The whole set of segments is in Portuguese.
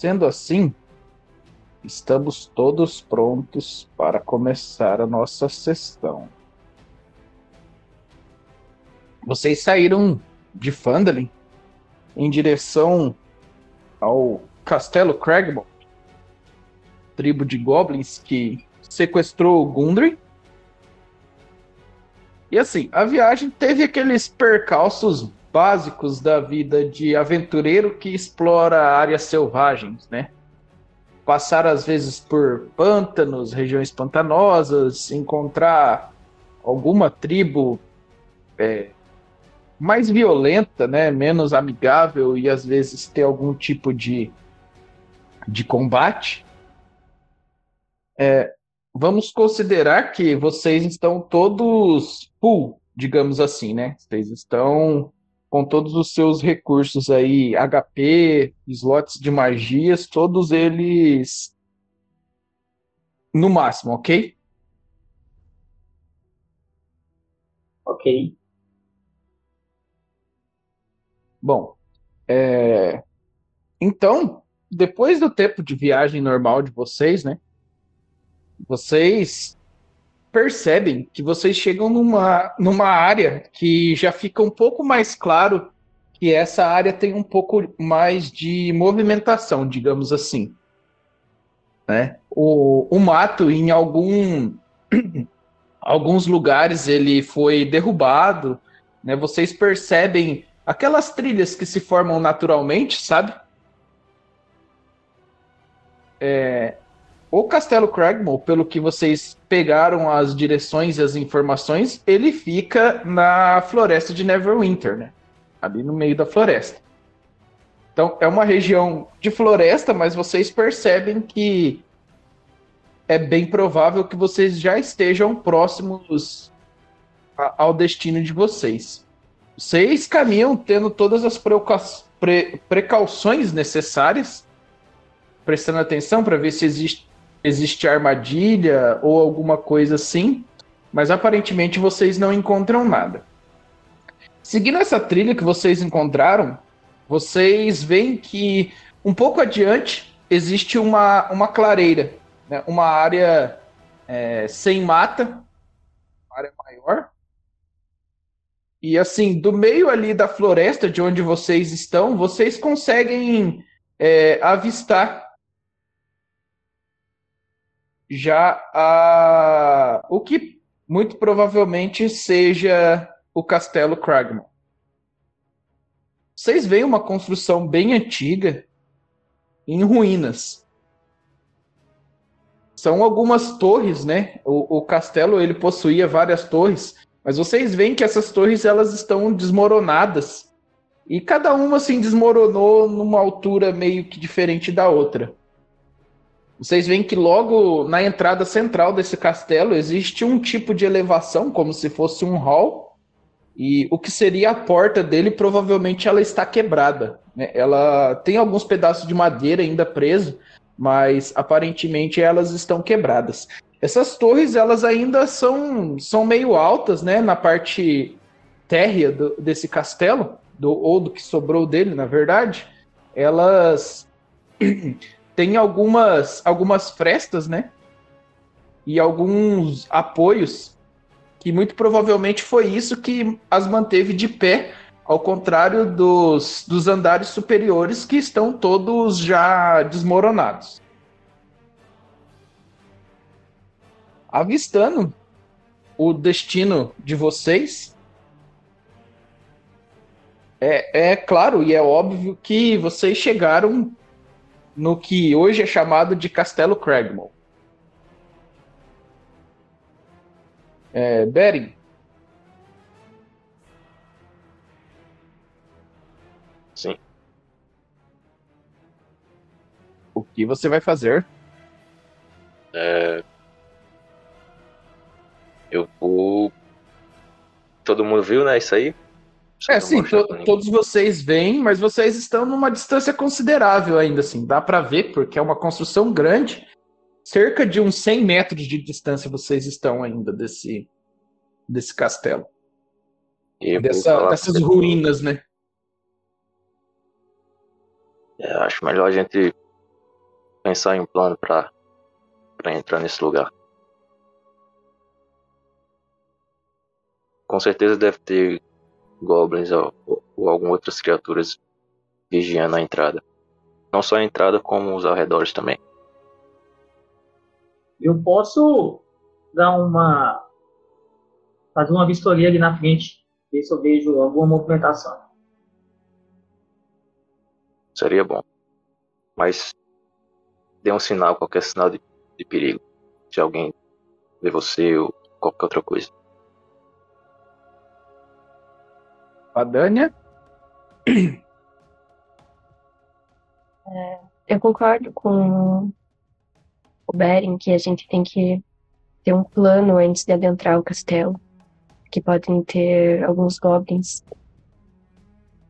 Sendo assim, estamos todos prontos para começar a nossa sessão. Vocês saíram de Fandalin em direção ao Castelo Cragmore, tribo de goblins que sequestrou Gundry. E assim, a viagem teve aqueles percalços básicos da vida de aventureiro que explora áreas selvagens, né? Passar às vezes por pântanos, regiões pantanosas, encontrar alguma tribo é, mais violenta, né? Menos amigável e às vezes ter algum tipo de, de combate. É, vamos considerar que vocês estão todos full, digamos assim, né? Vocês estão com todos os seus recursos aí, HP, slots de magias, todos eles no máximo, ok? Ok. Bom, é... então, depois do tempo de viagem normal de vocês, né? Vocês percebem que vocês chegam numa, numa área que já fica um pouco mais claro que essa área tem um pouco mais de movimentação, digamos assim. Né? O, o mato, em algum, alguns lugares, ele foi derrubado. Né? Vocês percebem aquelas trilhas que se formam naturalmente, sabe? É, o Castelo Cragmore, pelo que vocês pegaram as direções e as informações, ele fica na floresta de Neverwinter, né? Ali no meio da floresta. Então, é uma região de floresta, mas vocês percebem que é bem provável que vocês já estejam próximos ao destino de vocês. Vocês caminham tendo todas as precauções necessárias, prestando atenção para ver se existe existe armadilha ou alguma coisa assim, mas aparentemente vocês não encontram nada. Seguindo essa trilha que vocês encontraram, vocês veem que um pouco adiante existe uma, uma clareira, né? uma área é, sem mata, uma área maior. E assim, do meio ali da floresta de onde vocês estão, vocês conseguem é, avistar já a o que muito provavelmente seja o Castelo Cragmore. Vocês veem uma construção bem antiga em ruínas. São algumas torres, né? O, o castelo ele possuía várias torres, mas vocês veem que essas torres elas estão desmoronadas e cada uma assim desmoronou numa altura meio que diferente da outra. Vocês veem que logo na entrada central desse castelo existe um tipo de elevação, como se fosse um hall, e o que seria a porta dele provavelmente ela está quebrada. Né? Ela tem alguns pedaços de madeira ainda preso, mas aparentemente elas estão quebradas. Essas torres elas ainda são, são meio altas, né, na parte térrea do, desse castelo, do, ou do que sobrou dele, na verdade. Elas tem algumas, algumas frestas, né? E alguns apoios que muito provavelmente foi isso que as manteve de pé, ao contrário dos, dos andares superiores que estão todos já desmoronados. Avistando o destino de vocês, é, é claro e é óbvio que vocês chegaram no que hoje é chamado de Castelo Cragmore. É, Bering. Sim. O que você vai fazer? É... Eu vou. Todo mundo viu, né? Isso aí? É, sim, to todos vocês veem, mas vocês estão numa distância considerável ainda, assim. Dá para ver, porque é uma construção grande. Cerca de uns 100 metros de distância vocês estão ainda desse, desse castelo. Dessa, dessas ruínas, né? É, acho melhor a gente pensar em um plano para entrar nesse lugar. Com certeza deve ter goblins ou, ou algumas outras criaturas vigiando a entrada. Não só a entrada, como os arredores também. Eu posso dar uma. fazer uma vistoria ali na frente, ver se eu vejo alguma movimentação. Seria bom. Mas dê um sinal, qualquer sinal de, de perigo. Se alguém vê você ou qualquer outra coisa. A Dânia? É, eu concordo com o Beren que a gente tem que ter um plano antes de adentrar o castelo. Que podem ter alguns goblins.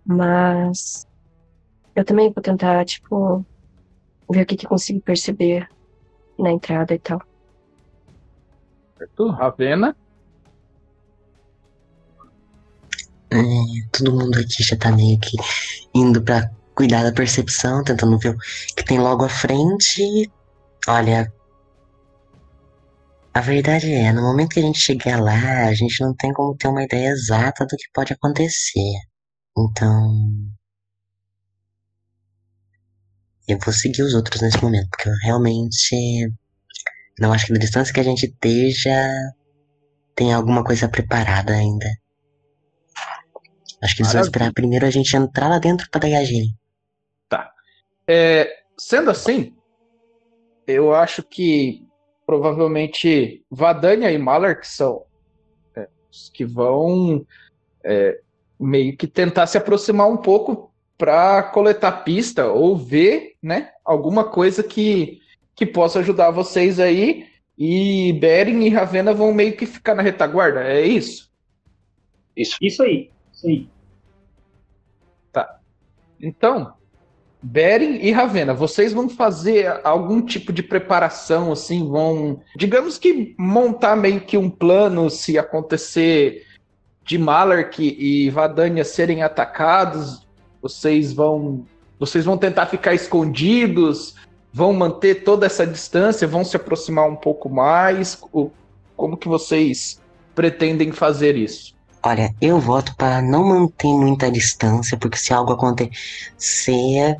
Mas eu também vou tentar, tipo, ver o que, que consigo perceber na entrada e tal. Certo. Ravena? É, todo mundo aqui já tá meio que indo pra cuidar da percepção, tentando ver o que tem logo à frente. Olha. A verdade é, no momento que a gente chegar lá, a gente não tem como ter uma ideia exata do que pode acontecer. Então. Eu vou seguir os outros nesse momento, porque eu realmente não acho que da distância que a gente esteja tem alguma coisa preparada ainda. Acho que eles vão esperar primeiro a gente entrar lá dentro para daí agir. Tá. É, sendo assim, eu acho que provavelmente Vadania e Malar que são é, os que vão é, meio que tentar se aproximar um pouco para coletar pista ou ver, né, alguma coisa que, que possa ajudar vocês aí. E Beren e Ravena vão meio que ficar na retaguarda, é isso? Isso. Isso aí. Sim. Tá. Então, Beren e Ravena, vocês vão fazer algum tipo de preparação, assim, vão, digamos que montar meio que um plano se acontecer de Malark e Vadania serem atacados, vocês vão, vocês vão tentar ficar escondidos, vão manter toda essa distância, vão se aproximar um pouco mais, como que vocês pretendem fazer isso? Olha, eu voto para não manter muita distância, porque se algo acontecer,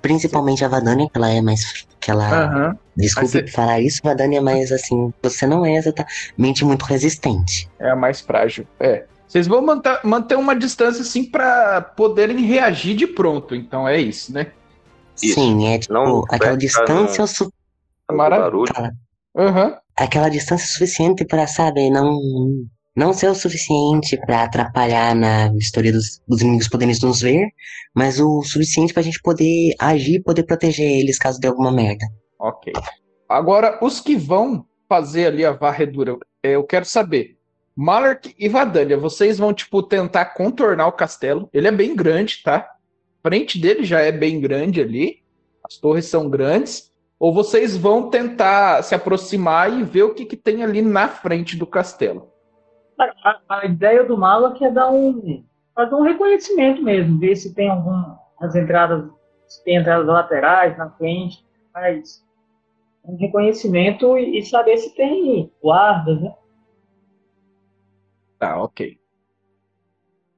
principalmente a Vadania, que ela é mais. que ela. Aham. Desculpe você- falar isso, Vadania, mas assim, você não é exatamente muito resistente. É a mais frágil. É. Vocês vão manter, manter uma distância assim para poderem reagir de pronto. Então é isso, né? Isso. Sim, é tipo, Não aquela distância o su- Maravilha. Aham. aquela distância suficiente para, sabe, não não ser o suficiente para atrapalhar na história dos, dos inimigos poderem nos ver, mas o suficiente pra gente poder agir poder proteger eles caso dê alguma merda. Ok. Agora, os que vão fazer ali a varredura, é, eu quero saber. Malark e Vadania, vocês vão, tipo, tentar contornar o castelo. Ele é bem grande, tá? A frente dele já é bem grande ali. As torres são grandes. Ou vocês vão tentar se aproximar e ver o que, que tem ali na frente do castelo. A, a- ideia do Malak é dar um. fazer um reconhecimento mesmo, ver se tem algum. as entradas. se tem entradas laterais, na frente, mas um reconhecimento e, e saber se tem guardas, né? Tá, ok.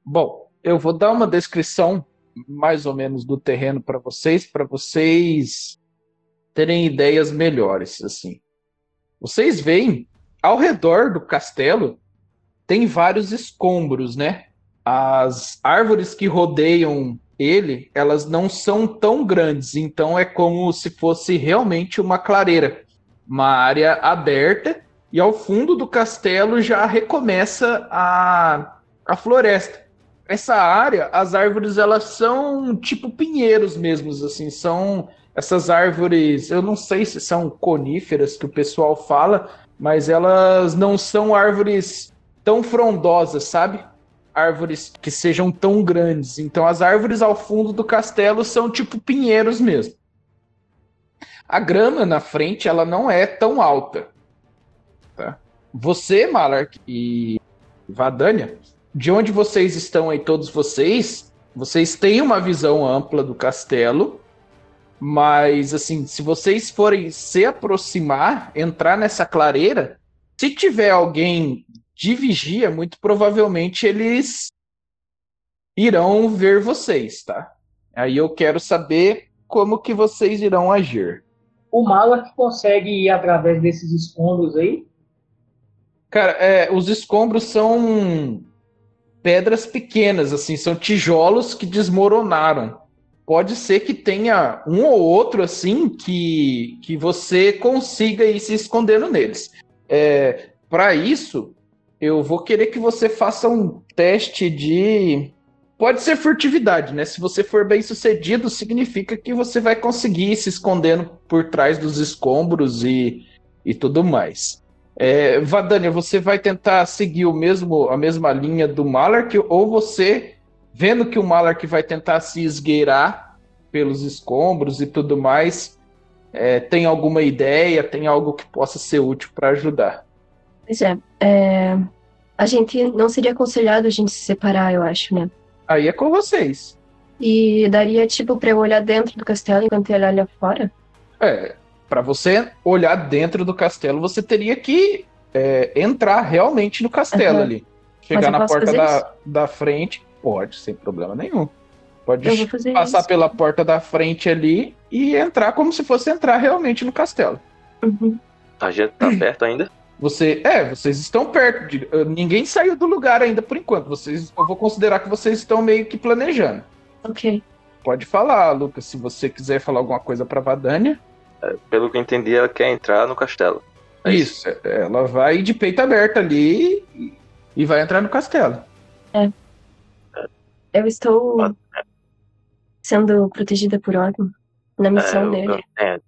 Bom, eu vou dar uma descrição mais ou menos do terreno para vocês, para vocês terem ideias melhores, assim. Vocês veem ao redor do castelo tem vários escombros, né? As árvores que rodeiam ele, elas não são tão grandes, então é como se fosse realmente uma clareira, uma área aberta e ao fundo do castelo já recomeça a, a floresta. Essa área, as árvores elas são tipo pinheiros mesmos, assim, são essas árvores, eu não sei se são coníferas que o pessoal fala, mas elas não são árvores tão frondosas, sabe? Árvores que sejam tão grandes. Então as árvores ao fundo do castelo são tipo pinheiros mesmo. A grama na frente ela não é tão alta. Tá? Você, Malark e Vadania, de onde vocês estão aí, todos vocês, vocês têm uma visão ampla do castelo Mas, assim, se vocês forem se aproximar, entrar nessa clareira, se tiver alguém de vigia, muito provavelmente eles irão ver vocês, tá? Aí eu quero saber como que vocês irão agir. O Malak consegue ir através desses escombros aí? Cara, é, os escombros são pedras pequenas, assim, são tijolos que desmoronaram pode ser que tenha um ou outro assim que, que você consiga ir se escondendo neles. É, Para isso, eu vou querer que você faça um teste de. Pode ser furtividade, né? Se você for bem sucedido, significa que você vai conseguir ir se escondendo por trás dos escombros e, e tudo mais. É, Vadania, você vai tentar seguir o mesmo, a mesma linha do Malark ou você vendo que o Malark vai tentar se esgueirar pelos escombros e tudo mais, é, tem alguma ideia, tem algo que possa ser útil para ajudar? Pois é, é, a gente não seria aconselhado a gente se separar, eu acho, né? Aí é com vocês. E daria tipo para eu olhar dentro do castelo enquanto ele olha fora? É, para você olhar dentro do castelo, você teria que é, entrar realmente no castelo uhum. ali. Chegar na porta da, da frente Pode, sem problema nenhum. Pode passar isso. pela porta da frente ali e entrar como se fosse entrar realmente no castelo. Uhum. A gente tá perto ainda? Você, é, vocês estão perto. De, uh, ninguém saiu do lugar ainda por enquanto. Vocês, eu vou considerar que vocês estão meio que planejando. Ok. Pode falar, Lucas, se você quiser falar alguma coisa para Vadania. É, pelo que eu entendi, ela quer entrar no castelo. É isso. isso, ela vai de peito aberto ali e, vai entrar no castelo. É. Eu estou sendo protegida por Odin na missão é, dele. Entendo.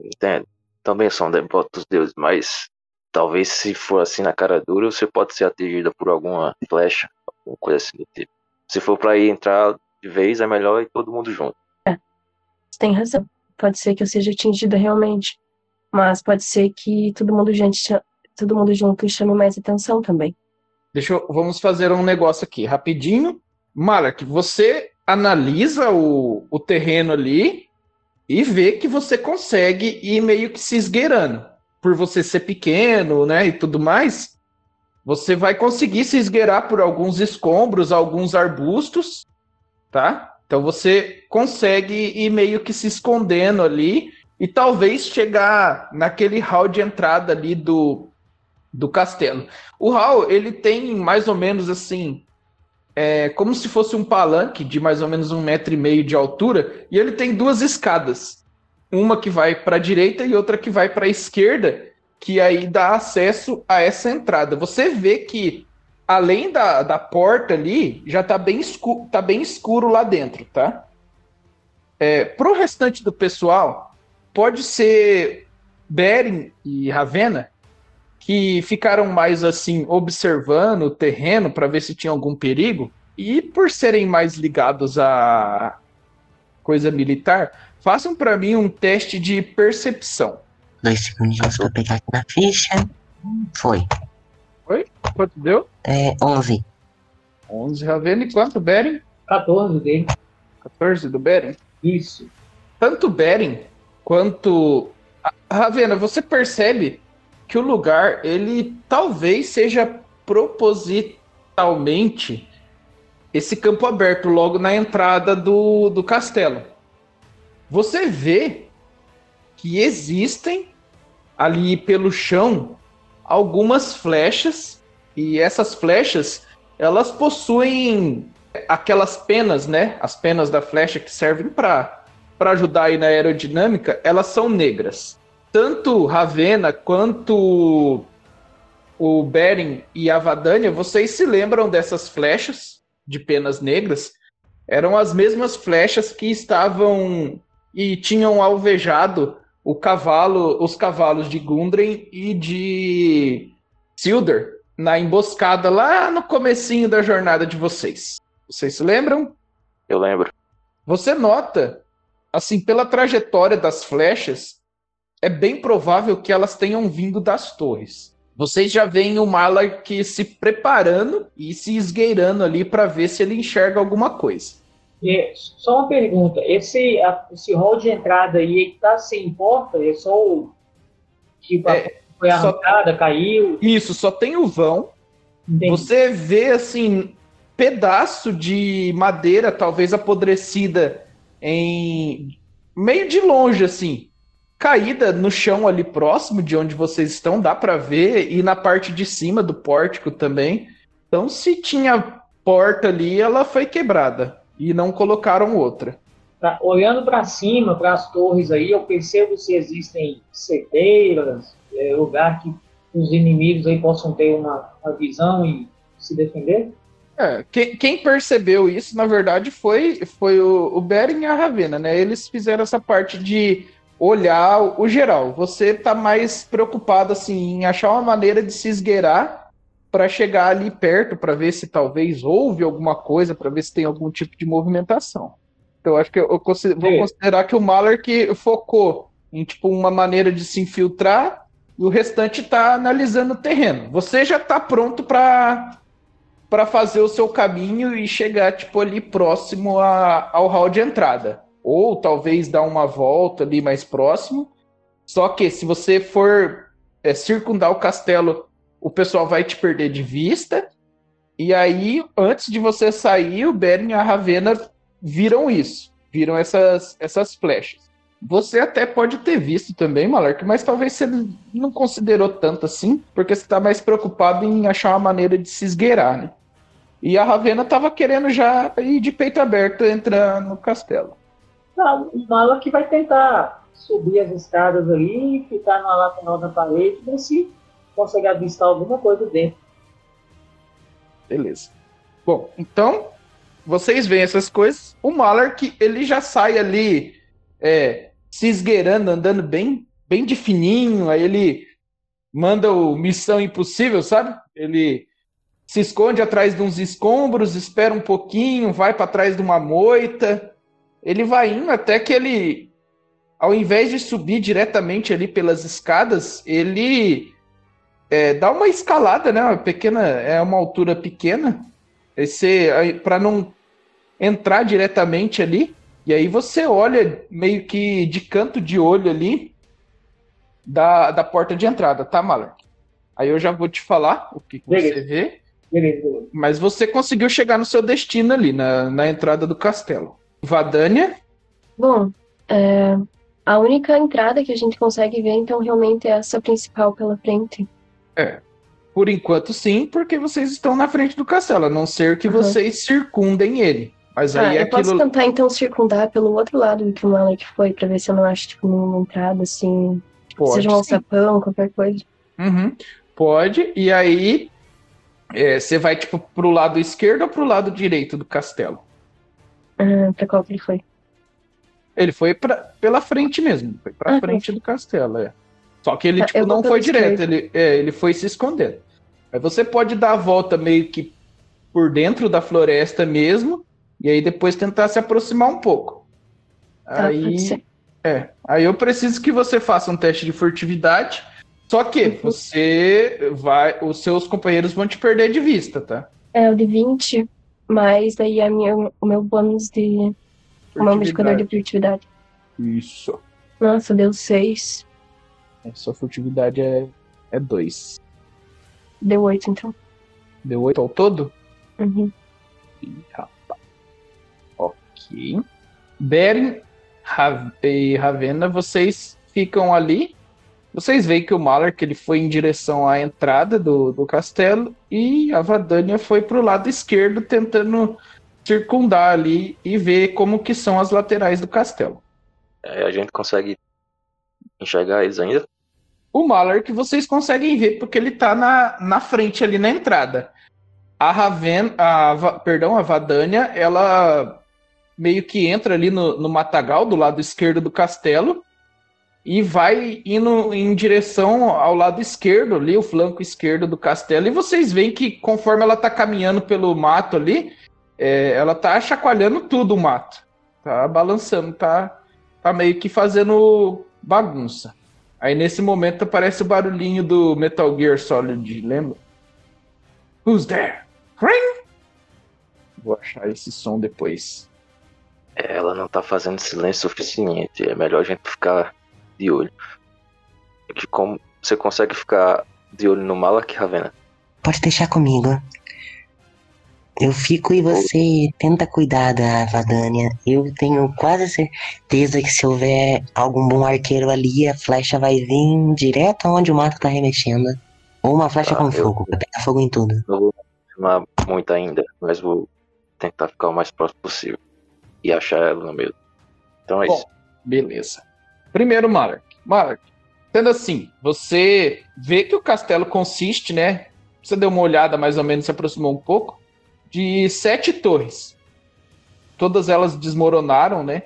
Entendo. Também são devotos dos deuses, mas talvez se for assim na cara dura, você pode ser atingida por alguma flecha, alguma coisa assim do tipo. Se for para ir entrar de vez, é melhor ir todo mundo junto. É. Você tem razão. Pode ser que eu seja atingida realmente. Mas pode ser que todo mundo, gente, todo mundo junto chame mais atenção também. Deixa eu, vamos fazer um negócio aqui, rapidinho. Malak, você analisa o, o terreno ali e vê que você consegue ir meio que se esgueirando. Por você ser pequeno, né, e tudo mais, você vai conseguir se esgueirar por alguns escombros, alguns arbustos, tá? Então você consegue ir meio que se escondendo ali e talvez chegar naquele hall de entrada ali do, do castelo. O hall, ele tem mais ou menos assim, é como se fosse um palanque de mais ou menos um metro e meio de altura, e ele tem duas escadas. Uma que vai para a direita e outra que vai para a esquerda, que aí dá acesso a essa entrada. Você vê que além da, da porta ali, já tá bem, escuro, tá bem escuro lá dentro, tá? É, pro restante do pessoal, pode ser Beren e Ravena, que ficaram mais assim observando o terreno para ver se tinha algum perigo. E por serem mais ligados a coisa militar, façam para mim um teste de percepção. Dois segundinhos pra pegar aqui na ficha. Foi. Foi? Quanto deu? É, 11. 11, Ravena. E quanto, Beren? 14 dele. 14 do Beren? Isso. Tanto Beren quanto. Ravena, você percebe que o lugar ele talvez seja propositalmente esse campo aberto logo na entrada do, do castelo. Você vê que existem ali pelo chão algumas flechas e essas flechas elas possuem aquelas penas, né? As penas da flecha que servem para para ajudar aí na aerodinâmica, elas são negras tanto Ravena quanto o Beren e a Vadania, vocês se lembram dessas flechas de penas negras? Eram as mesmas flechas que estavam e tinham alvejado o cavalo, os cavalos de Gundren e de Silder na emboscada lá no comecinho da jornada de vocês. Vocês se lembram? Eu lembro. Você nota, assim, pela trajetória das flechas, é bem provável que elas tenham vindo das torres. Vocês já veem o Malak se preparando e se esgueirando ali para ver se ele enxerga alguma coisa. E, só uma pergunta, esse, a, esse hall de entrada aí está sem porta? É só o. Tipo, É, foi só- arrancada, caiu. Isso, só tem o vão. Entendi. Você vê assim pedaço de madeira, talvez apodrecida em meio de longe assim, caída no chão ali próximo de onde vocês estão, dá pra ver e na parte de cima do pórtico também. Então, se tinha porta ali, ela foi quebrada e não colocaram outra. Tá, olhando para cima, para as torres aí, eu percebo se existem cedeiras, é, lugar que os inimigos aí possam ter uma, uma visão e se defender. É, quem, quem percebeu isso, na verdade, foi, foi o, o Beren e a Ravena, né? Eles fizeram essa parte de olhar o, o geral. Você tá mais preocupado, assim, em achar uma maneira de se esgueirar para chegar ali perto, para ver se talvez houve alguma coisa, para ver se tem algum tipo de movimentação. Então, acho que eu, eu consi- vou Sim. considerar que o Malark focou em, tipo, uma maneira de se infiltrar e o restante tá analisando o terreno. Você já tá pronto para para fazer o seu caminho e chegar tipo ali próximo a- ao hall de entrada, ou talvez dar uma volta ali mais próximo. Só que se você for é, circundar o castelo, o pessoal vai te perder de vista. E aí, antes de você sair, o Beren e a Ravena viram isso, viram essas essas flechas. Você até pode ter visto também, Malark, mas talvez você não considerou tanto assim, porque você está mais preocupado em achar uma maneira de se esgueirar, né? E a Ravena tava querendo já ir de peito aberto entrar no castelo. Não, o Malak vai tentar subir as escadas ali ficar numa lateral da parede, se consegue avistar alguma coisa dentro. Beleza. Bom, então, vocês veem essas coisas. O Malark, ele já sai ali é, se esgueirando, andando bem, bem de fininho. Aí ele manda o Missão Impossível, sabe? Ele se esconde atrás de uns escombros, espera um pouquinho, vai para trás de uma moita. Ele vai indo até que ele, ao invés de subir diretamente ali pelas escadas, ele é, dá uma escalada, né? Uma pequena, é uma altura pequena. Para não entrar diretamente ali. E aí você olha meio que de canto de olho ali da, da porta de entrada, tá, Malark? Aí eu já vou te falar o que, que você vê. Beleza. Mas você conseguiu chegar no seu destino ali, na, na entrada do castelo. Vadania, Bom, é, a única entrada que a gente consegue ver, então, realmente é essa principal pela frente. Por enquanto sim, porque vocês estão na frente do castelo, a não ser que Uhum. vocês circundem ele. Mas Ah, aí eu aquilo. posso tentar, então, circundar pelo outro lado que o Malek foi, pra ver se eu não acho, tipo, nenhuma entrada, assim, Pode, seja um alçapão, qualquer coisa. Uhum. Pode, e aí é, você vai tipo pro lado esquerdo ou pro lado direito do castelo? Ah, pra qual que ele foi? Ele foi pra, pela frente mesmo, foi pra Ah, frente do castelo, é. Só que ele Tá, tipo não foi direto, ele, é, ele foi se escondendo. Aí você pode dar a volta meio que por dentro da floresta mesmo, e aí depois tentar se aproximar um pouco. Tá, aí, é, aí eu preciso que você faça um teste de furtividade. Só que Uhum. você vai, os seus companheiros vão te perder de vista, tá? É o de 20, mas daí a minha, o meu bônus de. O meu modificador de furtividade. Isso. Nossa, deu 6. A sua furtividade é, é 2. Deu 8, então. Deu 8 ao todo? Uhum. Ih, rapaz. Ok. Beren Ra- e Ravena, vocês ficam ali. Vocês veem que o Malark ele foi em direção à entrada do, do castelo e a Vadania foi pro lado esquerdo tentando circundar ali e ver como que são as laterais do castelo. É, a gente consegue enxergar eles ainda. O Malark vocês conseguem ver porque ele tá na, na frente ali na entrada. A Raven, a, perdão, a Vadania, ela meio que entra ali no, no matagal do lado esquerdo do castelo e vai indo em direção ao lado esquerdo ali, o flanco esquerdo do castelo. E vocês veem que conforme ela tá caminhando pelo mato ali, é, ela tá chacoalhando tudo o mato. Tá balançando, tá, tá meio que fazendo bagunça. Aí nesse momento aparece o barulhinho do Metal Gear Solid, lembra? Who's there? Ring! Vou achar esse som depois. Ela não tá fazendo silêncio suficiente. É melhor a gente ficar de olho. Que como você consegue ficar de olho no Malak, Ravena? Pode deixar comigo. Eu fico e você tenta cuidar da Vadania. Eu tenho quase certeza que se houver algum bom arqueiro ali, a flecha vai vir direto aonde o mato tá remexendo. Ou uma flecha Tá, com eu- fogo, pra pegar fogo em tudo. Não vou filmar muito ainda, mas vou tentar ficar o mais próximo possível. E achar ela no meio. Então é Bom. isso. Beleza. Primeiro, Malak. Malak, sendo assim, você vê que o castelo consiste, né? Você deu uma olhada, mais ou menos, se aproximou um pouco, de sete torres. Todas elas desmoronaram, né?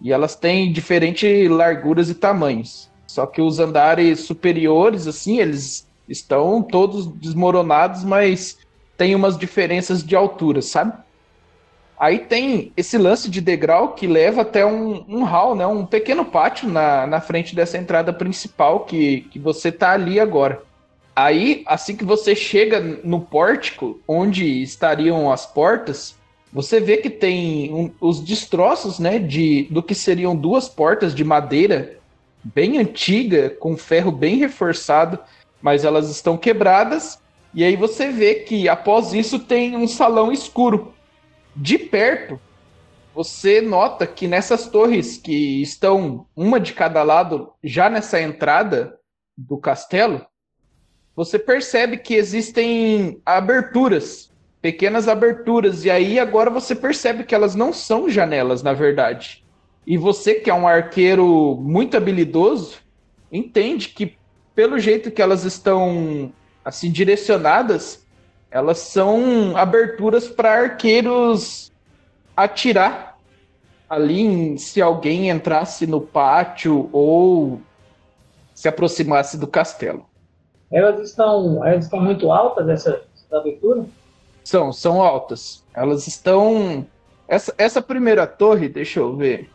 E elas têm diferentes larguras e tamanhos. Só que os andares superiores, assim, eles estão todos desmoronados, mas tem umas diferenças de altura, sabe? Aí tem esse lance de degrau que leva até um, um hall, né? Um pequeno pátio na, na frente dessa entrada principal que, que você tá ali agora. Aí, assim que você chega no pórtico, onde estariam as portas, você vê que tem um- os destroços, né? De, do que seriam duas portas de madeira bem antiga, com ferro bem reforçado, mas elas estão quebradas. E aí você vê que após isso tem um salão escuro. De perto, você nota que nessas torres que estão uma de cada lado, já nessa entrada do castelo, você percebe que existem aberturas, pequenas aberturas, e aí agora você percebe que elas não são janelas, na verdade. E você, que é um arqueiro muito habilidoso, entende que pelo jeito que elas estão assim direcionadas, elas são aberturas para arqueiros atirar ali se alguém entrasse no pátio ou se aproximasse do castelo. Elas estão, elas estão muito altas, essa, essa abertura? São, são altas. Elas estão. Essa, essa primeira torre, deixa eu ver.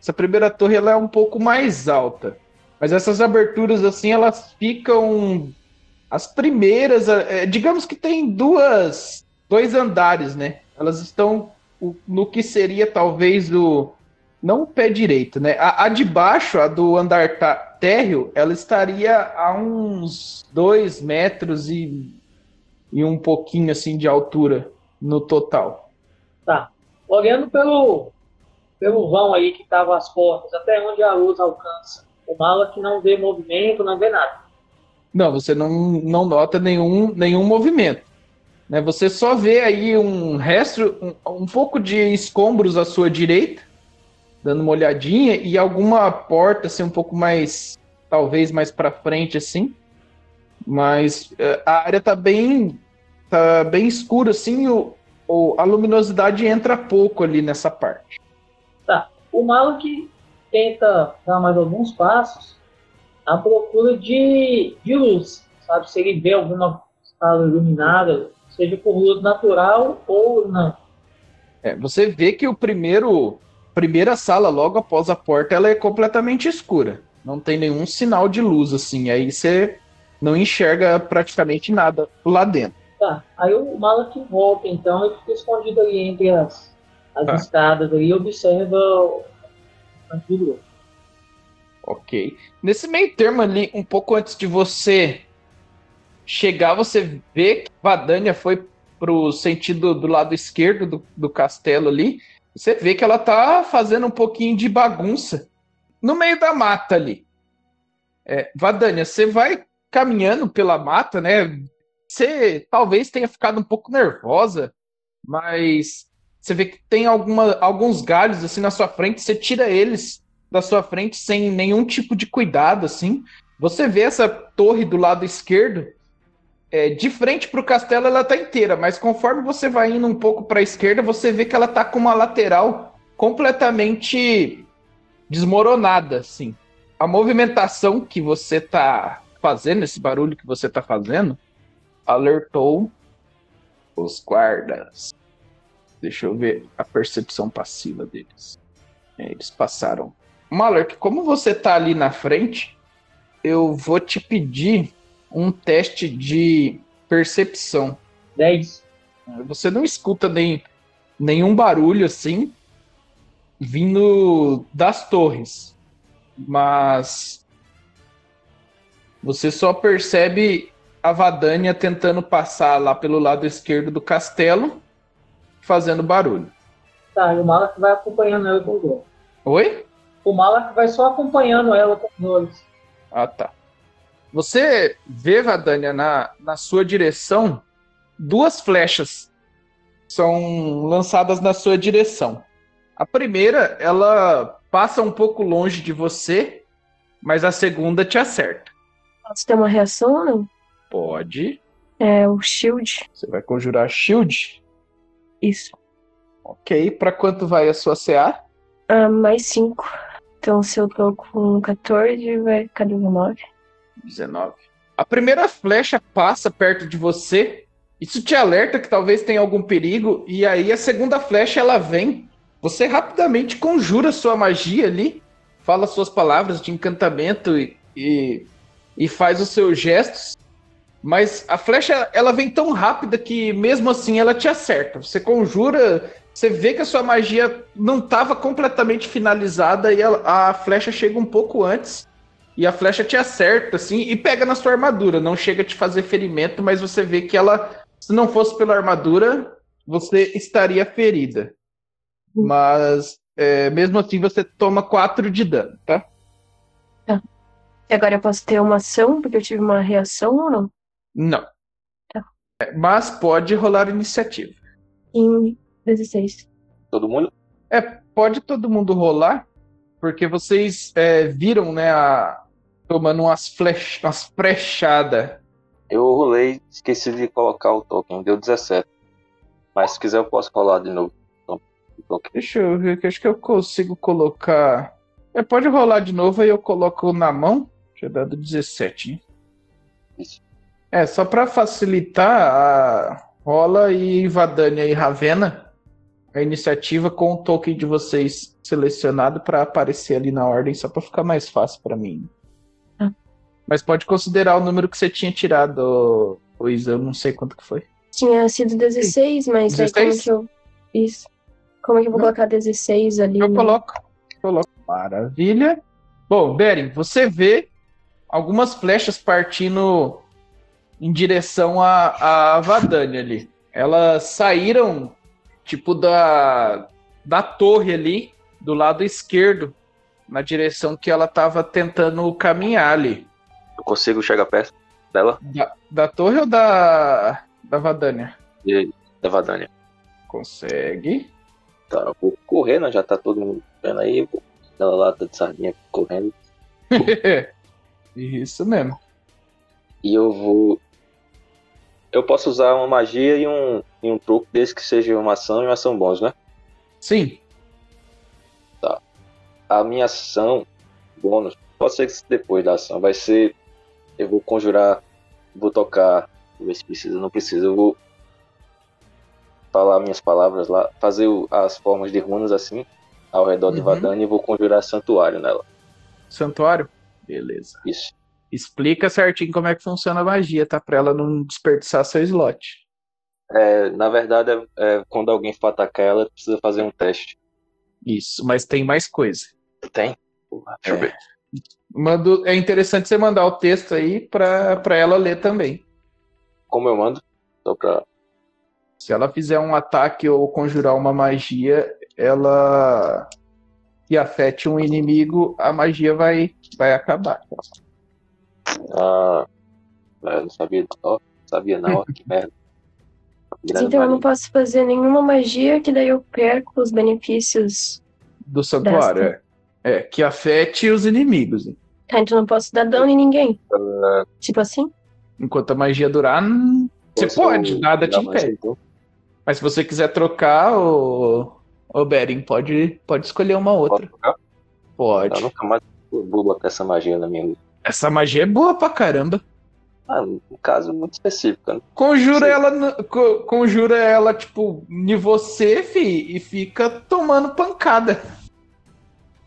Essa primeira torre ela é um pouco mais alta. Mas essas aberturas, assim, elas ficam. As primeiras, é, digamos que tem duas, dois andares, né? Elas estão no que seria talvez o. Não o pé direito, né? A, a de baixo, a do andar ta- térreo, ela estaria a uns dois metros e e um pouquinho assim de altura no total. Tá. Olhando pelo, pelo vão aí que estavam as portas, até onde a luz alcança. O mala que não vê movimento, não vê nada. Não, você não, não nota nenhum, nenhum movimento. Né? Você só vê aí um resto, um, um pouco de escombros à sua direita, dando uma olhadinha, e alguma porta assim um pouco mais, talvez mais para frente assim. Mas eh, a área tá bem, tá bem escura assim, o, o- a luminosidade entra pouco ali nessa parte. O mala que tenta dar mais alguns passos à procura de, de luz, sabe? Se ele vê alguma sala iluminada, seja por luz natural ou não. É, você vê que o primeiro primeira sala logo após a porta ela é completamente escura. Não tem nenhum sinal de luz assim. Aí você não enxerga praticamente nada lá dentro. Tá. Aí o mala que volta então e fica escondido ali entre as, as Tá. escadas ali e observa o antigo. Ok. Nesse meio termo ali, um pouco antes de você chegar, você vê que Vadania foi pro sentido do lado esquerdo do, do castelo ali. Você vê que ela tá fazendo um pouquinho de bagunça no meio da mata ali. É, Vadania, você vai caminhando pela mata, né? Você talvez tenha ficado um pouco nervosa, mas você vê que tem alguma, alguns galhos assim na sua frente, você tira eles da sua frente sem nenhum tipo de cuidado, assim. Você vê essa torre do lado esquerdo, é, de frente para o castelo ela tá inteira, mas conforme você vai indo um pouco para a esquerda, você vê que ela tá com uma lateral completamente desmoronada, assim. A movimentação que você tá fazendo, esse barulho que você tá fazendo, alertou os guardas. Deixa eu ver a percepção passiva deles. É, Eles passaram. Malak, como você tá ali na frente, eu vou te pedir um teste de percepção. 10. Você não escuta nem, nenhum barulho assim, vindo das torres. Mas você só percebe a Vadania tentando passar lá pelo lado esquerdo do castelo, fazendo barulho. Tá, e o Malak vai acompanhando ela com olhos. Oi? O Malak vai só acompanhando ela com os olhos. Ah, tá. Você vê, Vadania, na, na sua direção, duas flechas são lançadas na sua direção. A primeira, ela passa um pouco longe de você, mas a segunda te acerta. Posso ter uma reação ou não? Pode. É o shield. Você vai conjurar shield. Isso. Ok. Pra quanto vai a sua CA? Ah, mais 5. Então se eu tô com 14, vai ficar 19. 19. A primeira flecha passa perto de você. Isso te alerta que talvez tenha algum perigo. E aí a segunda flecha ela vem. Você rapidamente conjura sua magia ali. Fala suas palavras de encantamento e, e, e faz os seus gestos. Mas a flecha ela vem tão rápida que mesmo assim ela te acerta. Você conjura, você vê que a sua magia não estava completamente finalizada e a, a flecha chega um pouco antes. E a flecha te acerta, assim, e pega na sua armadura. Não chega a te fazer ferimento, mas você vê que ela, se não fosse pela armadura, você estaria ferida. Mas, é, mesmo assim, você toma 4 de dano, tá? E agora eu posso ter uma ação, porque eu tive uma reação ou não? Não. Tá. É, Mas pode rolar iniciativa. Em 16. Todo mundo? É, pode todo mundo rolar, porque vocês é, viram, né, a, tomando umas, flech, umas flechadas. Eu rolei, esqueci de colocar o token, deu 17. Mas se quiser eu posso rolar de novo. Deixa eu ver, que acho que eu consigo colocar. É, pode rolar de novo, aí eu coloco na mão. Já dado 17, hein? Isso. É, só pra facilitar, a rola e Vadania e Ravena a iniciativa com o token de vocês selecionado pra aparecer ali na ordem, só pra ficar mais fácil pra mim. Mas pode considerar o número que você tinha tirado, pois eu não sei quanto que foi. Tinha sido 16, mas aí como 16? que eu. Isso. Como é que eu vou Não. colocar 16 ali? Eu coloco. Coloco. Maravilha. Bom, Beren, você vê algumas flechas partindo em direção à, à Vadania ali. Elas saíram, tipo, da, da torre ali, do lado esquerdo, na direção que ela estava tentando caminhar ali. Eu consigo chegar perto dela, Da, da torre ou da, da Vadania? da Vadania. Consegue. Tá, eu vou correr, né? Já tá todo mundo vendo aí. aquela lata de sardinha correndo. Isso mesmo. E eu vou. Eu posso usar uma magia e um, e um truque desde que seja uma ação e uma ação bons, né? Sim. A minha ação bônus, pode ser que depois da ação, vai ser. Eu vou conjurar, vou tocar, vou ver se precisa, não precisa, eu vou falar minhas palavras lá, fazer as formas de runas assim, ao redor de Uhum. Vadania e vou conjurar santuário nela. Santuário? Beleza. Isso. Explica certinho como é que funciona a magia, tá? Pra ela não desperdiçar seu slot. É, na verdade, é, é quando alguém for atacar ela, precisa fazer um teste. Isso, mas tem mais coisa. Tem? Porra, deixa eu É. ver. Mando, é interessante você mandar o texto aí pra, pra ela ler também. Como eu mando? Só pra. Se ela fizer um ataque ou conjurar uma magia, ela que afete um inimigo, a magia vai, vai acabar. Ah, eu não sabia. Ó, sabia não, que merda. Grande então eu não posso fazer nenhuma magia, que daí eu perco os benefícios. Do santuário, é. É, que afete os inimigos. Tá, então não posso dar dano em ninguém. Tipo assim? Enquanto a magia durar, você pode, nada te impede. um? Mas se você quiser trocar, o, o Beren pode, pode escolher uma outra. Pode. Eu nunca mais vou botar essa magia na minha vida. Essa magia é boa pra caramba. Ah, um caso muito específico, né? Conjura Sim. ela, co- conjura ela, tipo, em você, fi, e fica tomando pancada.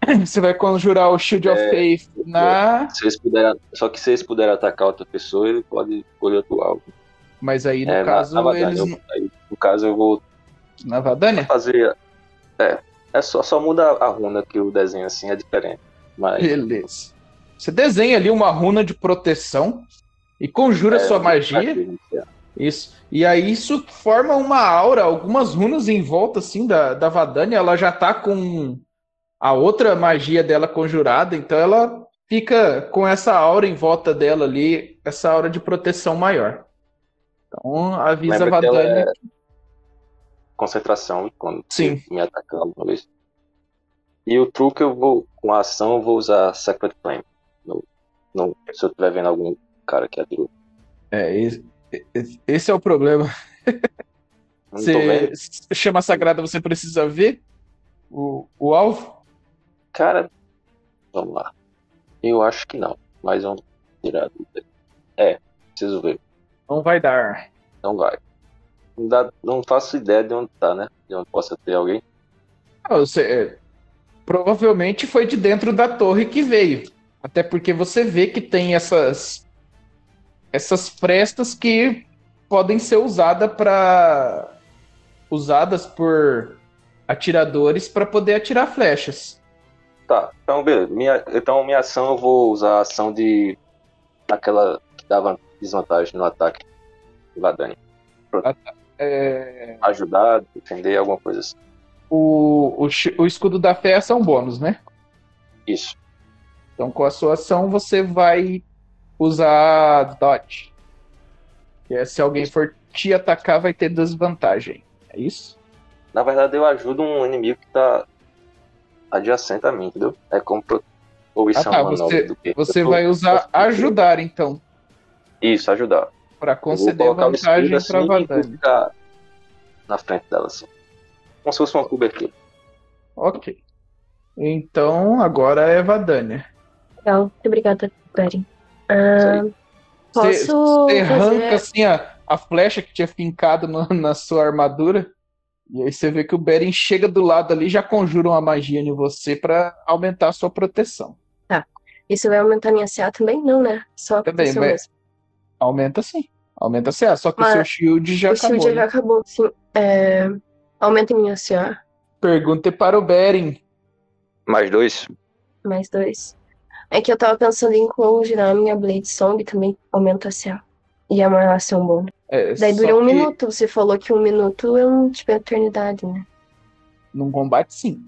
Você vai conjurar o Shield of É, Faith na. Se eles puderem, só que se eles puderem atacar outra pessoa, ele pode escolher outro alvo. Mas aí, no É, na- caso, na Vadania, eles. eu- aí, no caso, eu vou Na Vadania? fazer. É, É só, só muda a runa que o desenho assim é diferente. Mas Beleza. Você desenha ali uma runa de proteção e conjura é, sua magia. Isso. E aí isso forma uma aura, algumas runas em volta assim da, da Vadania, ela já tá com a outra magia dela conjurada, então ela fica com essa aura em volta dela ali, essa aura de proteção maior. Então avisa Lembra a Vadania. é concentração quando Sim. me atacar alguma vez. E o truque eu vou, com a ação, eu vou usar Sacred Flame. No, no, se eu estiver vendo algum cara que atirou. É, esse, esse é o problema. Você chama sagrada, você precisa ver o, o alvo? Cara, vamos lá. Eu acho que não, mas vamos tirar a dúvida. É, preciso ver. Não vai dar. Não vai. Não, dá, não faço ideia de onde tá, né? De onde possa ter alguém. Ah, Você, é, provavelmente foi de dentro da torre que veio. Até porque você vê que tem essas essas frestas que podem ser usadas para usadas por atiradores para poder atirar flechas. Tá, então beleza. Minha, então minha ação eu vou usar a ação de. aquela que dava desvantagem no ataque. Ladani. É, Ajudar, defender, alguma coisa assim. o, o, o escudo da fé são bônus, né? Isso. Então, com a sua ação, você vai usar dodge. Que é se alguém for te atacar, vai ter desvantagem. É isso? Na verdade, eu ajudo um inimigo que tá adjacente a mim, entendeu? É como pro... Ou isso Ah, é tá, uma manobra você- do quê? Você tô- vai usar ajudar, então, Isso, ajudar. para conceder vantagem para assim e Vadani. na frente dela, assim. Como se fosse uma cobertura. Ok. Então, agora é Vadania. Legal, muito obrigada, Beren. Isso Ah, posso você arranca fazer... assim a, a flecha que tinha fincado no- na sua armadura. E aí você vê que o Beren chega do lado ali e já conjura uma magia em você para aumentar a sua proteção. Isso vai aumentar minha CA também? Não, né? Só a Também, proteção mas- mesmo. Aumenta sim. Aumenta CA. Só que o seu shield já o acabou. shield né? já acabou, sim. É, Aumenta minha CA, Pergunta para o Beren. Mais dois? mais dois. É que eu tava pensando em conjurar a minha Blade Song também aumenta a CA. E é uma ação bônus. É, Daí só dura um que minuto. Você falou que um minuto é um tipo eternidade, né? Num combate, sim.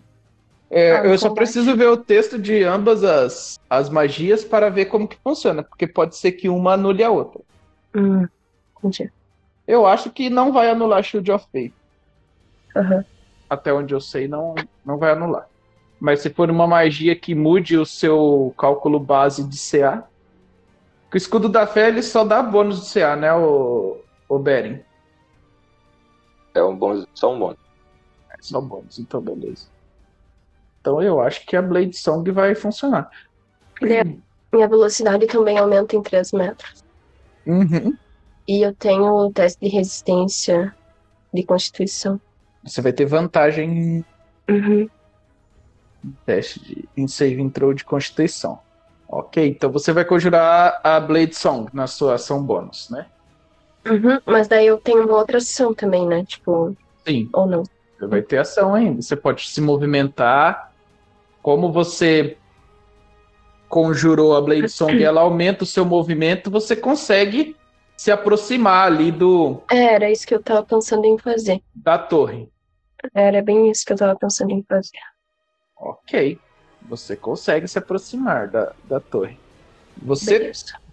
É, Ah, eu só combate. preciso ver o texto de ambas as, as magias para ver como que funciona, porque pode ser que uma anule a outra. Hum, entendi. Eu acho que não vai anular Shield of Faith. Aham. Até onde eu sei, não, não vai anular. Mas se for uma magia que mude o seu cálculo base de CA. Que o escudo da fé ele só dá bônus de CA, né, o, o Beren? É um bônus, só um bônus. É só bônus, então beleza. Então eu acho que a Blade Song vai funcionar. Minha velocidade também aumenta em 3 metros. Uhum. E eu tenho o teste de resistência de constituição. Você vai ter vantagem Uhum. em teste de em save throw de constituição. Ok, então você vai conjurar a Blade Song na sua ação bônus, né? Uhum. Mas daí eu tenho uma outra ação também, né? Tipo, Sim, ou não. você vai ter ação ainda. Você pode se movimentar. Como você conjurou a Blade Song e ela aumenta o seu movimento, você consegue se aproximar ali do É, era isso que eu tava pensando em fazer. da torre. Era bem isso que eu tava pensando em fazer. Ok. Você consegue se aproximar da, da torre. Você Beleza.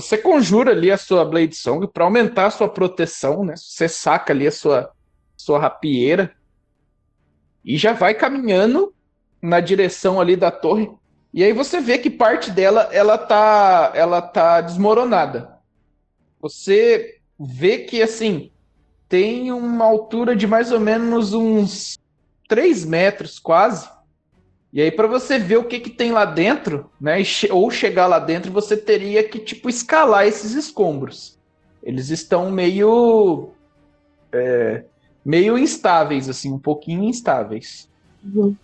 Você conjura ali a sua Blade Song para aumentar a sua proteção, né? Você saca ali a sua, sua rapieira e já vai caminhando na direção ali da torre. E aí você vê que parte dela ela tá, ela tá desmoronada. Você vê que assim tem uma altura de mais ou menos uns 3 metros quase. E aí, para você ver o que, que tem lá dentro, né? Ou chegar lá dentro, você teria que, tipo, escalar esses escombros. Eles estão meio. é, meio instáveis, assim, um pouquinho instáveis. Uhum.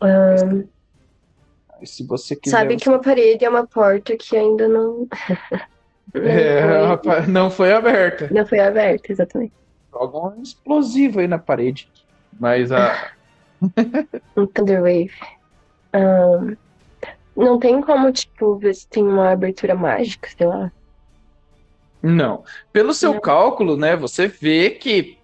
Aí, Se você quiser. sabe que uma parede é uma porta que ainda não. não, É, foi, não foi aberta. não foi aberta, exatamente. Joga um explosivo aí na parede. Mas a, Um Thunder Wave. Não tem como, tipo, ver se tem uma abertura mágica, sei lá. Não. Pelo seu Não. cálculo, né, você vê que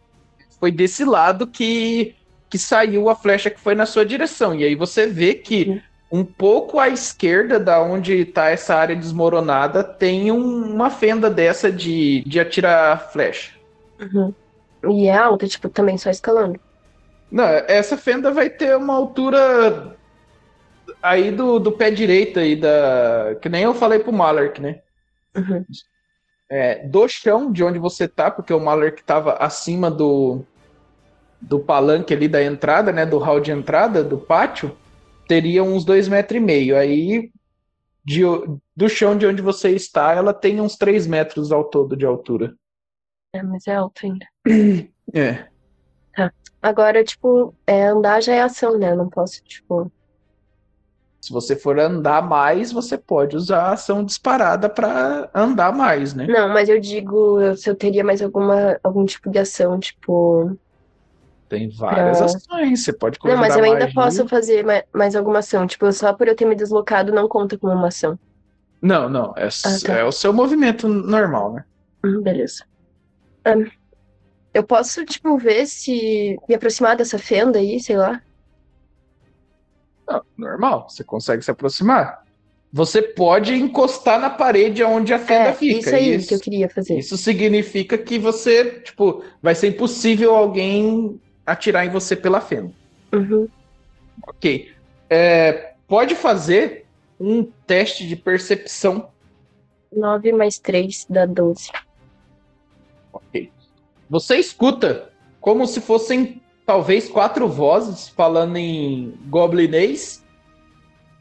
foi desse lado que, que saiu a flecha que foi na sua direção. E aí você vê que Sim. um pouco à esquerda da onde está essa área desmoronada tem um- uma fenda dessa de, de atirar flecha. Uhum. E é alta, tipo, também só escalando. Não, essa fenda vai ter uma altura aí do, do pé direito aí da. Que nem eu falei pro Malark, né? Uhum. É, do chão de onde você tá, porque o Malark tava acima do, do palanque ali da entrada, né? Do hall de entrada do pátio, teria uns dois metros e meio. Aí de, do chão de onde você está, ela tem uns três metros ao todo de altura. É, mas é alto ainda. É. Agora, tipo, é, andar já é ação, né? Eu não posso, tipo. Se você for andar mais, você pode usar a ação disparada para andar mais, né? Não, mas eu digo se eu teria mais alguma, algum tipo de ação, tipo. Tem várias Pra- ações. Você pode Não, mas eu ainda magia. posso fazer ma- mais alguma ação. Tipo, só por eu ter me deslocado não conta como uma ação. Não, não. É, Ah, tá. é o seu movimento normal, né? Hum, beleza. Ahn, eu posso, tipo, ver se me aproximar dessa fenda aí, sei lá. Não, normal. Você consegue se aproximar. Você pode encostar na parede onde a fenda É, fica. isso aí Isso, que eu queria fazer. isso significa que você, tipo, vai ser impossível alguém atirar em você pela fenda. Uhum. Ok. É, pode fazer um teste de percepção 9 mais 3 dá 12. Ok. Você escuta como se fossem talvez quatro vozes falando em goblinês.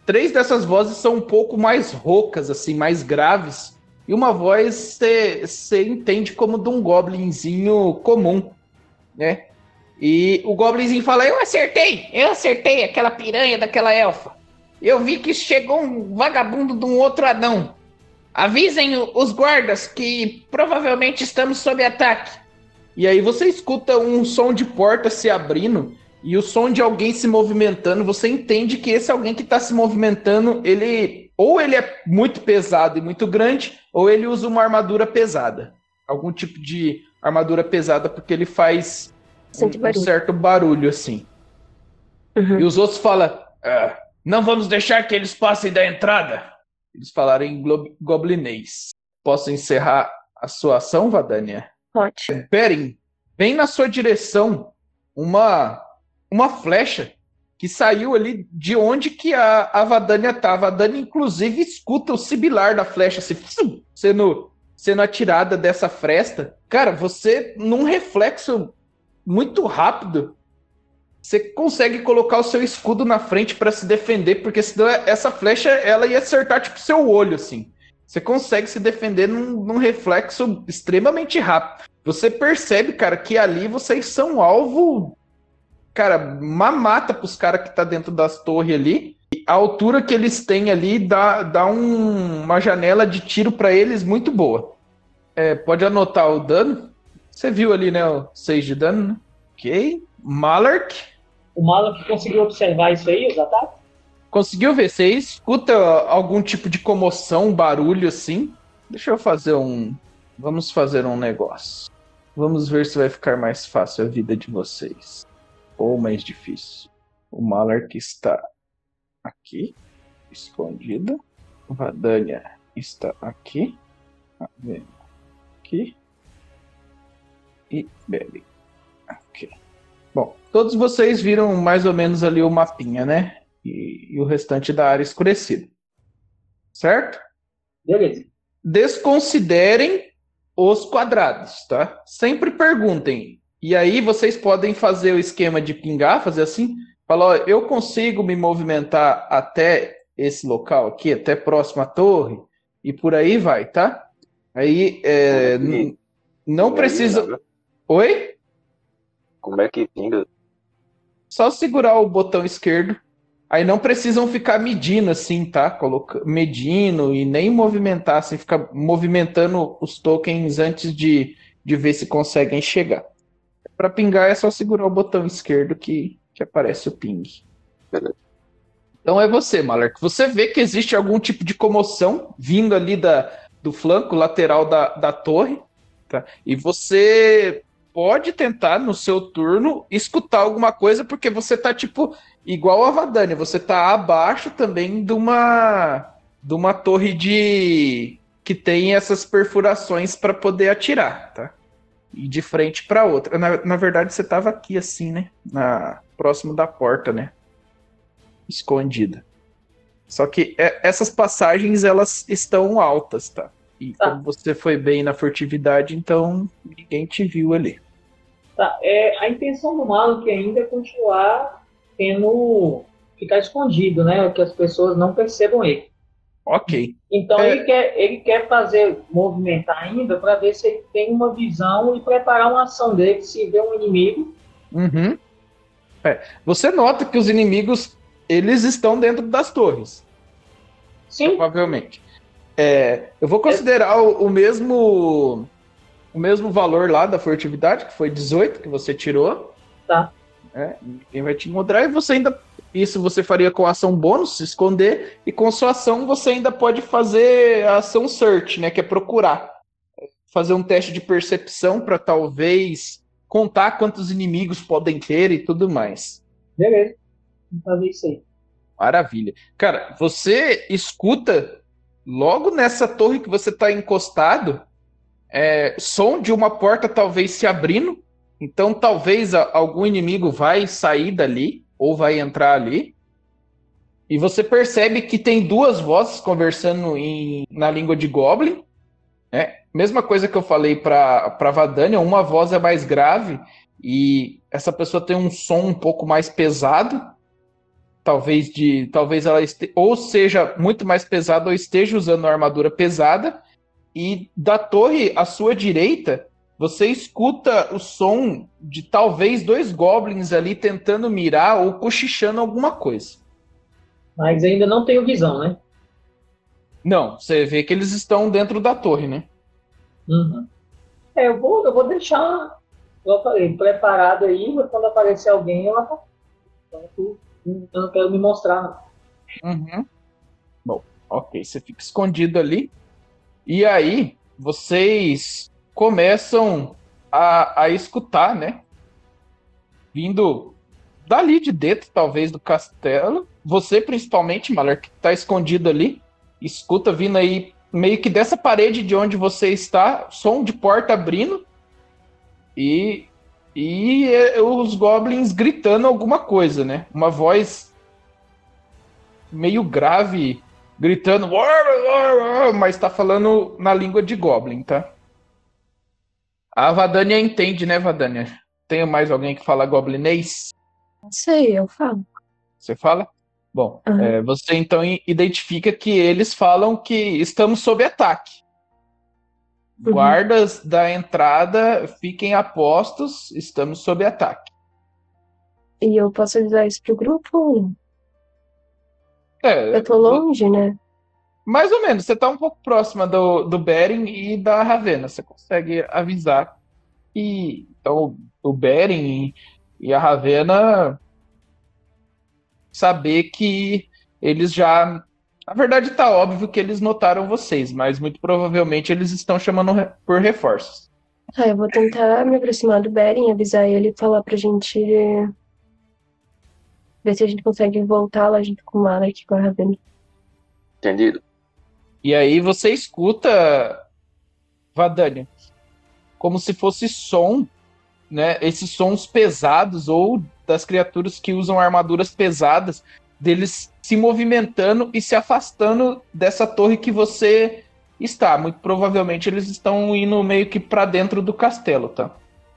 Três dessas vozes são um pouco mais roucas, assim, mais graves. E uma voz você entende como de um goblinzinho comum, né? E o goblinzinho fala: Eu acertei, eu acertei aquela piranha daquela elfa. Eu vi que chegou um vagabundo de um outro anão. Avisem os guardas que provavelmente estamos sob ataque. E aí você escuta um som de porta se abrindo e o som de alguém se movimentando. Você entende que esse alguém que está se movimentando, ele ou ele é muito pesado e muito grande, ou ele usa uma armadura pesada. Algum tipo de armadura pesada, porque ele faz um, um barulho. certo barulho assim. Uhum. E os outros falam: "Ah, não vamos deixar que eles passem da entrada. Eles falaram em goblinês. Posso encerrar a sua ação, Vadania? Pode. Beren, vem na sua direção uma uma flecha que saiu ali de onde que a, a Vadania tá. A Vadania, inclusive, escuta o sibilar da flecha assim, sendo, sendo atirada dessa fresta. Cara, você, num reflexo muito rápido, você consegue colocar o seu escudo na frente para se defender, porque senão essa flecha ela ia acertar tipo seu olho assim. Você consegue se defender num, num reflexo extremamente rápido. Você percebe, cara, que ali vocês são alvo, cara, mamata pros caras que tá dentro das torres ali. A altura que eles têm ali dá, dá um- uma janela de tiro para eles muito boa. É, pode anotar o dano. Você viu ali, né, o 6 de dano, né? Ok. Malark. O Malak conseguiu observar isso aí, os ataques? Conseguiu ver? Você escuta algum tipo de comoção, barulho assim? Deixa eu fazer um. Vamos fazer um negócio. Vamos ver se vai ficar mais fácil a vida de vocês. Ou mais difícil. O Malark está aqui, escondido. Vadania está aqui. Ah, Aqui. E Belly. Ok. Bom, todos vocês viram mais ou menos ali o mapinha, né? E, e o restante da área escurecida. Certo? Beleza. Desconsiderem os quadrados, tá? Sempre perguntem. E aí vocês podem fazer o esquema de pingar, fazer assim, falar, ó, eu consigo me movimentar até esse local aqui, até próximo à torre, e por aí vai, tá? Aí é, é não Como é precisa. pinga? Oi? Como é que pinga? Só segurar o botão esquerdo. Aí não precisam ficar medindo assim, tá? Coloca... Medindo e nem movimentar, assim, ficar movimentando os tokens antes de, de ver se conseguem chegar. Para pingar é só segurar o botão esquerdo que, que aparece o ping. Beleza. Então é você, Malark. Você vê que existe algum tipo de comoção vindo ali da, do flanco lateral da, da torre, tá? E você pode tentar, no seu turno, escutar alguma coisa, porque você tá, tipo, igual a Vadania, você tá abaixo também de uma, de uma torre de... que tem essas perfurações para poder atirar, tá? E de frente para outra. Na, na verdade, você tava aqui, assim, né? Na, próximo da porta, né? Escondida. Só que é, essas passagens, elas estão altas, tá? E Tá. como você foi bem na furtividade, então ninguém te viu ali. Tá, é, a intenção do Malak ainda é continuar tendo. ficar escondido, né? Que as pessoas não percebam ele. Ok. Então É. ele, quer, ele quer fazer, movimentar ainda para ver se ele tem uma visão e preparar uma ação dele se vê um inimigo. Uhum. É, Você nota que os inimigos, eles estão dentro das torres, Sim, provavelmente. É, eu vou considerar o, o mesmo o mesmo valor lá da furtividade, que foi 18 que você tirou. Tá. É, ninguém vai te encontrar e você ainda isso você faria com a ação bônus, se esconder, e com sua ação você ainda pode fazer a ação search, né, que é procurar. Fazer um teste de percepção para talvez contar quantos inimigos podem ter e tudo mais. beleza. Vamos fazer isso aí. Maravilha. Cara, você escuta logo nessa torre que você está encostado, é, som de uma porta talvez se abrindo. Então talvez algum inimigo vai sair dali ou vai entrar ali. E você percebe que tem duas vozes conversando em- na língua de Goblin. né? Mesma coisa que eu falei para Vadania, uma voz é mais grave e essa pessoa tem um som um pouco mais pesado talvez de talvez ela este, ou seja muito mais pesada ou esteja usando uma armadura pesada e da torre à sua direita você escuta o som de talvez dois goblins ali tentando mirar ou cochichando alguma coisa. Mas ainda não tenho visão, né? Não, você vê que eles estão dentro da torre, né? Uhum. É, eu vou, eu vou deixar, como eu falei, preparado aí, mas quando aparecer alguém, eu ataco. Então, tu- eu não quero me mostrar. Uhum. Bom, ok, você fica escondido ali. E aí, vocês começam a, a escutar, né? Vindo dali de dentro, talvez, do castelo. Você, principalmente, Maler, que tá escondido ali, escuta vindo aí, meio que dessa parede de onde você está, som de porta abrindo. E, e é, os goblins gritando alguma coisa, né? Uma voz meio grave, gritando, mas tá falando na língua de Goblin, tá? A Vadania entende, né, Vadania? Tem mais alguém que fala goblinês? Não sei, eu falo. Você fala? Bom, Aham. é, você então identifica que eles falam que estamos sob ataque. Uhum. Guardas da entrada fiquem a postos, estamos sob ataque. E eu posso avisar isso pro grupo? É, Eu tô longe, né? Mais ou menos, você tá um pouco próxima do, do Beren e da Ravena. Você consegue avisar. E então o Beren e, e a Ravena saber que eles já. Na verdade, tá óbvio que eles notaram vocês, mas muito provavelmente eles estão chamando por reforços. Ah, eu vou tentar me aproximar do Beren, avisar ele e falar pra gente ver se a gente consegue voltar lá junto com o Malek, com a Ravena. Entendido? E aí você escuta, Vadania, como se fosse som, né? Esses sons pesados ou das criaturas que usam armaduras pesadas, deles se movimentando e se afastando dessa torre que você está. Muito provavelmente eles estão indo meio que pra dentro do castelo, tá?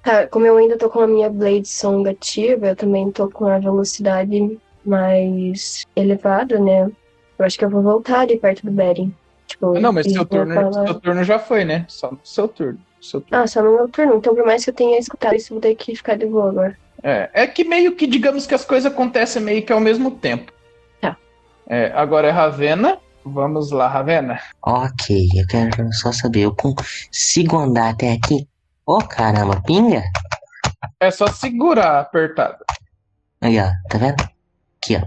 Tá, como eu ainda tô com a minha Blade Song ativa, eu também tô com a velocidade mais elevada, né? Eu acho que eu vou voltar ali perto do Beren. Tipo, Não, mas seu turno, falar- seu turno já foi, né? Só no seu turno. Seu turno. Ah, só no meu turno. Então, por mais que eu tenha escutado isso, eu vou ter que ficar de boa agora. É, é que meio que, digamos que as coisas acontecem meio que ao mesmo tempo. Tá. É, agora é Ravena. Vamos lá, Ravena. Ok, eu quero só saber, eu consigo andar até aqui? Ô caramba, pinga? É só segurar apertado. Aí, ó, tá vendo? Aqui, ó.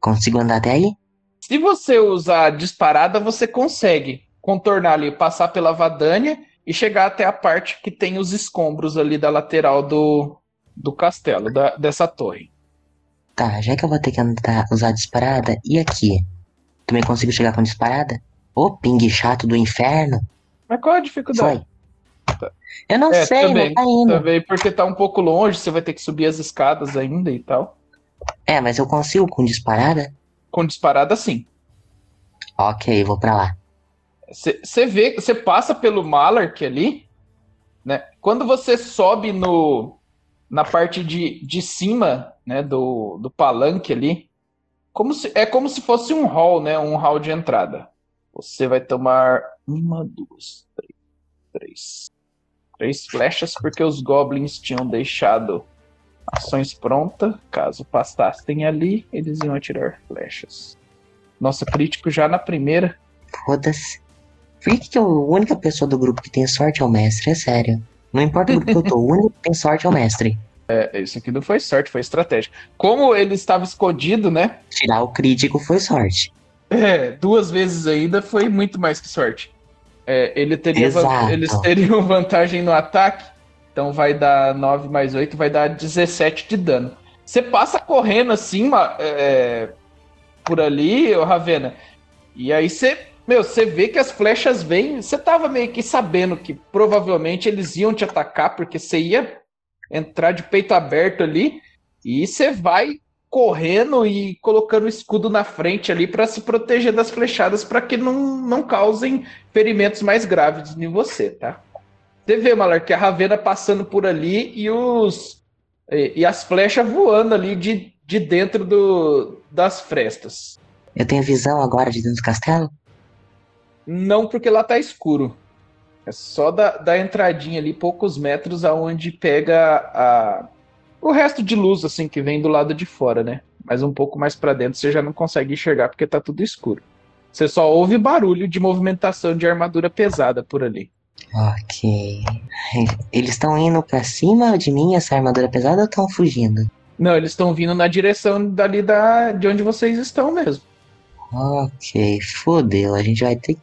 Consigo andar até aí? Se você usar disparada, você consegue contornar ali, passar pela Vadania e chegar até a parte que tem os escombros ali da lateral do, do castelo, da, dessa torre. Tá, já que eu vou ter que andar, usar disparada, e aqui? Também consigo chegar com disparada? Ô, ping chato do inferno. Mas qual é a dificuldade? Foi. Eu não É, sei, também, não tá indo. Também porque tá um pouco longe, você vai ter que subir as escadas ainda e tal. É, mas eu consigo com disparada? Com disparada, sim. Ok, vou pra lá. Você vê, você passa pelo Malark ali, né? Quando você sobe no na parte de, de cima, né, do, do palanque ali, como se, é como se fosse um hall, né, um hall de entrada. Você vai tomar uma, duas, três, três, três flechas porque os goblins tinham deixado ações prontas. Caso passassem ali, eles iam atirar flechas. Nossa, crítico já na primeira. Foda-se. Por que, que eu- a única pessoa do grupo que tem sorte é o mestre? É sério. Não importa o grupo que eu tô, o único que tem sorte é o mestre. É, isso aqui não foi sorte, foi estratégia. Como ele estava escondido, né? Tirar o crítico foi sorte. É, duas vezes ainda foi muito mais que sorte. É, ele teria eles teriam vantagem no ataque, então vai dar 9 mais 8, vai dar 17 de dano. Você passa correndo assim, ma- é, por ali, ô Ravena, e aí você, meu, você vê que as flechas vêm. Você tava meio que sabendo que provavelmente eles iam te atacar, porque você ia entrar de peito aberto ali, e você vai correndo e colocando o escudo na frente ali para se proteger das flechadas para que não, não causem ferimentos mais graves em você, tá? Você vê, Malar, que a Ravena passando por ali e os e, e as flechas voando ali de, de dentro do, das frestas. Eu tenho visão agora de dentro do castelo? Não porque lá tá escuro. É só da, da entradinha ali, poucos metros, aonde pega a, o resto de luz, assim, que vem do lado de fora, né? Mas um pouco mais pra dentro você já não consegue enxergar porque tá tudo escuro. Você só ouve barulho de movimentação de armadura pesada por ali. Ok. Eles estão indo pra cima de mim, essa armadura pesada, ou estão fugindo? Não, eles estão vindo na direção dali da, de onde vocês estão mesmo. Ok, fodeu. A gente vai ter que.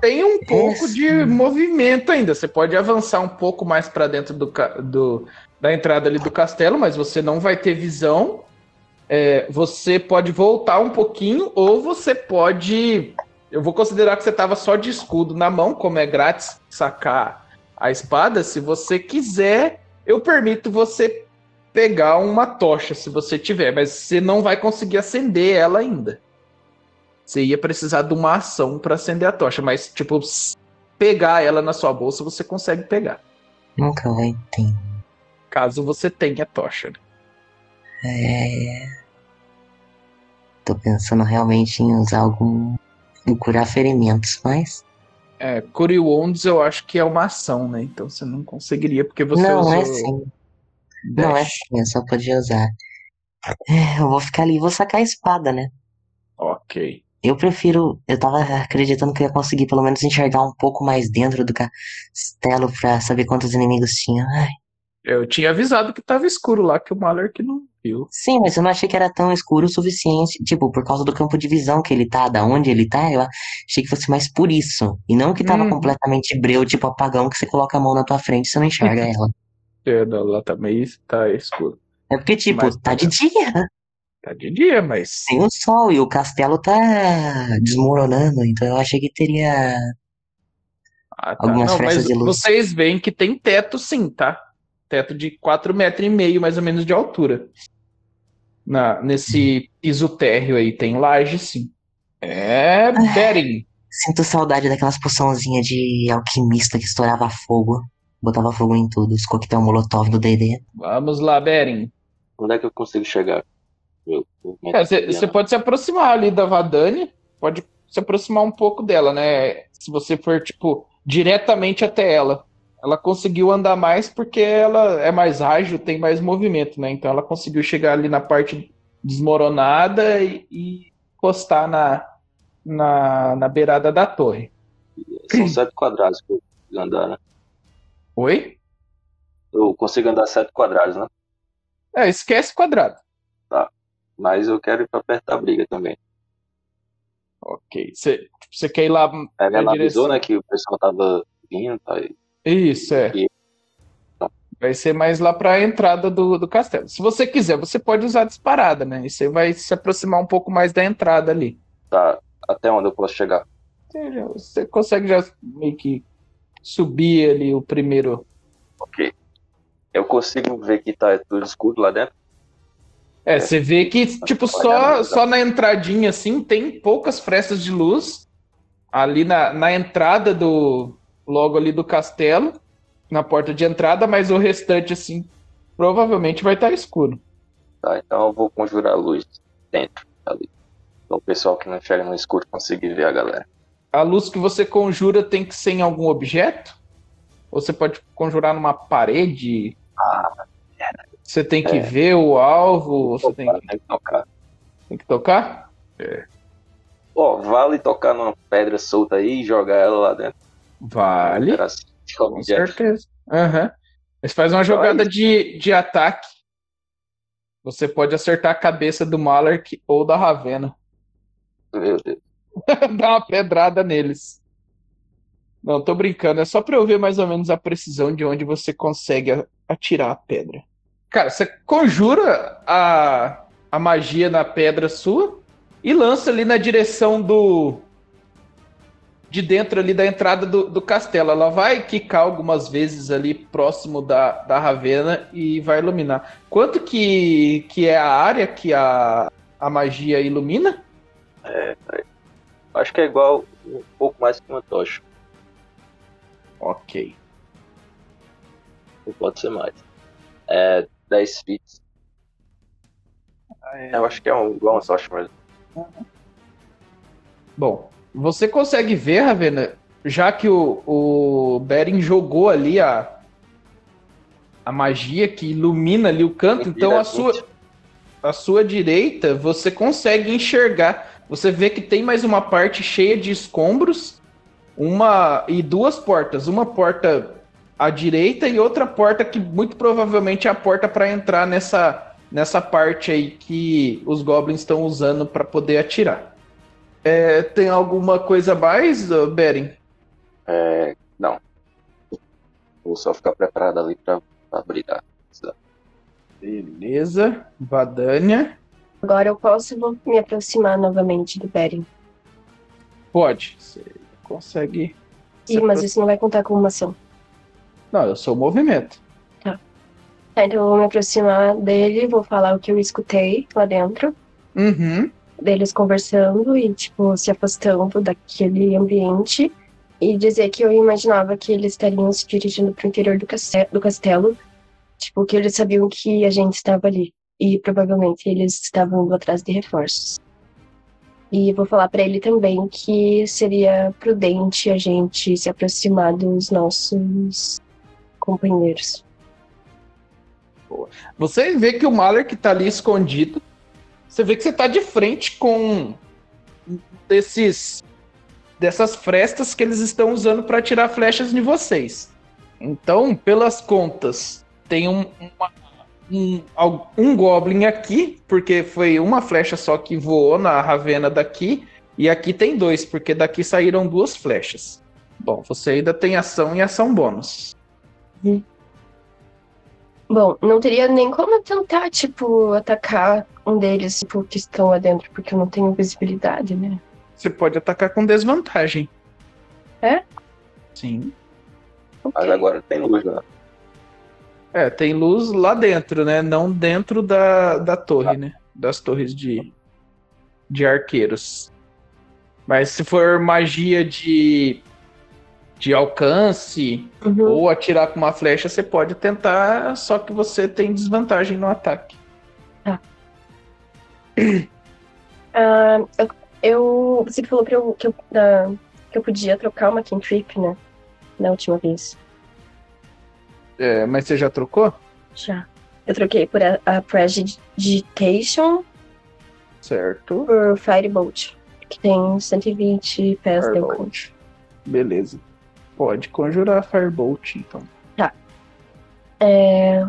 Tem um pouco Esse- de movimento ainda. Você pode avançar um pouco mais pra dentro do, do- da entrada ali do castelo, mas você não vai ter visão. É, você pode voltar um pouquinho, ou você pode. Eu vou considerar que você tava só de escudo na mão, como é grátis sacar a espada. Se você quiser, eu permito você pegar uma tocha, se você tiver, mas você não vai conseguir acender ela ainda. Você ia precisar de uma ação para acender a tocha, mas tipo, pegar ela na sua bolsa você consegue pegar, Nunca vai ter. caso você tenha tocha. né? É. Tô pensando realmente em usar algum. em curar ferimentos, mas. É, Cure Wounds eu acho que é uma ação, né? Então você não conseguiria porque você não, usou é assim. Não é dash. assim, eu só podia usar. É, eu vou ficar ali e vou sacar a espada, né? Ok. Eu prefiro. Eu tava acreditando que eu ia conseguir pelo menos enxergar um pouco mais dentro do castelo pra saber quantos inimigos tinha. Ai, Eu tinha avisado que tava escuro lá, que o Maler que não viu. sim, mas eu não achei que era tão escuro o suficiente. Tipo, por causa do campo de visão que ele tá, da onde ele tá, eu achei que fosse mais por isso. E não que tava Uhum. completamente breu, tipo apagão, que você coloca a mão na tua frente e você não enxerga ela. É, não, lá tá meio tá escuro. É porque, tipo, Mas tá de dia. Tá de dia, mas Tem o sol e o castelo tá desmoronando, então eu achei que teria. Ah, tá. Algumas Não, frestas mas de luz. vocês veem que tem teto sim, tá? Teto de 4 metros e meio, mais ou menos, de altura. Na, nesse piso térreo aí, tem laje sim. É, Beren. Sinto saudade daquelas poçãozinhas de alquimista que estourava fogo. Botava fogo em tudo, os coquetel molotov do D&D. Vamos lá, Beren. Onde é que eu consigo chegar? Você pode se aproximar ali da Vadani, pode se aproximar um pouco dela, né? Se você for, tipo, diretamente até ela. Ela conseguiu andar mais porque ela é mais ágil, tem mais movimento, né? Então ela conseguiu chegar ali na parte desmoronada e, e encostar na, na, na beirada da torre. São sete quadrados que eu consigo andar, né? Oi? Eu consigo andar sete quadrados, né? É, esquece quadrado. Mas eu quero ir pra perto da briga também. Ok. Você você quer ir lá. É, Ela na avisou, né, que o pessoal tava vindo, tá? E- Isso, é. E- Vai ser mais lá para a entrada do, do castelo. Se você quiser, você pode usar disparada, né? E você vai se aproximar um pouco mais da entrada ali. Tá, até onde eu posso chegar? Você, já- você consegue já meio que subir ali o primeiro. Ok. Eu consigo ver que tá tudo escuro lá dentro? É, você vê que, tipo, só, só na entradinha, assim, tem poucas frestas de luz. Ali na, na entrada do. Logo ali do castelo. Na porta de entrada, mas o restante, assim, provavelmente vai estar escuro. Tá, então eu vou conjurar a luz dentro ali. Então o pessoal que não enxerga no escuro conseguir ver a galera. A luz que você conjura tem que ser em algum objeto? Ou você pode conjurar numa parede? Você tem que É. ver o alvo? Você tem, Tem que tocar. tem que tocar? Ó, vale tocar numa pedra solta aí e jogar ela lá dentro. Vale. Assim, Com certeza. Aham. Mas faz uma jogada de, de ataque. Você pode acertar a cabeça do Malark ou da Ravena. Meu Deus. Dá uma pedrada neles. Não, tô brincando. É só pra eu ver mais ou menos a precisão de onde você consegue atirar a pedra. Cara, você conjura a, a magia na pedra sua e lança ali na direção do. De dentro ali da entrada do, do castelo. Ela vai quicar algumas vezes ali próximo da, da Ravena e vai iluminar. Quanto que, que é a área que a, a magia ilumina? Acho que é igual um pouco mais que uma tocha. Ok. Ou pode ser mais. É 10 feet. Eu acho que é um, igual uma tocha mesmo. Bom, você consegue ver, Ravena, já que o, o Beren jogou ali a, a magia que ilumina ali o canto, então a sua, a sua direita você consegue enxergar. Você vê que tem mais uma parte cheia de escombros, uma e duas portas, uma porta à direita e outra porta que muito provavelmente é a porta para entrar nessa nessa parte aí que os goblins estão usando para poder atirar. É, tem alguma coisa a mais, Beren? É, não. Vou só ficar preparado ali pra, pra brigar. Beleza. Vadania. Agora eu posso me aproximar novamente do Beren. Pode. Você consegue. Se mas isso não vai contar como uma ação. Não, eu sou o movimento. Tá, então eu vou me aproximar dele, vou falar o que eu escutei lá dentro, Uhum. deles conversando e, tipo, se afastando daquele ambiente. E dizer que eu imaginava que eles estariam se dirigindo pro interior do, caste- do castelo. Tipo, que eles sabiam que a gente estava ali. E provavelmente eles estavam indo atrás de reforços. E vou falar pra ele também que seria prudente a gente se aproximar dos nossos companheiros. Você vê que o Malek tá ali escondido. Você vê que você tá de frente com desses dessas frestas que eles estão usando para tirar flechas de vocês. Então, pelas contas, tem um, uma- um, um Goblin aqui, porque foi uma flecha só que voou na Ravena daqui, e aqui tem dois, porque daqui saíram duas flechas. Bom, você ainda tem ação e ação bônus. Bom, não teria nem como eu tentar, tipo, atacar um deles, tipo, que estão lá dentro, porque eu não tenho visibilidade, né? Você pode atacar com desvantagem. É? Sim. Mas Ok. agora tem luz, né? É, tem luz lá dentro, né? Não dentro da, da torre, né? Das torres de, de arqueiros. Mas se for magia de, de alcance Uhum. ou atirar com uma flecha, você pode tentar, só que você tem desvantagem no ataque. Ah, eu, eu- Você falou pra eu, que, eu, ah, que eu podia trocar uma cantrip, né? Na última vez. É, mas você já trocou? Já. Eu troquei por a, a Prestidigitation Certo. por Firebolt, que tem 120 pés de alcance. Beleza. Pode conjurar Firebolt, então. É...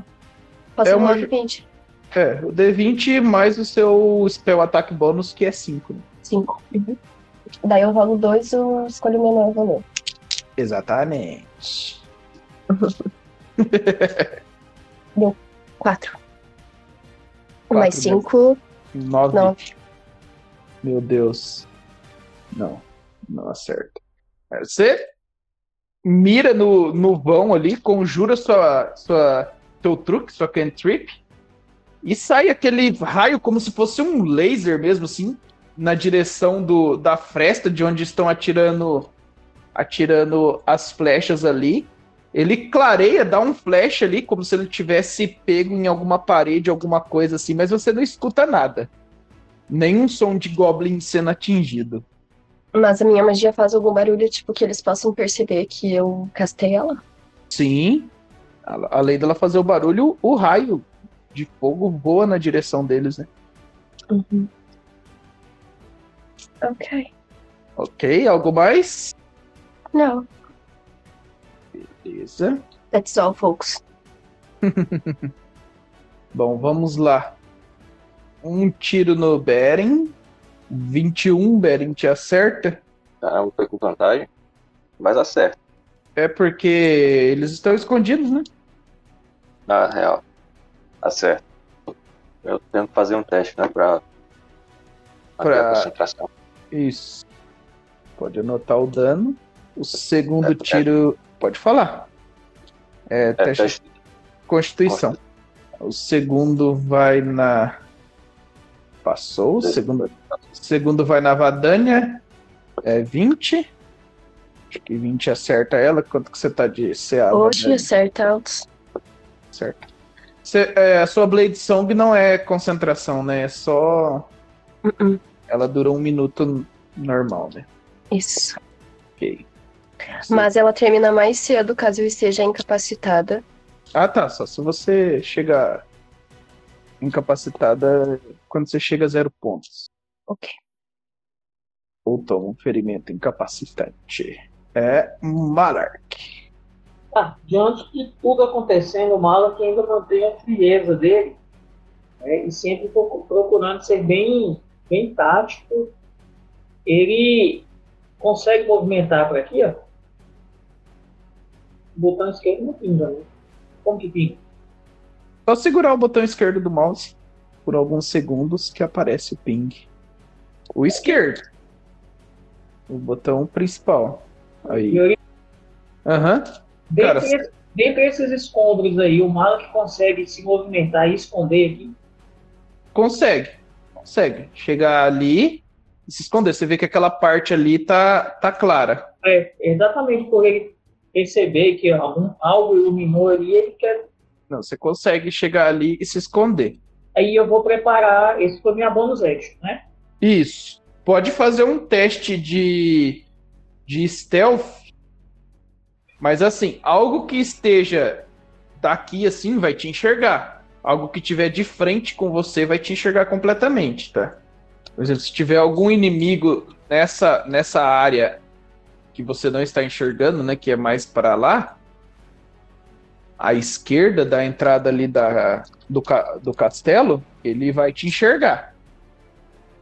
Posso É uma- de 20? É, o D20 mais o seu spell ataque bônus, que é 5. Né? 5. Uhum. Daí eu rolo 2 eu escolho o menor valor. Exatamente. Deu 4. Mais 5, 9. 9. Meu Deus. Não, não acerta. Você mira no, no vão ali, conjura sua, sua, seu truque, sua cantrip, e sai aquele raio como se fosse um laser mesmo, assim, na direção do, da fresta de onde estão atirando atirando as flechas ali. Ele clareia, dá um flash ali, como se ele tivesse pego em alguma parede, alguma coisa assim, mas você não escuta nada. Nenhum som de Goblin sendo atingido. Mas a minha magia faz algum barulho, tipo, que eles possam perceber que eu castei ela? Sim. a- Além dela fazer o barulho, o raio de fogo voa na direção deles, né? Uhum. Ok. Ok, algo mais? Não. Beleza. That's all, folks. Bom, vamos lá. Um tiro no Beren. 21, Beren te acerta. Caramba, foi com vantagem. Mas acerta. É porque eles estão escondidos, né? Na real. Acerta. Eu tenho que fazer um teste, né? Pra. Pra concentração. Isso. Pode anotar o dano. O segundo É, tiro. Pode falar. É, É, teste teste. de Constituição. O segundo vai na. Passou. O segundo, segundo vai na Vadania. É 20. Acho que 20 acerta ela. Quanto que você tá de CA? Hoje acerta altos. Certo. Cê- é, a sua Blade Song não é concentração, né? É só. Uh-uh. Ela dura um minuto normal, né? Isso. Ok. Mas ela termina mais cedo caso eu esteja incapacitada. Ah, tá. Só se você chega incapacitada quando você chega a zero pontos. Ok. Ou toma um ferimento incapacitante. É Malark. Tá, diante de tudo acontecendo, o Malak ainda mantém a frieza dele né, e sempre pro- procurando ser bem, bem tático. Ele consegue movimentar para aqui, ó. O botão esquerdo não pinga, né? Como que pinga? Só segurar o botão esquerdo do mouse por alguns segundos que aparece o ping. O esquerdo. O botão principal. Aí. Aham. dentre, Cara, esse- dentre esses escombros aí, o Malak consegue se movimentar e esconder aqui. Consegue. Consegue. Chegar ali e se esconder. Você vê que aquela parte ali tá, tá clara. É, exatamente por ele perceber que algum, algo iluminou ali, ele quer. Não, você consegue chegar ali e se esconder. Aí eu vou preparar. Esse foi minha bônus action, né? Isso. Pode fazer um teste de, de stealth. Mas assim, algo que esteja daqui assim vai te enxergar. Algo que tiver de frente com você vai te enxergar completamente, tá? Por exemplo, se tiver algum inimigo nessa, nessa área que você não está enxergando, né, que é mais para lá, à esquerda da entrada ali da, do, do castelo, ele vai te enxergar.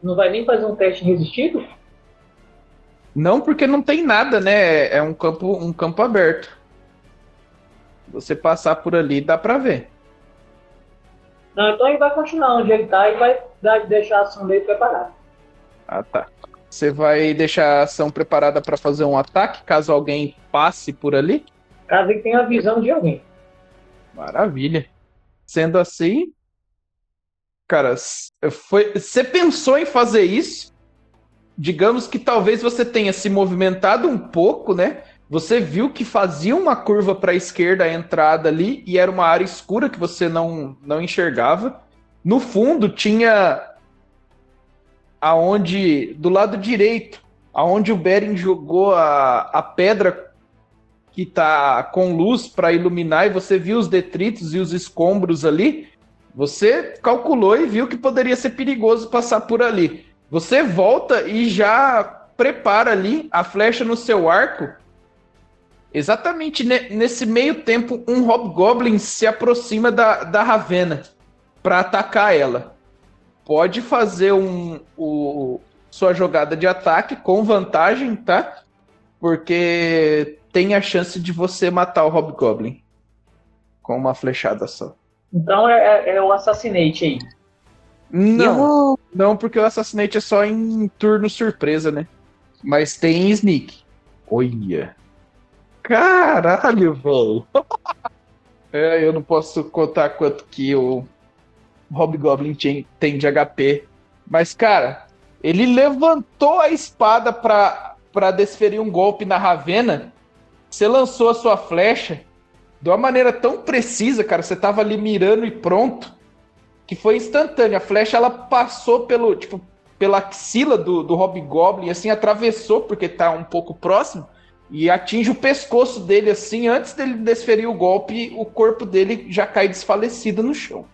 Não vai nem fazer um teste resistido? Não, porque não tem nada, né? É um campo, um campo aberto. Você passar por ali, dá pra ver. Não, então ele vai continuar onde ele tá e vai deixar a ação dele preparada. Ah, tá. Você vai deixar a ação preparada pra fazer um ataque, caso alguém passe por ali? Caso ele tenha a visão de alguém. Maravilha. Sendo assim, cara, foi, você pensou em fazer isso? Digamos que talvez você tenha se movimentado um pouco, né? Você viu que fazia uma curva para a esquerda a entrada ali e era uma área escura que você não, não enxergava. No fundo tinha aonde do lado direito, aonde o Beren jogou a, a pedra que tá com luz para iluminar e você viu os detritos e os escombros ali, você calculou e viu que poderia ser perigoso passar por ali. Você volta e já prepara ali a flecha no seu arco. Exatamente ne- nesse meio tempo, um Hobgoblin se aproxima da, da Ravena. para atacar ela. Pode fazer um, o, sua jogada de ataque com vantagem, tá? Porque tem a chance de você matar o Hobgoblin com uma flechada só. Então é, é, é o Assassinate aí. Não, não, porque o Assassinate é só em turno surpresa, né? Mas tem Sneak. Olha. Caralho, velho. é, eu não posso contar quanto que o Hobgoblin tem de HP. Mas, cara, ele levantou a espada pra, pra desferir um golpe na Ravena. Você lançou a sua flecha de uma maneira tão precisa, cara. Você tava ali mirando e pronto. Que foi instantâneo. A flecha ela passou pelo, tipo, pela axila do, do Hobgoblin, assim, atravessou, porque tá um pouco próximo, e atinge o pescoço dele, assim, antes dele desferir o golpe, o corpo dele já cai desfalecido no chão.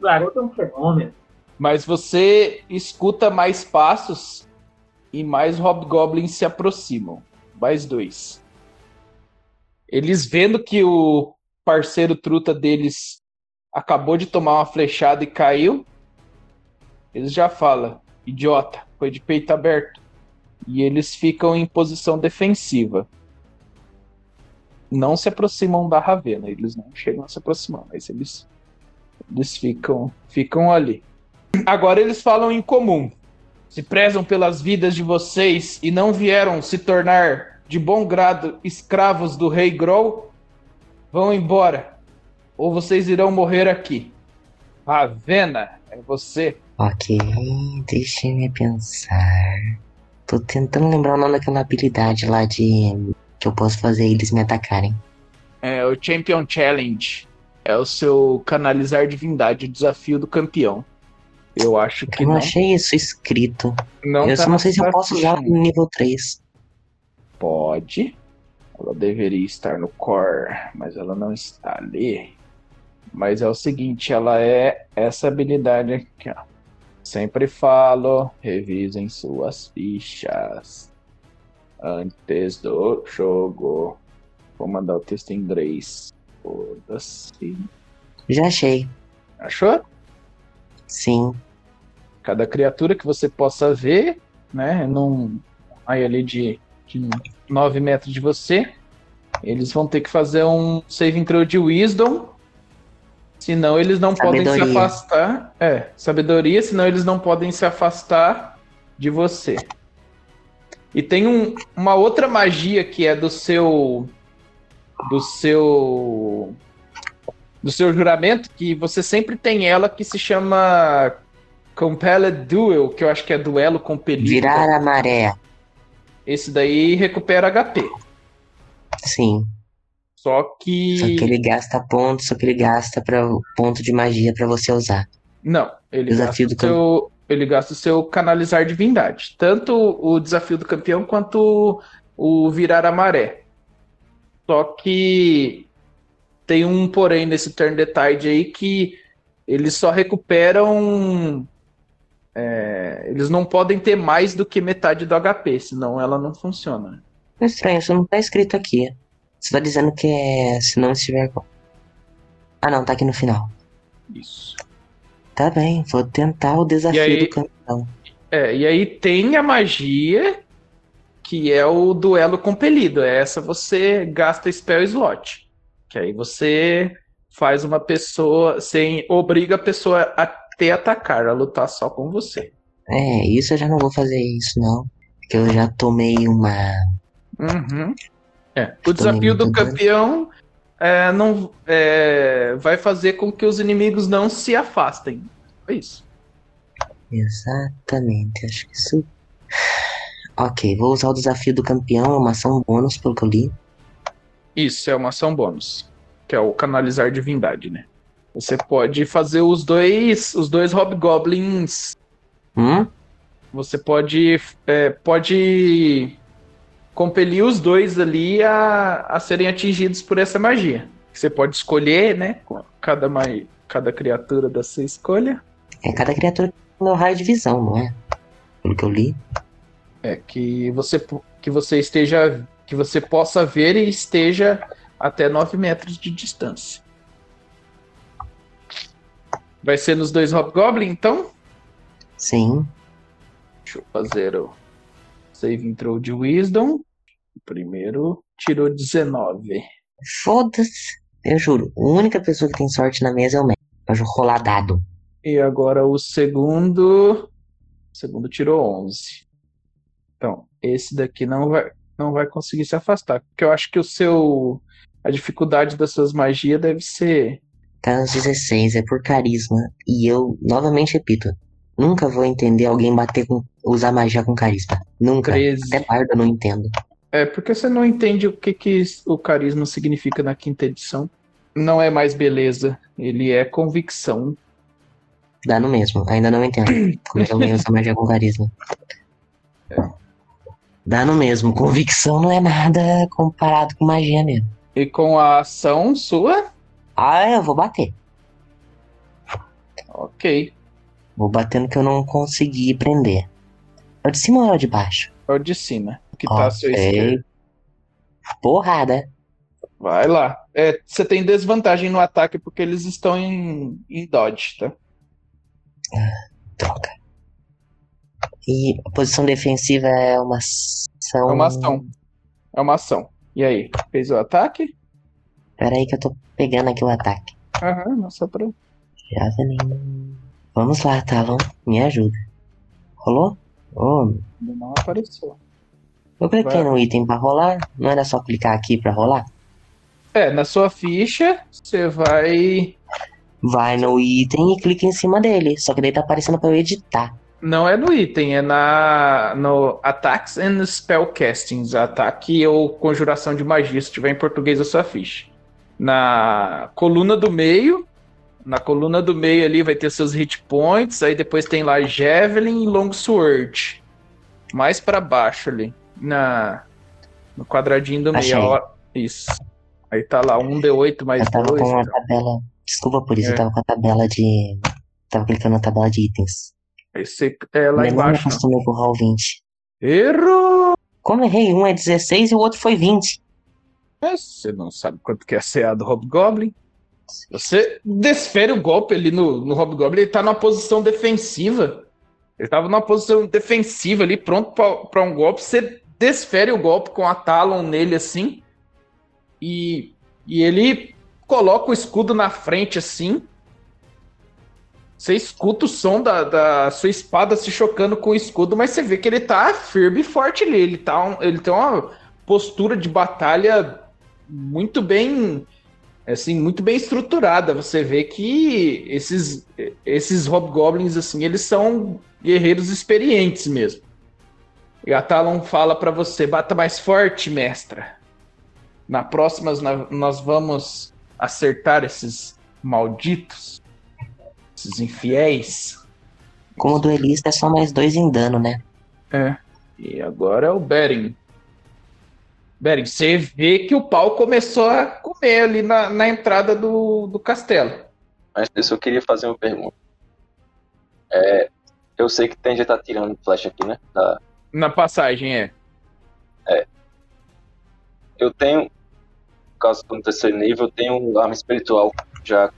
Claro, é um fenômeno. Mas você escuta mais passos e mais Hobgoblins se aproximam. Mais dois. Eles vendo que o parceiro truta deles acabou de tomar uma flechada e caiu, eles já falam: idiota, foi de peito aberto. E eles ficam em posição defensiva. Não se aproximam da Ravena, eles não chegam a se aproximar, mas eles, eles ficam, ficam ali. Agora eles falam em comum. Se prezam pelas vidas de vocês e não vieram se tornar de bom grado escravos do rei Grow, vão embora. Ou vocês irão morrer aqui. Ravena, é você. Ok, deixa eu pensar. Tô tentando lembrar o nome daquela habilidade lá de. que eu posso fazer eles me atacarem. É o Champion Challenge. É o seu canalizar divindade, o desafio do campeão. Eu acho que. Eu não, não achei isso escrito. Não eu tá só não sei se eu posso usar no nível 3. Pode. Ela deveria estar no core, mas ela não está ali. Mas é o seguinte, ela é essa habilidade aqui, ó. Sempre falo, revisem suas fichas antes do jogo. Vou mandar o texto em inglês. Foda-se. Já achei. Achou? Sim. Cada criatura que você possa ver, né, num aí ali de, de 9 metros de você, eles vão ter que fazer um saving throw de wisdom. Senão eles não podem se Sabedoria. afastar. É, sabedoria, senão eles não podem se afastar de você. E tem um- uma outra magia que é do seu. Do seu. Do seu juramento, que você sempre tem ela que se chama Compelled Duel, que eu acho que é duelo compelido. Virar a maré. Esse daí recupera HP. Sim. Só que. Só que ele gasta pontos, só que ele gasta para ponto de magia pra você usar. Não, ele Desafio gasta, o do seu, ele gasta o seu canalizar divindade. Tanto o desafio do campeão quanto o virar a maré. Só que tem um porém nesse turn the tide aí que eles só recuperam. é, eles não podem ter mais do que metade do HP, senão ela não funciona. É estranho, isso não tá escrito aqui. Você tá dizendo que é se não estiver. com- Ah não, tá aqui no final. Isso. Tá bem, vou tentar o desafio aí- do campeão. É, e aí tem a magia que é o duelo compelido. É essa você gasta spell slot. Que aí você faz uma pessoa, sem obriga a pessoa a te atacar, a lutar só com você. É, isso eu já não vou fazer isso não. Porque eu já tomei uma. Uhum. É. O desafio do campeão é, não, é, vai fazer com que os inimigos não se afastem. É isso. Exatamente, acho que isso. Ok, vou usar o desafio do campeão, é uma ação bônus pelo que eu li. Isso é uma ação bônus, que é o canalizar divindade, né? Você pode fazer os dois, os dois hobgoblins. Hum? Você pode, é, pode compelir os dois ali a, a serem atingidos por essa magia. Você pode escolher, né? com Cada, cada criatura da sua escolha. É cada criatura tem meu raio de visão, não é? Pelo que eu li. É que você, que você esteja. Que você possa ver e esteja até 9 metros de distância. Vai ser nos dois Hobgoblin, então? Sim. Deixa eu fazer o save intro de Wisdom. O primeiro tirou 19. Foda-se. Eu juro, a única pessoa que tem sorte na mesa é o médico. Pra rolar dado. E agora o segundo. O segundo tirou 11. Então, esse daqui não vai, não vai conseguir se afastar. Porque eu acho que o seu. A dificuldade das suas magias deve ser. Tá nos 16, é por carisma. E eu, novamente repito, nunca vou entender alguém bater com. usar magia com carisma. Nunca. 13. Até pardo eu não entendo. É, porque você não entende o que, que o carisma significa na quinta edição. Não é mais beleza, ele é convicção. Dá no mesmo, ainda não entendo. Como é que alguém usa magia com carisma? Dá no mesmo, convicção não é nada comparado com magia mesmo. E com a ação sua, Ah, eu vou bater. ok. Vou bater no que eu não consegui prender. É o de cima ou é o de baixo? É o de cima, que tá à sua Ok. esquerda. Porrada. Vai lá. É, você tem desvantagem no ataque porque eles estão em, em dodge, tá? Troca. E a posição defensiva é uma ação. É uma ação. É uma ação. E aí, fez o ataque? Pera aí que eu tô pegando aqui o ataque. Aham, não só pra. Javelin. Vamos lá, Talon. Me ajuda. Rolou? Oh, Ainda não apareceu. eu cliquei no item pra rolar. Não era só clicar aqui pra rolar? É, na sua ficha, você vai. Vai no item e clica em cima dele. Só que daí tá aparecendo pra eu editar. Não é no item, é na no Attacks and Spellcastings, ataque ou conjuração de magia, se tiver em português a sua ficha. Na coluna do meio, na coluna do meio ali vai ter seus hit points, aí depois tem lá Javelin e Longsword. Mais pra baixo ali, na no quadradinho do meio, Achei. isso. Aí tá lá 1d8 mais Eu tava 2. com uma então. tabela. Desculpa por isso, É. eu tava com a tabela de. Tava clicando na tabela de itens. Aí você é lá não embaixo. acostumei com o roll 20. Errou! Como errei, um é 16 e o outro foi 20. É, Você não sabe quanto que é a CA do Hobgoblin. Você desfere o golpe ali no, no Hobgoblin, ele tá numa posição defensiva. Ele tava numa posição defensiva ali, pronto pra um golpe. Você desfere o golpe com a Talon nele assim. E, e ele coloca o escudo na frente assim. Você escuta o som da, da sua espada se chocando com o escudo, mas você vê que ele tá firme e forte ali. Ele, tá um- ele tem uma postura de batalha muito bem assim muito bem estruturada. Você vê que esses esses hobgoblins assim eles são guerreiros experientes mesmo. E a Talon fala pra você bata mais forte mestra. Na próxima nós vamos acertar esses malditos esses infiéis. Como duelista é só mais dois em dano, né? é. E agora é o Beren Beren, você vê que o pau começou a comer ali na, na entrada do, do castelo. Mas eu queria fazer uma pergunta. É, eu sei que tem gente atirando flecha aqui, né? Da- Na passagem, é. eu tenho, caso do terceiro nível, eu tenho um arma espiritual já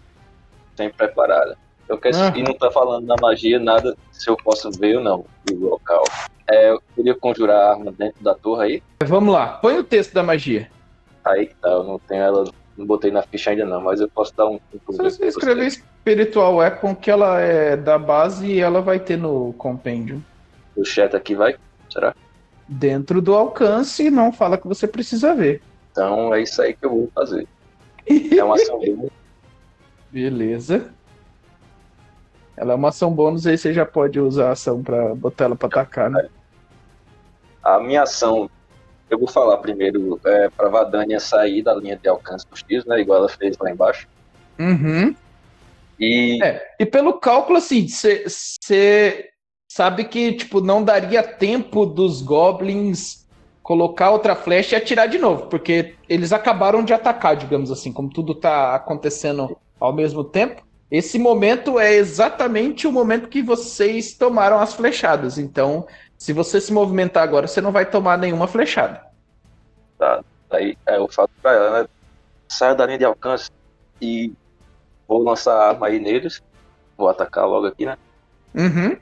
sempre preparada. Eu quero, Ah. E não tá falando da magia, nada se eu posso ver ou não o local. É, eu queria conjurar a arma dentro da torre aí. Vamos lá, põe o texto da magia. Aí que tá, eu não tenho ela, não botei na ficha ainda não, mas eu posso dar um. um Se você escrever Spiritual Weapon, que ela é da base e ela vai ter no Compendium. O chat aqui vai? Será? Dentro do alcance, não fala que você precisa ver. Então é isso aí que eu vou fazer. É uma ação. Beleza. Ela é uma ação bônus, aí você já pode usar a ação pra botar ela pra atacar, né? A minha ação, eu vou falar primeiro é, pra Vadania sair da linha de alcance dos tiros, né? Igual ela fez lá embaixo. Uhum. E É, e pelo cálculo, assim, você sabe que, tipo, não daria tempo dos goblins colocar outra flecha e atirar de novo, porque eles acabaram de atacar, digamos assim, como tudo tá acontecendo ao mesmo tempo. Esse momento é exatamente o momento que vocês tomaram as flechadas. Então, se você se movimentar agora, você não vai tomar nenhuma flechada. aí é, eu falo pra ela, né? Saia da linha de alcance e vou lançar a arma aí neles. vou atacar logo aqui, né? Uhum.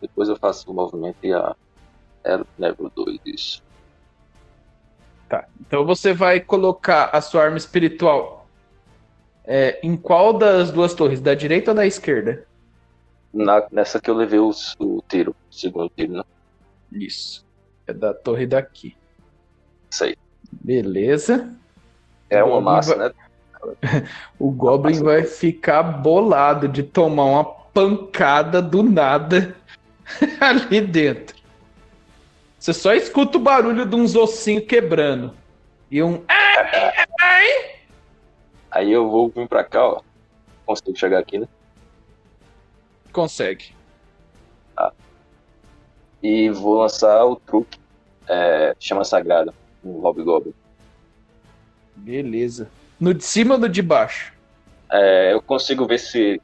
Depois eu faço o movimento e a. É level 2, isso. Tá. Então você vai colocar a sua arma espiritual é, em qual das duas torres? Da direita ou da esquerda? Na, nessa que eu levei o, o tiro, o segundo tiro, né? Isso. É da torre daqui. Isso aí. Beleza. É uma massa, vai- né? O Goblin vai ficar bolado de tomar uma pancada do nada ali dentro. Você só escuta o barulho de uns ossinhos quebrando. E um. Aí eu vou vir pra cá, ó. Consigo chegar aqui, né? Consegue. E vou lançar o truque. É, chama sagrada. No Hobgoblin. Beleza. No de cima ou no de baixo? É, eu consigo ver se.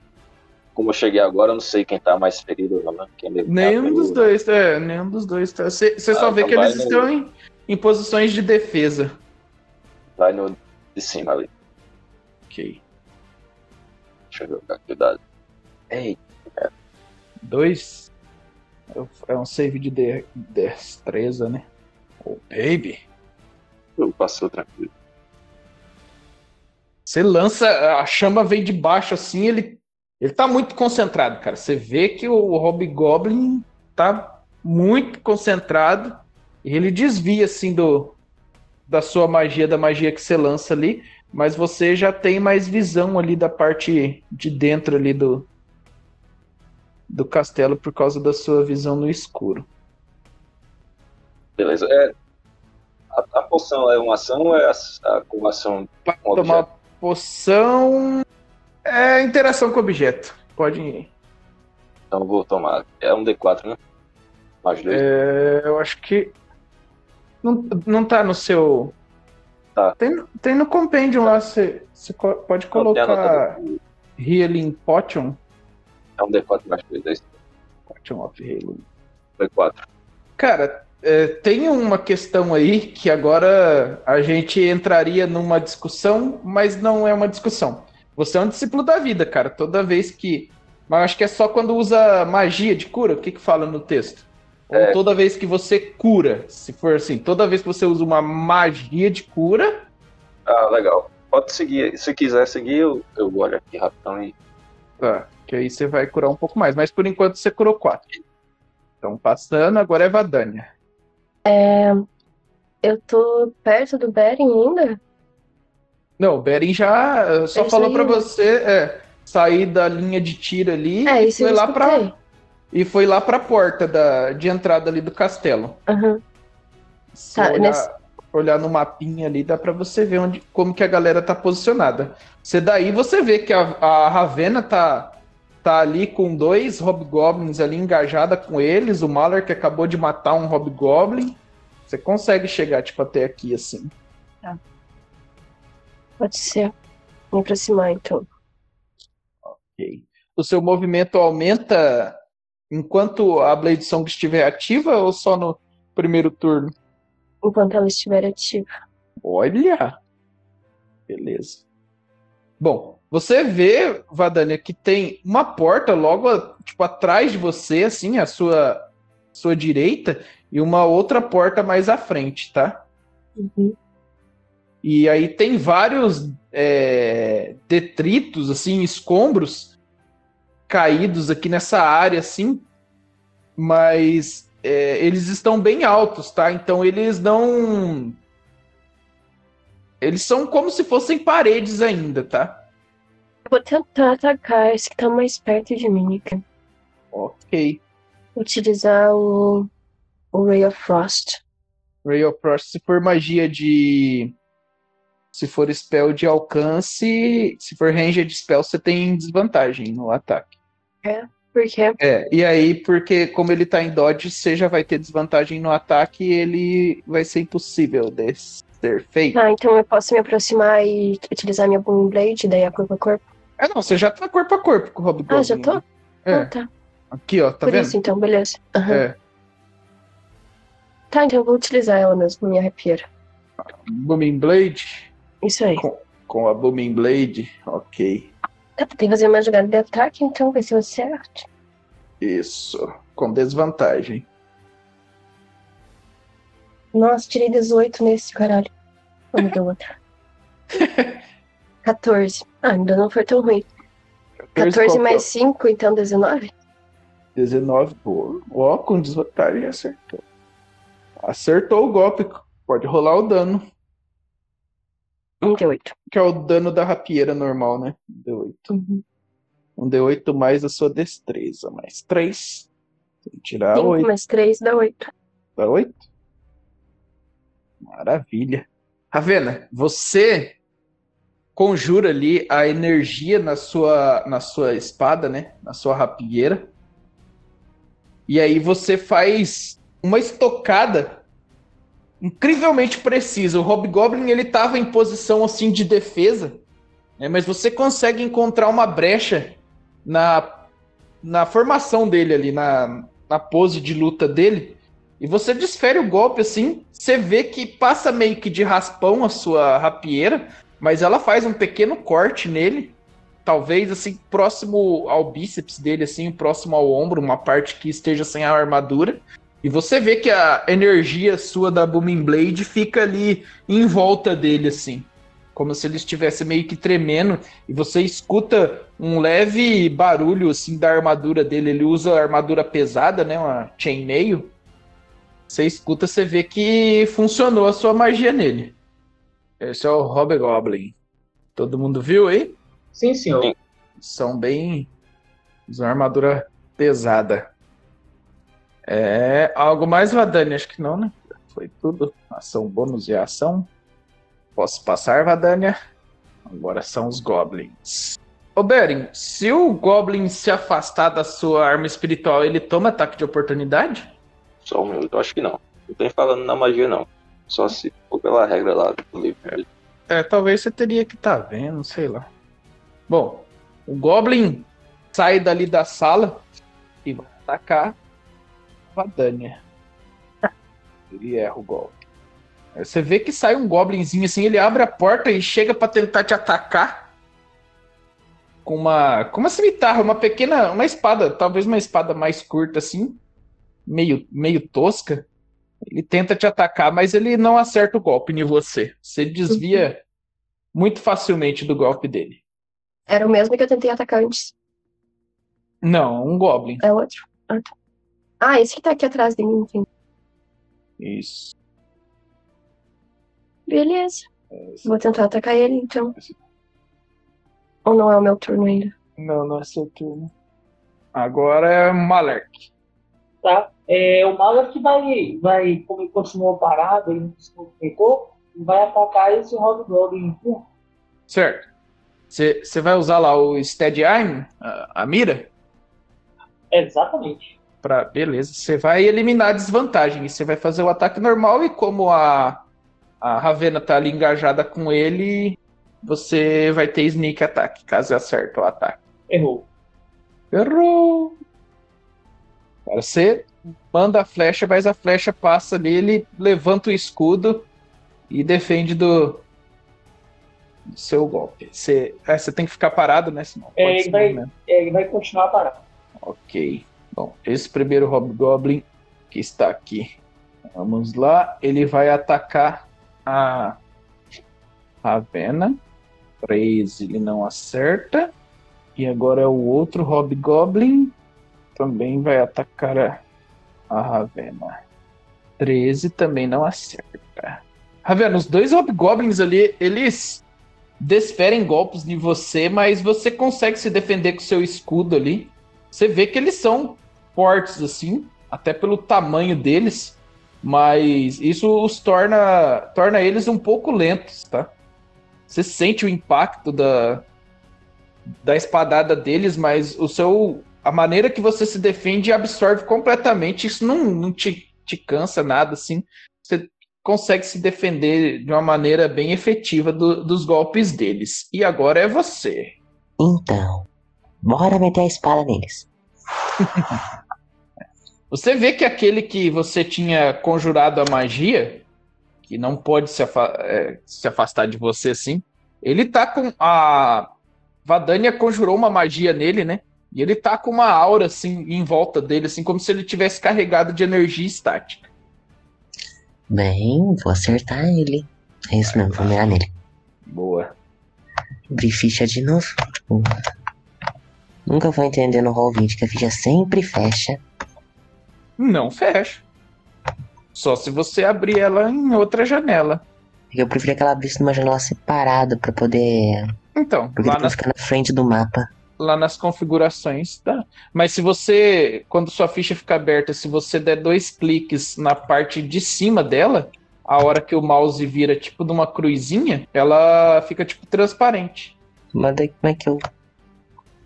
Como eu cheguei agora, eu não sei quem tá mais ferido ou não, né? Quem tá Nenhum pelo- dos dois, é, nenhum dos dois tá. Você só Ah, vê então que eles no- estão em, em posições de defesa. Vai no de cima ali. Ok. Deixa eu jogar aqui o dado. Ei, Dois. É um save de de- destreza, né? Oh, baby. passou tranquilo. Você lança, a chama vem de baixo assim, ele, ele tá muito concentrado, cara. Você vê que o Hobgoblin tá muito concentrado e ele desvia assim do da sua magia, da magia que você lança ali, mas você já tem mais visão ali da parte de dentro ali do do castelo por causa da sua visão no escuro. Beleza. É, a, a poção é uma ação ou é a, a, com ação com tomar objeto? poção é interação com objeto. Pode ir. Então eu vou tomar. É um D4, né? Mais dois. É, eu acho que. Não, não tá no seu. Tá. Tem, tem no compêndio lá, você, pode colocar. Healing Potion. É um D4 mais dois. É isso. Potion of Healing. D4. Cara, é, tem uma questão aí que agora a gente entraria numa discussão, mas não é uma discussão. Você é um discípulo da vida, cara. Toda vez que. Mas acho que é só quando usa magia de cura. O que que fala no texto? Ou É. toda vez que você cura. Se for assim, toda vez que você usa uma magia de cura. Ah, legal. Pode seguir. Se quiser seguir, eu, eu olho aqui rapidão e. Tá, que aí você vai curar um pouco mais. Mas por enquanto você curou quatro. Então passando, agora é Vadania. Eu tô perto do Beren ainda? Não, o Beren já só Ele falou pra você é, sair da linha de tiro ali É, e foi lá pra. E foi lá pra porta da, de entrada ali do castelo. Aham. Se Tá, olhar, nesse- olhar no mapinha ali dá pra você ver onde como que a galera tá posicionada. Você daí você vê que a, a Ravena tá tá ali com dois hobgoblins ali engajada com eles, o Malar que acabou de matar um hobgoblin. Você consegue chegar tipo até aqui assim. Pode ser. Me aproximar, então. Ok. O seu movimento aumenta enquanto a Blade Song estiver ativa ou só no primeiro turno? Enquanto ela estiver ativa. Olha! Beleza. Bom, você vê, Vadania, que tem uma porta logo tipo, atrás de você, assim, à sua, sua direita, e uma outra porta mais à frente, tá? Uhum. E aí tem vários é, detritos, assim, escombros caídos aqui nessa área, assim, mas é, eles estão bem altos, tá? Então eles não. Eles são como se fossem paredes ainda, tá? Eu vou tentar atacar esse que tá mais perto de mim. aqui. Ok. Utilizar o, o Ray of Frost. Ray of Frost, se for magia de. Se for spell de alcance, se for range de spell, você tem desvantagem no ataque. Porque É, e aí, porque como ele tá em dodge, você já vai ter desvantagem no ataque e ele vai ser impossível de ser feito. Tá, então eu posso me aproximar e utilizar minha Boom Blade, daí a corpo a corpo. É, não, você já tá corpo a corpo com o Hobgoblin. Ah, já tô? né? É, Ah, tá. aqui, ó, tá Por vendo? isso, então, beleza. Aham. É, Tá, então eu vou utilizar ela mesmo, minha rapieira. Booming Blade, Isso aí. com a Booming Blade, ok. Eu tentei fazer uma jogada de ataque, então vai ser o certo. Isso. Com desvantagem. Nossa, tirei 18 nesse, caralho. Vamos dar outra. 14. Ah, ainda não foi tão ruim. 14 qual mais 5, então 19? 19, pô. Ó, com desvantagem acertou. Acertou o golpe. Pode rolar o dano. Um de 8. Que é o dano da rapieira normal, né? D8. Uhum. Um D8 mais a sua destreza. Mais 3. Tem que tirar 5 8. mais 3 dá 8. Dá 8? Maravilha. Ravena, você conjura ali a energia na sua, na sua espada, né? Na sua rapieira. E aí você faz uma estocada incrivelmente precisa. O Hobgoblin ele tava em posição assim de defesa, né? mas você consegue encontrar uma brecha na, na formação dele ali, na, na pose de luta dele. E você desfere o golpe assim, você vê que passa meio que de raspão a sua rapieira, mas ela faz um pequeno corte nele, talvez assim próximo ao bíceps dele, assim, próximo ao ombro, uma parte que esteja sem a armadura. E você vê que a energia sua da Booming Blade fica ali em volta dele, assim. Como se ele estivesse meio que tremendo. E você escuta um leve barulho, assim, da armadura dele. Ele usa armadura pesada, né? Uma chainmail. Você escuta, você vê que funcionou a sua magia nele. Esse é o Hobgoblin. Todo mundo viu aí? Sim, senhor. São bem. Usam armadura pesada. É. Algo mais, Vadani? Acho que não, né? Foi tudo. Ação bônus e ação. Posso passar, Vadania? Agora são os Goblins. Ô, Beren, se o Goblin se afastar da sua arma espiritual, ele toma ataque de oportunidade? Só um minuto, acho que não. Não tem falando na magia, não. Só se for pela regra lá do livro. É, talvez você teria que estar vendo, sei lá. Bom, o Goblin sai dali da sala e vai atacar Vadania. Ele erra o golpe. Aí Você vê que sai um Goblinzinho assim, ele abre a porta e chega pra tentar te atacar com uma, com uma cimitarra, uma pequena, uma espada, talvez uma espada mais curta assim, meio, meio tosca. Ele tenta te atacar, mas ele não acerta o golpe em você. Você desvia muito facilmente do golpe dele. Era o mesmo que eu tentei atacar antes. Não, um Goblin. É outro. Ah, tá. Ah, esse que tá aqui atrás de mim, enfim. Isso. Beleza. Vou tentar atacar ele, então. Ou não é o meu turno ainda? Não, não é seu turno. Agora é Malerk. Tá? É, o Malak vai, vai, como ele continuou parado, ele não se movimentou, vai atacar esse Hobgoblin. Certo. Você vai usar lá o Steady Aim, a, a mira? Exatamente. Pra, beleza. Você vai eliminar a desvantagem. Você vai fazer o ataque normal e como a, a Ravena tá ali engajada com ele, você vai ter sneak attack, caso acerte o ataque. Errou. Errou! Cara, você manda a flecha, mas a flecha passa ali, ele levanta o escudo e defende do, do seu golpe. Você, é, você tem que ficar parado, né? Senão É, pode ele vai-. É, ele vai continuar parado. Ok. Bom, esse primeiro Hobgoblin que está aqui. Vamos lá. Ele vai atacar a Ravena. 13 ele não acerta. E agora o outro Hobgoblin também vai atacar a, Ravena. 13 também não acerta. Ravena, os dois Hobgoblins ali, eles desferem golpes em você, mas você consegue se defender com seu escudo ali. Você vê que eles são fortes assim, até pelo tamanho deles, mas isso os torna, torna eles um pouco lentos, tá? Você sente o impacto da, da espadada deles, mas o seu a maneira que você se defende absorve completamente. Isso não, não te, te cansa nada assim. Você consegue se defender de uma maneira bem efetiva do- dos golpes deles. E agora é você. Então, bora meter a espada neles. Você vê que aquele que você tinha conjurado a magia, que não pode se, afa- é, se afastar de você assim, ele tá com a, Vadania conjurou uma magia nele, né? E ele tá com uma aura assim em volta dele, assim como se ele tivesse carregado de energia estática. Bem, vou acertar ele. É isso mesmo, vou mirar nele. Boa. Abrir ficha de novo. Nunca vou entender no roll 20 que a ficha sempre fecha. Não fecha. Só se você abrir ela em outra janela. Eu preferia que ela abrisse numa janela separada pra poder. Então, Porque lá depois nas, fica na frente do mapa. lá nas configurações, tá? Mas se você, quando sua ficha fica aberta, se você der dois cliques na parte de cima dela, a hora que o mouse vira tipo numa cruzinha, ela fica tipo transparente. Mas daí como é que eu.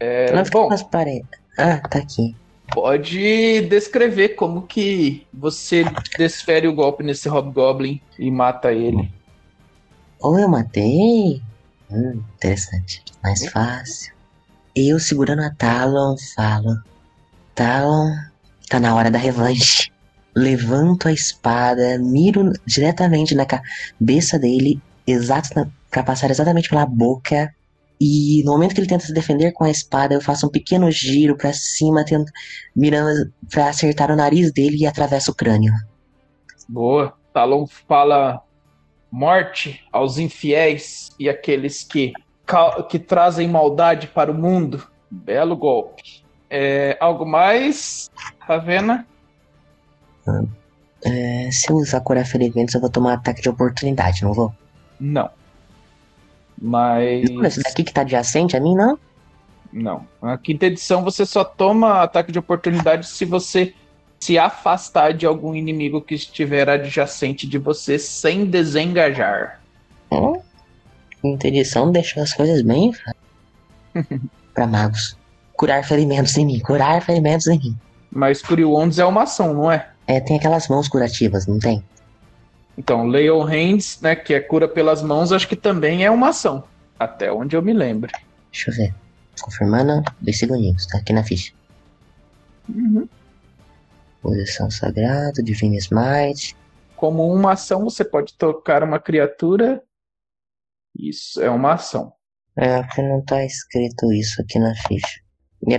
É, não fica bom, transparente. Ah, tá aqui. Pode descrever como que você desfere o golpe nesse Hobgoblin e mata ele. Ou eu matei? Hum, interessante. Mais fácil. Eu segurando a Talon, falo. Talon, tá na hora da revanche. Levanto a espada, miro diretamente na cabeça dele, exato na, pra passar exatamente pela boca. E no momento que ele tenta se defender com a espada, eu faço um pequeno giro pra cima, tento, mirando pra acertar o nariz dele e atravesso o crânio. Boa. Talon fala morte aos infiéis e aqueles que, que trazem maldade para o mundo. Belo golpe. É, algo mais, Ravena? É, se eu usar curar ferimentos, eu vou tomar ataque de oportunidade, não vou? Não. Mas. Não, esse daqui que tá adjacente a mim, não? Não. Na quinta edição você só toma ataque de oportunidade se você se afastar de algum inimigo que estiver adjacente de você sem desengajar. Hum? Quinta edição deixou as coisas bem pra magos. Curar ferimentos em mim, curar ferimentos em mim. Mas Cure Wounds é uma ação, não é? É, tem aquelas mãos curativas, não tem? Então, Lay on Hands, né, que é cura pelas mãos, acho que também é uma ação. Até onde eu me lembro. Deixa eu ver. Confirmando, dois segundinhos, tá aqui na ficha. Posição sagrada, Divine Smite. Como uma ação, você pode tocar uma criatura. Isso, é uma ação. É, porque não tá escrito isso aqui na ficha.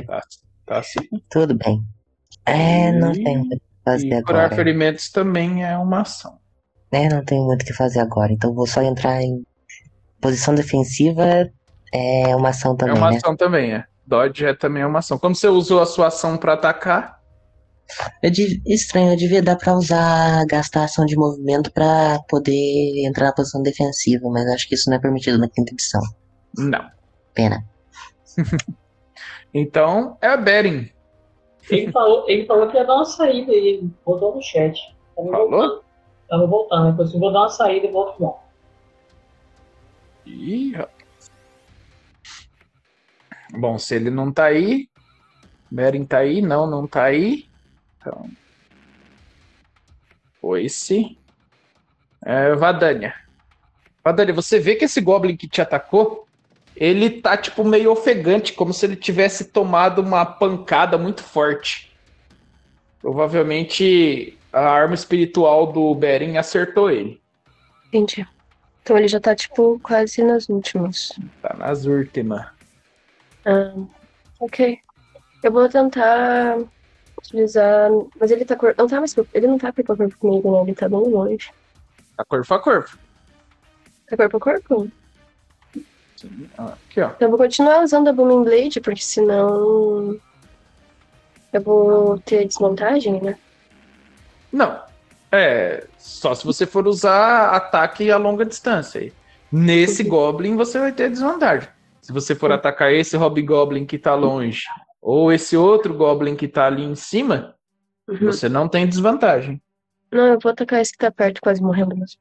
Tá, tá assim. Tudo bem. É, não E- tem que fazer E curar agora. ferimentos também é uma ação. É, não tenho muito o que fazer agora. Então vou só entrar em posição defensiva. É uma ação É também, uma né? ação também, é. Dodge é também uma ação. Quando você usou a sua ação pra atacar, Eu de- Estranho, eu devia dar pra usar, gastar ação de movimento pra poder entrar na posição defensiva, mas acho que isso não é permitido na quinta edição. não. Pena. Então, é a Beren. Ele falou, ele falou que ia dar uma saída e ele botou no chat. Tava Falou? Tava voltando. Depois eu vou dar uma saída e volto não. Ih. Bom, se ele não tá aí, Beren tá aí, não, não tá aí. Então. Foi-se. É, Vadania. Vadania, você vê que esse Goblin que te atacou, ele tá tipo meio ofegante, como se ele tivesse tomado uma pancada muito forte. Provavelmente a arma espiritual do Beren acertou ele. Entendi. Então ele já tá, tipo, quase nas últimas. Tá nas últimas. Ah, ok. Eu vou tentar utilizar. Mas ele tá. cor- Não tá mais. Ele não tá corpo a corpo comigo, né? Ele tá bem longe. Tá corpo a corpo. Tá corpo a corpo? Sim, Aqui, ó. Então eu vou continuar usando a Booming Blade, porque senão. Eu vou ter desmontagem, né? Não. É, só se você for usar ataque a longa distância. Nesse Goblin você vai ter desvantagem. Se você for atacar esse Hobgoblin que tá longe, ou esse outro Goblin que tá ali em cima, Uhum. você não tem desvantagem. Não, eu vou atacar esse que tá perto, quase morrendo mesmo.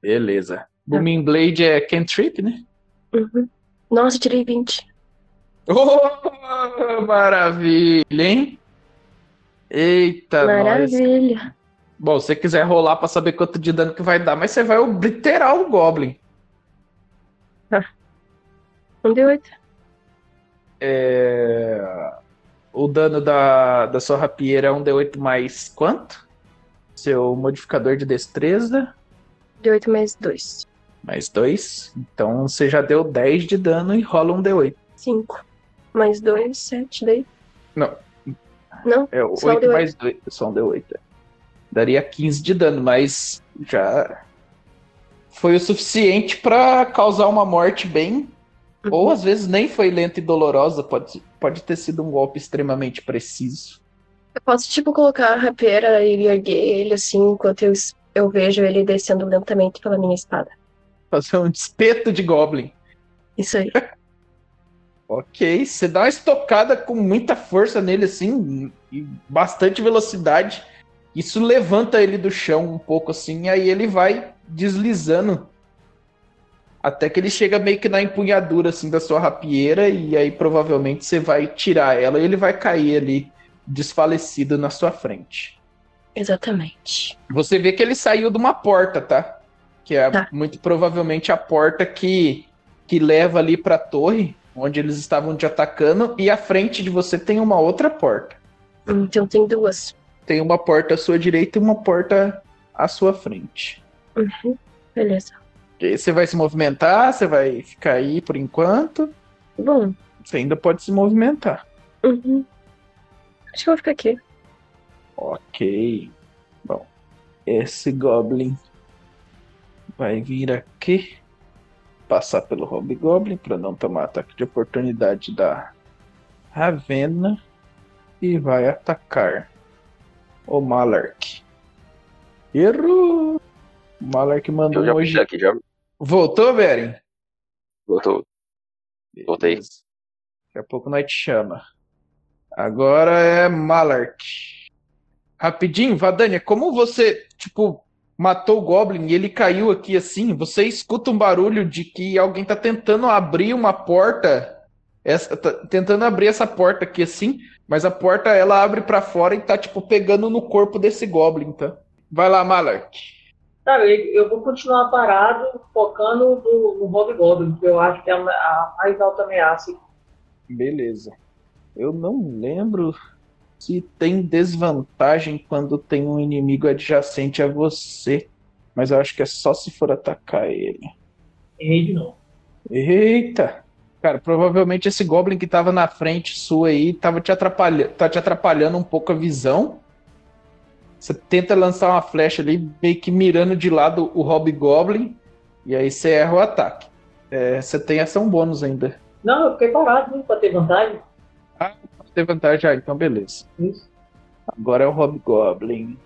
Beleza. Booming Blade é cantrip, né? Uhum. Nossa, tirei 20. Oh, maravilha, hein? Eita, nós. Bom, se você quiser rolar pra saber quanto de dano que vai dar, mas você vai obliterar o Goblin. Um de 8. É, O dano da, da sua rapieira é um D8 mais quanto? Seu modificador de destreza, De 8 mais 2. mais 2. Então você já deu 10 de dano e rola um D8. 5. Mais 2, 7 daí. Não. Não? É Só 8 deu mais 2. Só deu 8. Daria 15 de dano, mas já foi o suficiente pra causar uma morte bem. Uhum. Ou às vezes nem foi lenta e dolorosa, pode, pode ter sido um golpe extremamente preciso. Eu posso, tipo, colocar a rapieira e erguer ele assim, enquanto eu, eu vejo ele descendo lentamente pela minha espada. Fazer um espeto de Goblin. Isso aí. Ok, você dá uma estocada com muita força nele, assim, e bastante velocidade. Isso levanta ele do chão um pouco, assim, e aí ele vai deslizando. Até que ele chega meio que na empunhadura, assim, da sua rapieira, e aí provavelmente você vai tirar ela e ele vai cair ali, desfalecido na sua frente. Exatamente. Você vê que ele saiu de uma porta, tá? Que é Tá. muito provavelmente a porta que, que leva ali pra torre, onde eles estavam te atacando, e à frente de você tem uma outra porta. Então tem duas. Tem uma porta à sua direita e uma porta à sua frente. Uhum. Beleza. Você vai se movimentar, você vai ficar aí por enquanto. Bom. Você ainda pode se movimentar. Uhum. Acho que eu vou ficar aqui. Ok. Bom, esse Goblin vai vir aqui, passar pelo Hobgoblin para não tomar ataque de oportunidade da Ravena e vai atacar o Malark. Errou! Malark mandou um hoje. aqui, já Voltou, Beren? voltou. Voltei. Daqui a pouco nós te chama. Agora é Malark. Rapidinho, Vadania, como você, tipo, matou o Goblin e ele caiu aqui assim, você escuta um barulho de que alguém tá tentando abrir uma porta. Essa, tá tentando abrir essa porta aqui assim, mas a porta ela abre pra fora e tá, tipo, pegando no corpo desse Goblin, tá? Vai lá, Malark. Tá, eu, eu vou continuar parado, focando no, no Hobgoblin, que eu acho que é a, a mais alta ameaça. Beleza. Eu não lembro se tem desvantagem quando tem um inimigo adjacente a você. Mas eu acho que é só se for atacar ele. Errei de novo. Eita! Cara, provavelmente esse Goblin que tava na frente sua aí tava te atrapalhando, tá te atrapalhando um pouco a visão. Você tenta lançar uma flecha ali, meio que mirando de lado o Hobgoblin, e aí você erra o ataque. É, você tem ação bônus ainda. Não, eu fiquei parado, né, pra ter vantagem. Tem vantagem, ah, então beleza. Isso. Agora é o Hobgoblin.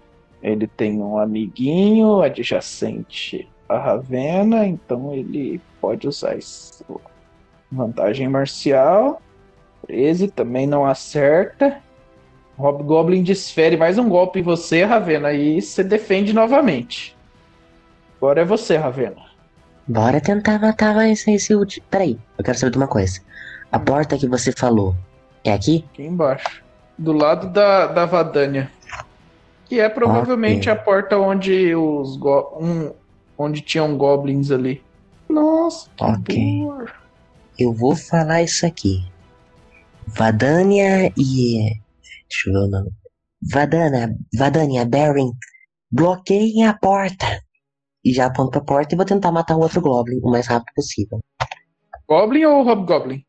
Ele tem um amiguinho adjacente a Ravena, então ele pode usar isso. Vantagem marcial. 13 também não acerta. O Hobgoblin desfere mais um golpe em você, Ravena, e você defende novamente. Agora é você, Ravena. Bora tentar matar mais esse último. Peraí, eu quero saber de uma coisa. A porta que você falou é aqui? Aqui embaixo. Do lado da, da Vadania. Que é provavelmente Ok. a porta onde os go- um, onde tinham goblins ali. Nossa, que Ok. boa. Eu vou falar isso aqui. Vadania e. Deixa eu ver o nome. Vadana, Vadania, Beren, bloqueiem a porta. E já aponto pra porta e vou tentar matar o outro Goblin o mais rápido possível. Goblin ou Hobgoblin?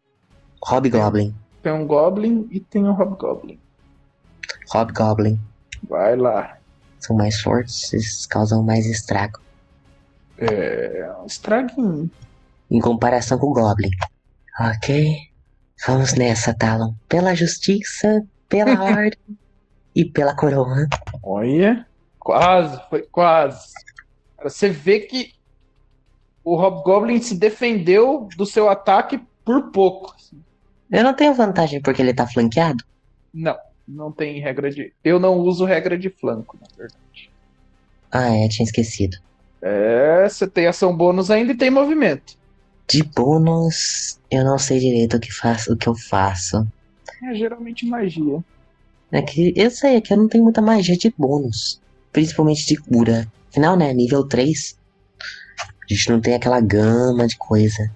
Hobgoblin. Tem um Goblin e tem um Hobgoblin. Hobgoblin. Vai lá. São mais fortes, eles causam mais estrago. É. um Estraguinho. Em comparação com o Goblin. Ok. Vamos nessa, Talon. Pela justiça, pela ordem e pela coroa. Olha. Quase, foi quase. Você vê que o Hobgoblin se defendeu do seu ataque por pouco. Eu não tenho vantagem porque ele tá flanqueado? Não, não tem regra de. Eu não uso regra de flanco, na verdade. Ah, é, tinha esquecido. É, você tem ação bônus ainda e tem movimento. De bônus, eu não sei direito o que, faço, o que eu faço. É geralmente magia. É que eu sei, é que eu não tenho muita magia de bônus. Principalmente de cura. Afinal, né, nível 3. A gente não tem aquela gama de coisa.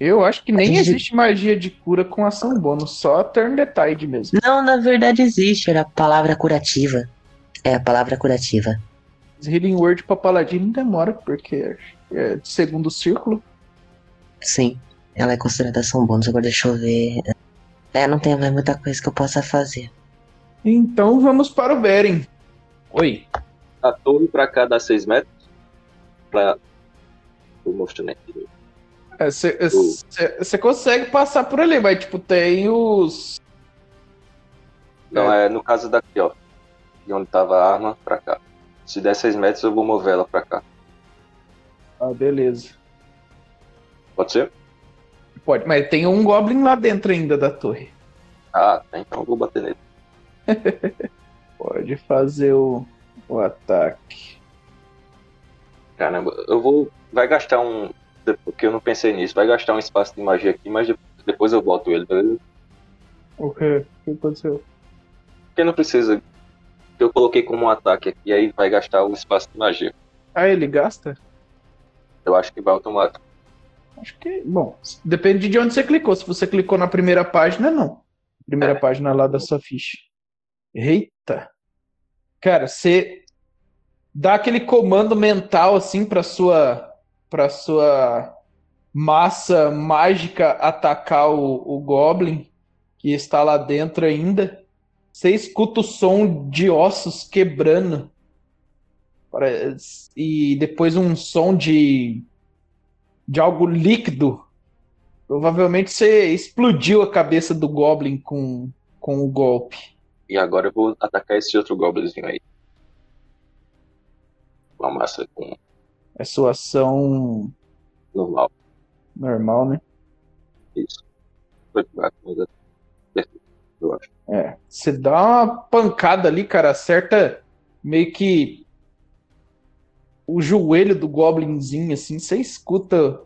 Eu acho que nem gente- existe magia de cura com ação bônus, só turn the tide mesmo. Não, na verdade existe, era a palavra curativa. É a palavra curativa. Healing Word pra paladino demora, porque é de segundo círculo. Sim. ela é consideração bônus. Agora deixa eu ver. É, não tem mais muita coisa que eu possa fazer. Então vamos para o Beren. Oi. A torre pra cá dá 6 metros. Pra o monstro né? Você consegue passar por ali, mas tipo, tem os. Não, é. é no caso daqui, ó. De onde tava a arma pra cá. Se der 6 metros, eu vou mover ela pra cá. Ah, beleza. Pode ser? Pode, mas tem um Goblin lá dentro ainda da torre. Ah, então eu vou bater nele. Pode fazer o, o ataque. Caramba, eu vou. Vai gastar um. Porque eu não pensei nisso. Vai gastar um espaço de magia aqui, mas depois eu boto ele, beleza? O quê? O que aconteceu? Porque não precisa. Eu coloquei como um ataque aqui, aí vai gastar o espaço de magia. Ah, ele gasta? Eu acho que vai automático. Acho que. Bom, depende de onde você clicou. Se você clicou na primeira página, não. Primeira é. página lá da sua ficha. Eita! Cara, você dá aquele comando mental assim para sua para sua massa mágica atacar o, o Goblin que está lá dentro ainda. Você escuta o som de ossos quebrando. E depois um som de de algo líquido. Provavelmente você explodiu a cabeça do Goblin com, com o golpe. E agora eu vou atacar esse outro Goblinzinho aí. Uma massa com. É sua ação. Normal. Normal, né? Isso. Foi baixo, mas é eu acho. É. Você dá uma pancada ali, cara, acerta meio que o joelho do Goblinzinho, assim, você escuta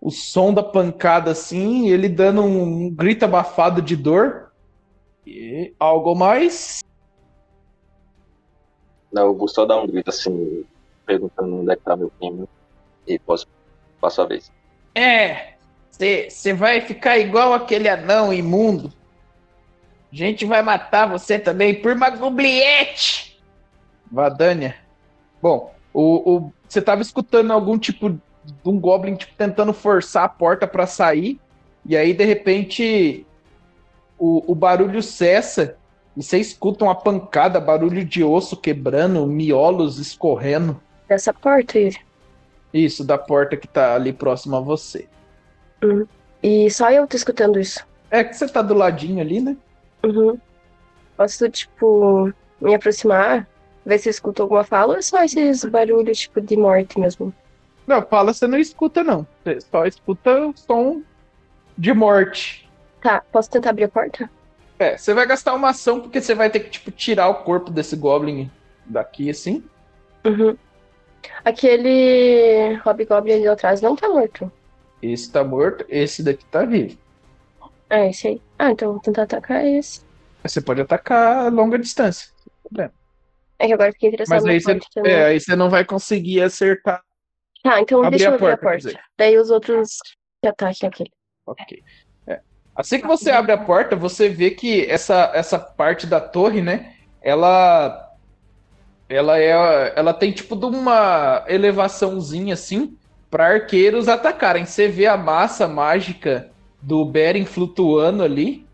o som da pancada, assim, ele dando um, um grito abafado de dor. E algo mais? Não, eu vou só dar um grito, assim, perguntando onde é que tá meu primo. E posso passar a vez. É, você vai ficar igual aquele anão imundo. A gente vai matar você também por uma gubliete. Vadania. Bom, o, você tava escutando algum tipo de um Goblin tipo, tentando forçar a porta para sair, e aí de repente o, o barulho cessa e você escuta uma pancada, barulho de osso quebrando, miolos escorrendo. Dessa porta, aí. Isso, da porta que tá ali próximo a você. Uhum. E só eu tô escutando isso. É que você tá do ladinho ali, né? Uhum. Posso, tipo, me aproximar Ver se escuta alguma fala ou é só esses barulhos tipo de morte mesmo? Não, fala você não escuta, não. Você só escuta o som de morte. Tá, posso tentar abrir a porta? É, você vai gastar uma ação porque você vai ter que, tipo, tirar o corpo desse Goblin daqui, assim. Uhum. Aquele Hobgoblin ali atrás não tá morto. Esse tá morto, esse daqui tá vivo. É, esse aí. Ah, então eu vou tentar atacar esse. Você pode atacar a longa distância, sem problema. É que agora fiquei interessado Mas aí você, é, aí você não vai conseguir acertar. Tá, então deixa eu abrir a porta. A porta. Daí os outros que ataquem aquele. Ok. É. Assim que você abre a porta, você vê que essa, essa parte da torre, né? Ela. Ela é. Ela tem tipo de uma elevaçãozinha assim para arqueiros atacarem. Você vê a massa mágica do Beren flutuando ali.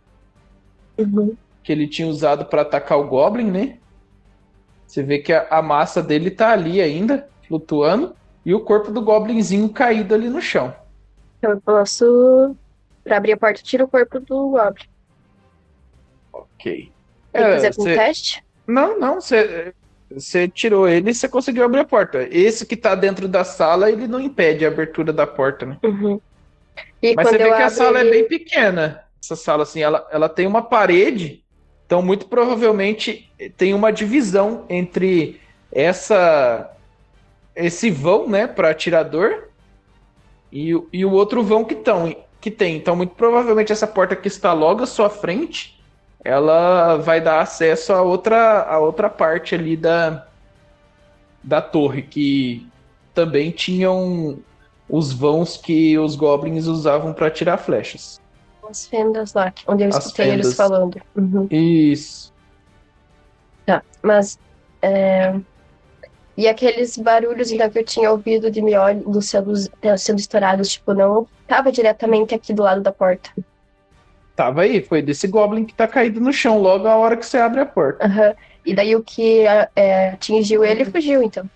Uhum. Que ele tinha usado para atacar o Goblin, né? Você vê que a, a, massa dele tá ali ainda, flutuando, e o corpo do goblinzinho caído ali no chão. Então eu posso, pra abrir a porta, tira o corpo do goblin. Ok. Tem que fazer algum cê... teste? Não, não, você... Você tirou ele e você conseguiu abrir a porta. Esse que tá dentro da sala, ele não impede a abertura da porta, né? Uhum. Mas você vê que a sala ele... é bem pequena. Essa sala, assim, ela, ela tem uma parede então, muito provavelmente tem uma divisão entre essa esse vão, né, para atirador e, e o outro vão que, tão, que tem. Então, muito provavelmente essa porta que está logo à sua frente, ela vai dar acesso a outra a outra parte ali da da torre que também tinham os vãos que os goblins usavam para atirar flechas. As fendas lá, onde eu escutei eles falando. Uhum. Isso. Tá, mas. É... E aqueles barulhos então, que eu tinha ouvido de miolos sendo, sendo estourados, tipo, não tava diretamente aqui do lado da porta. Tava aí, foi desse Goblin que tá caído no chão logo a hora que você abre a porta. Aham. E daí o que é, atingiu ele fugiu, então.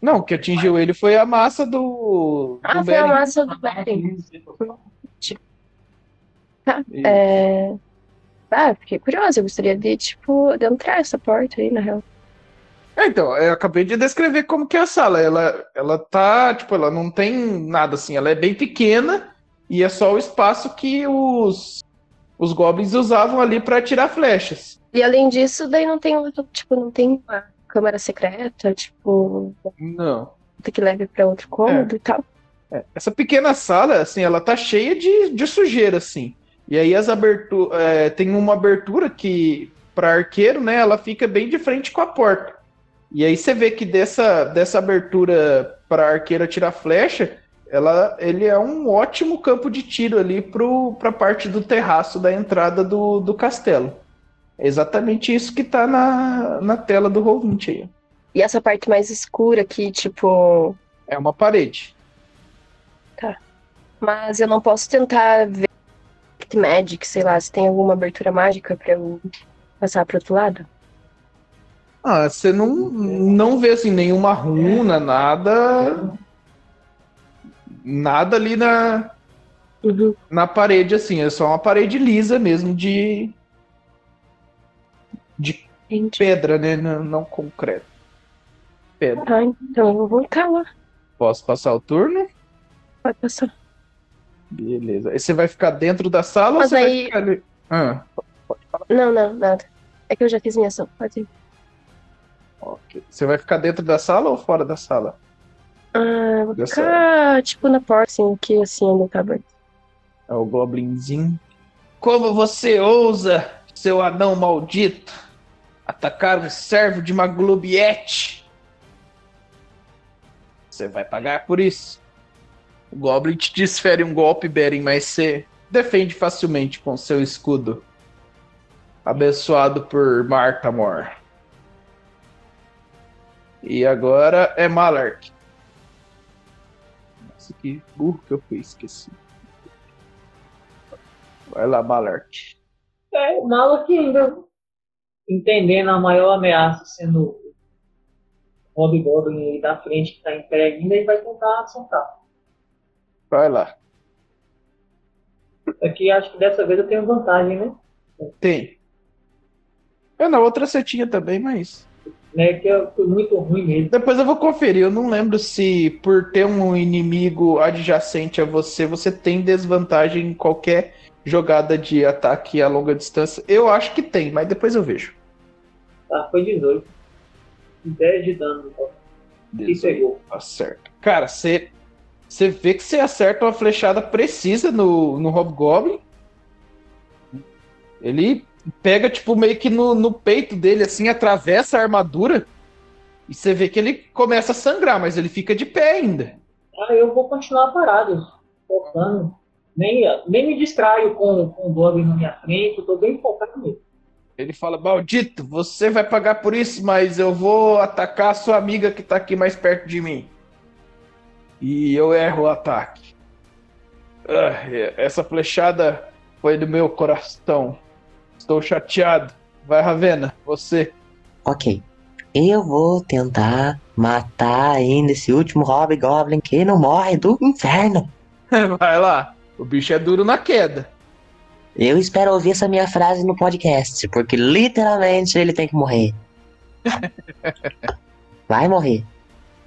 Não, o que atingiu ele foi a massa do. Ah, do foi a massa do Beren. Tá. É... Ah, fiquei curiosa. Eu gostaria de, tipo, de entrar essa porta aí, na real. É, então, eu acabei de descrever como que é a sala. Ela, ela tá, tipo, ela não tem nada assim. Ela é bem pequena e é só o espaço que os, os goblins usavam ali pra atirar flechas. E além disso, daí não tem, tipo, não tem uma câmara secreta, tipo, Não. que leve pra outro cômodo e tal. É, Essa pequena sala, assim, ela tá cheia de, de sujeira, assim. E aí as aberturas. tem uma abertura que, para arqueiro, né, ela fica bem de frente com a porta. E aí você vê que dessa, dessa abertura para arqueiro atirar flecha, ela, ele é um ótimo campo de tiro ali para a parte do terraço da entrada do, do castelo. É exatamente isso que tá na, na tela do Roll20 aí. E essa parte mais escura aqui, tipo. É uma parede. Mas eu não posso tentar ver Magic, sei lá, se tem alguma abertura mágica pra eu passar pro outro lado. Ah, você não, não vê assim nenhuma runa, nada. Nada ali na, Uhum. na parede, assim. É só uma parede lisa mesmo de. de Entendi. pedra, né? Não, não concreto. Pedra. Ah, então eu vou voltar lá. Posso passar o turno? Pode passar. Beleza. Aí você vai ficar dentro da sala Mas ou você vai aí- ficar ali? Ah, Não, não, nada. É que eu já fiz minha ação. Pode ir. Você vai ficar dentro da sala ou fora da sala? Ah, vou ficar, tipo, na porta, assim, que assim ainda tá aberto. É o Goblinzinho. Como você ousa, seu anão maldito, atacar um servo de uma Glubiette? Você vai pagar por isso. O Goblin te desfere um golpe, Beren, mas você defende facilmente com seu escudo. Abençoado por Martamor. E agora é Malark. Nossa, que burro que eu fui, esqueci. Vai lá, Malark. É, o Malak ainda entendendo a maior ameaça sendo o Hobgoblin aí da frente que tá em pé ainda, ele vai tentar assaltar. Vai lá. Aqui acho que dessa vez eu tenho vantagem, né? Tem. Eu na outra você tinha também, mas. né? Que eu fui muito ruim mesmo. Depois eu vou conferir. Eu não lembro se por ter um inimigo adjacente a você, você tem desvantagem em qualquer jogada de ataque a longa distância. Eu acho que tem, mas depois eu vejo. Tá? Foi 18. 10 de dano. Então. E pegou. Acerta. Cara, você. Você vê que você acerta uma flechada precisa no, no Hobgoblin. Ele pega, tipo, meio que no, no peito dele, assim, atravessa a armadura. E você vê que ele começa a sangrar, mas ele fica de pé ainda. Ah, eu vou continuar parado, focando. Nem, nem me distraio com, com o Goblin na minha frente, eu tô bem focado mesmo. Ele fala: Maldito, você vai pagar por isso, mas eu vou atacar a sua amiga que tá aqui mais perto de mim. E eu erro o ataque. Ah, essa flechada foi do meu coração. Estou chateado. Vai, Ravena, você. Ok. Eu vou tentar matar ainda esse último Hobgoblin que não morre do inferno. Vai lá. O bicho é duro na queda. Eu espero ouvir essa minha frase no podcast, porque literalmente ele tem que morrer. Vai morrer.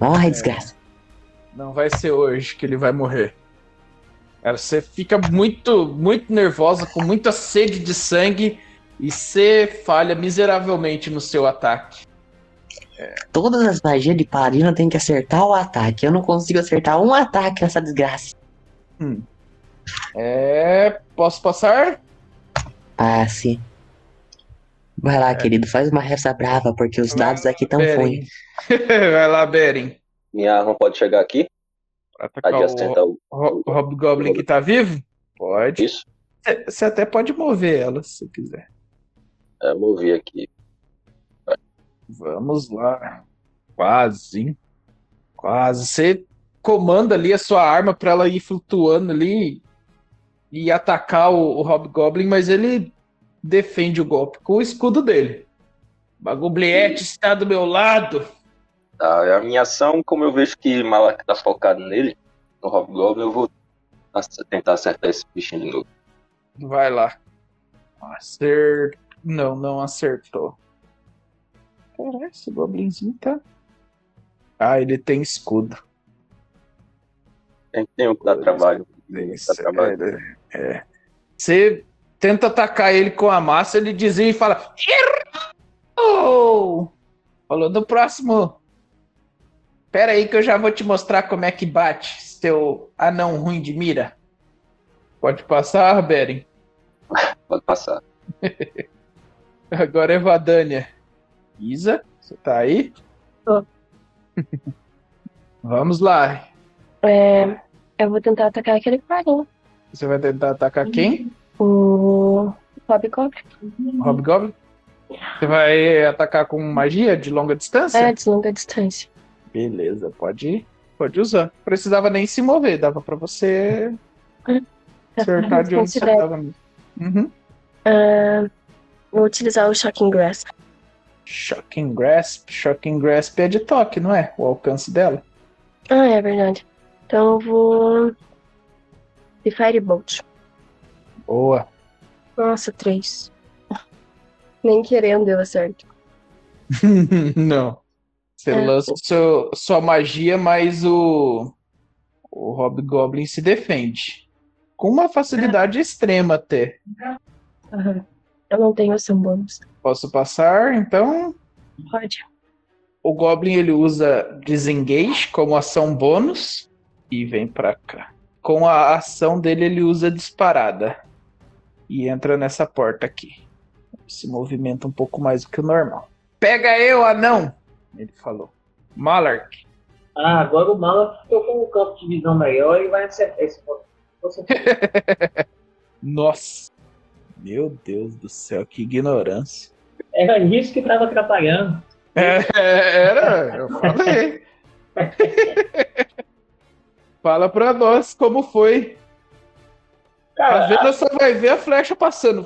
Morre, desgraça. Não vai ser hoje que ele vai morrer. Cara, você fica muito, muito nervosa, com muita sede de sangue, e você falha miseravelmente no seu ataque. Todas as magias de paladino tem que acertar o ataque. Eu não consigo acertar um ataque nessa desgraça. É. Posso passar? Passe. Vai lá, querido, faz uma reza brava, porque os dados aqui tão Beren. ruins. Vai lá, Beren. Minha arma pode chegar aqui, Atacar o, o Hobgoblin que tá vivo? Pode. isso. Você- até pode mover ela, se quiser. É, movi aqui. Vamos lá. Quase, hein? Quase. Você comanda ali a sua arma para ela ir flutuando ali e atacar o, o Hobgoblin, mas ele defende o golpe com o escudo dele. Bagubliette está do meu lado. Tá, a minha ação, como eu vejo que Malak tá focado nele, no Hobgoblin, eu vou tentar acertar esse bichinho de novo. Vai lá. Acert... Não, não acertou. Caralho, esse goblinzinho tá. Ah, ele tem escudo. Tem, tem um que dá trabalho. Isso, Dá trabalho. é, é. Você tenta atacar ele com a massa, ele desvia e fala: Errou! Falou no próximo. Pera aí que eu já vou te mostrar como é que bate, seu anão ruim de mira. Pode passar, Beren. Pode passar. Agora é Vadania. Isa, você tá aí? Tô. Vamos lá. É, eu vou tentar atacar aquele carinha. Você vai tentar atacar quem? O Hobgoblin. Hobgoblin? Você vai atacar com magia de longa distância? É, de longa distância. Beleza, pode, pode usar. Precisava nem se mover, dava pra você acertar de onde você tava. Uhum. Ah, vou utilizar o Shocking Grass. Shocking Grasp. Shocking Grasp é de toque, não é? O alcance dela. Ah, é verdade. Então eu vou. De Firebolt. Boa. Nossa, três. Nem querendo deu certo. não. Você É. lança seu, sua magia, mas o, o Hobgoblin se defende. Com uma facilidade extrema até. Aham. Eu não tenho ação bônus. Posso passar, então? Pode. O Goblin ele usa Disengage como ação bônus e vem pra cá. Com a ação dele ele usa disparada e entra nessa porta aqui. Se movimenta um pouco mais do que o normal. Pega eu, anão! Ele falou. Malark. Ah, agora o Mala ficou com um campo de visão melhor e vai acertar esse ponto. Nossa. Meu Deus do céu, que ignorância. Era isso que estava atrapalhando. É, era, eu falei. Fala pra nós como foi. A Cara, venda só vai ver a flecha passando.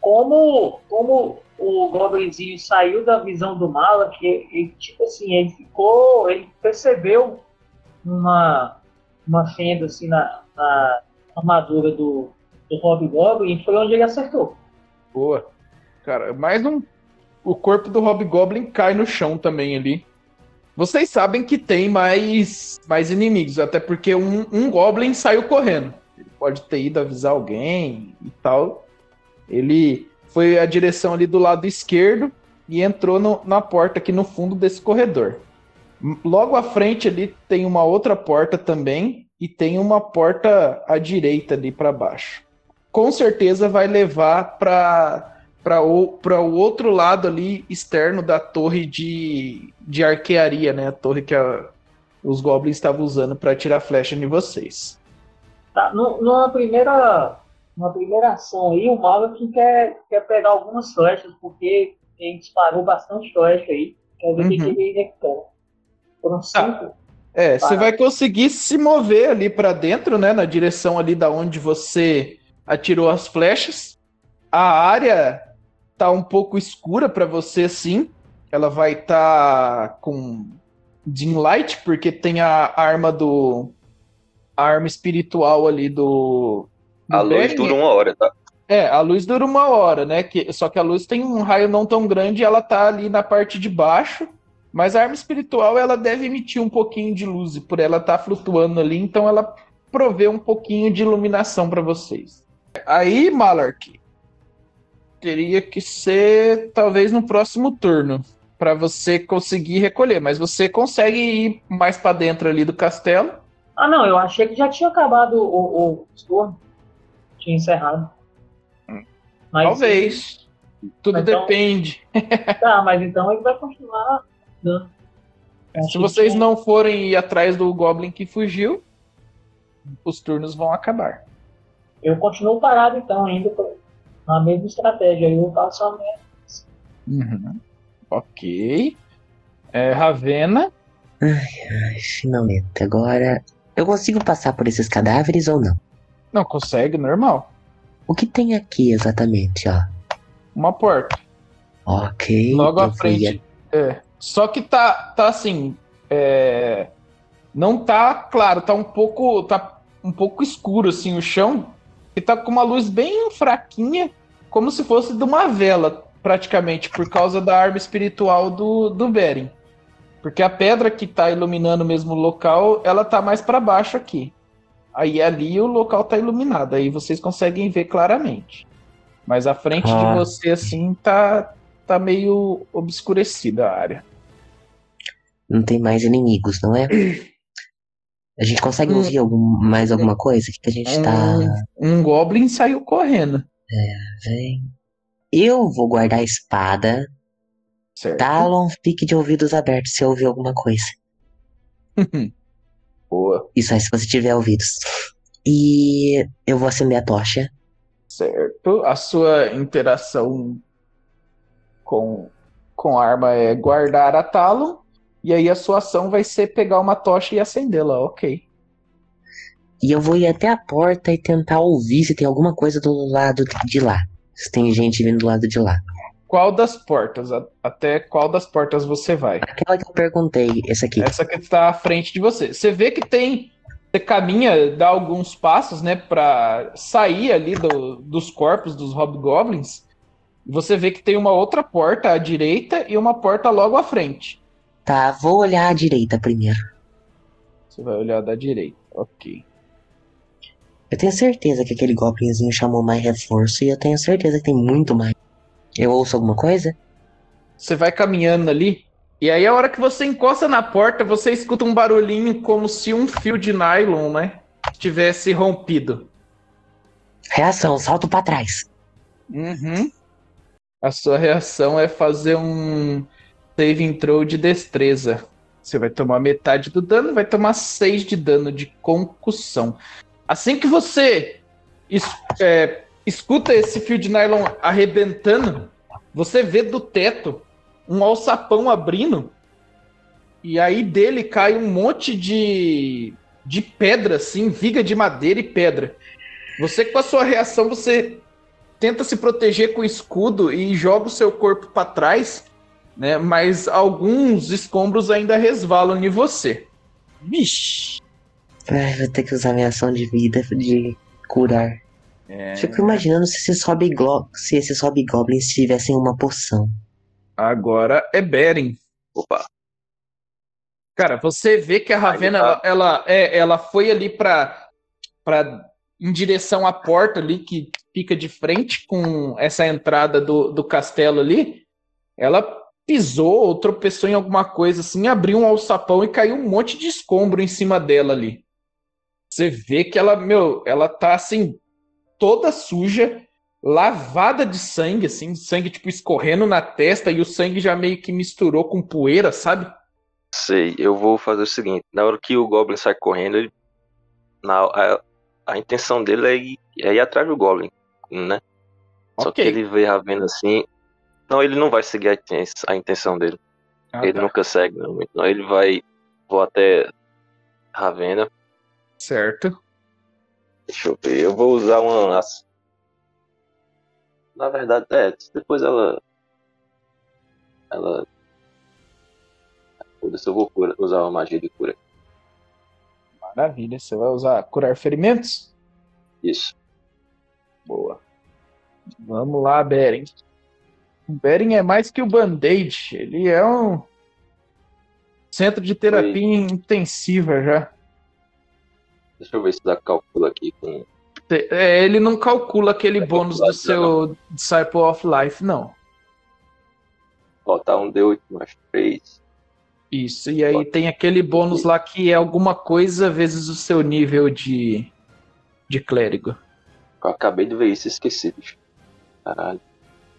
Como, como o Goblinzinho saiu da visão do Mala, ele, tipo assim, ele ficou, ele percebeu uma, uma fenda assim na, na armadura do, do Hobgoblin e foi onde ele acertou. Boa. Cara, mais um. O corpo do Hobgoblin cai no chão também ali. Vocês sabem que tem mais, mais inimigos, até porque um, um Goblin saiu correndo. Ele pode ter ido avisar alguém e tal. Ele foi a direção ali do lado esquerdo e entrou no- na porta aqui no fundo desse corredor. Logo à frente ali tem uma outra porta também e tem uma porta à direita ali para baixo. Com certeza vai levar para para o, pra o outro lado ali externo da torre de, de arquearia, né? A torre que a- os goblins estavam usando para tirar flecha em vocês. Tá, nu- numa primeira, numa primeira ação aí, o Malak quer, quer pegar algumas flechas, porque ele disparou bastante flecha aí. Quer ver o que Uhum. que ele recupera. Foram cinco. É, você vai conseguir se mover ali para dentro, né? Na direção ali da onde você atirou as flechas. A área tá um pouco escura para você, sim. Ela vai estar com dim light, porque tem a arma do a arma espiritual ali do A luz Beren. dura uma hora, tá? É, a luz dura uma hora, né? Que, só que a luz tem um raio não tão grande e ela tá ali na parte de baixo. Mas a arma espiritual, ela deve emitir um pouquinho de luz. E por ela estar flutuando ali, então ela provê um pouquinho de iluminação para vocês. Aí, Malark, teria que ser talvez no próximo turno. para você conseguir recolher. Mas você consegue ir mais para dentro ali do castelo. Ah, não, eu achei que já tinha acabado o, o, o turno. Tinha encerrado. Mas, Talvez. Tudo Então- depende. Tá, mas então ele vai continuar dando. Se vocês não forem ir atrás do Goblin que fugiu, os turnos vão acabar. Eu continuo parado então, ainda na mesma estratégia. Eu faço a minha. Uhum. Ok. É Ravena. Ai, finalmente. Agora, eu consigo passar por esses cadáveres ou não? Não, consegue, normal. O que tem aqui exatamente, ó? Uma porta. Ok. Logo à frente. É. Só que tá, tá assim. é, Não tá claro, tá um pouco. Tá um pouco escuro assim o chão. E tá com uma luz bem fraquinha, como se fosse de uma vela, praticamente, por causa da arma espiritual do, do Beren. Porque a pedra que tá iluminando mesmo o local, ela tá mais para baixo aqui. Aí ali o local tá iluminado, aí vocês conseguem ver claramente. Mas a frente Ah. de você, assim, tá, tá meio obscurecida a área. Não tem mais inimigos, não é? A gente consegue ouvir algum, mais alguma coisa? O que a gente tá. Um Goblin saiu correndo. Vem. Eu vou guardar a espada. Certo. Talon, fique de ouvidos abertos se ouvir alguma coisa. Boa. Isso aí, se você tiver ouvidos. E eu vou acender a tocha. Certo. A sua interação com, com a arma é guardar a Talon. E aí a sua ação vai ser pegar uma tocha e acendê-la. Ok. E eu vou ir até a porta e tentar ouvir se tem alguma coisa do lado de lá. Se tem gente vindo do lado de lá. Qual das portas? Até qual das portas você vai? Aquela que eu perguntei, essa aqui. Essa que está à frente de você. Você vê que tem. Você caminha, dá alguns passos, né, para sair ali do- dos corpos dos hobgoblins. Você vê que tem uma outra porta à direita e uma porta logo à frente. Tá, vou olhar à direita primeiro. Você vai olhar da direita. Ok. Eu tenho certeza que aquele goblinzinho chamou mais reforço e eu tenho certeza que tem muito mais. Eu ouço alguma coisa? Você vai caminhando ali. E aí, a hora que você encosta na porta, você escuta um barulhinho como se um fio de nylon, né? Tivesse rompido. Reação, salto pra trás. Uhum. A sua reação é fazer um saving throw de destreza. Você vai tomar metade do dano, vai tomar 6 de dano de concussão. Assim que você é, escuta esse fio de nylon arrebentando, você vê do teto um alçapão abrindo e aí dele cai um monte de, de pedra, assim, viga de madeira e pedra. Você, com a sua reação, você tenta se proteger com o escudo e joga o seu corpo para trás, né? Mas alguns escombros ainda resvalam em você. Vixe! Ai, vou ter que usar minha ação de vida de curar. É, Fico imaginando se esses hobglo- se esses hobgoblins tivessem uma poção. agora é Beren. Opa, Cara, você vê que a Ravena, ela, tá. ela, é, ela foi ali pra, pra, em direção à porta ali, que fica de frente com essa entrada do, do castelo ali. Ela pisou ou tropeçou em alguma coisa assim, abriu um alçapão e caiu um monte de escombro em cima dela ali. Você vê que ela, meu, ela tá assim, toda suja, lavada de sangue, assim, sangue tipo escorrendo na testa e o sangue já meio que misturou com poeira, sabe? sei. Eu vou fazer o seguinte: na hora que o Goblin sai correndo, ele, na, a, a intenção dele é ir, é ir atrás do Goblin, né? Só Ok. que ele vê Ravena assim. Não, ele não vai seguir a, a intenção dele. Ah, ele tá. nunca segue, não. Então ele vai. Vou até Ravena. Certo. Deixa eu ver. Eu vou usar uma. Na verdade, é. Depois ela. Ela. Foda-se, eu vou cura- usar uma magia de cura. Maravilha. Você vai usar curar ferimentos? Isso. Boa. Vamos lá, Beren. O Beren é mais que o Band-Aid. Ele é um centro de terapia intensiva já. Deixa eu ver se dá cálculo aqui com. É, ele não calcula aquele Vai bônus do seu Disciple of Life, não. Ó, tá um D8 mais 3. Isso. E aí tem aquele bônus lá que é alguma coisa vezes o seu nível de, de clérigo. Eu acabei de ver isso esqueci, bicho. Caralho.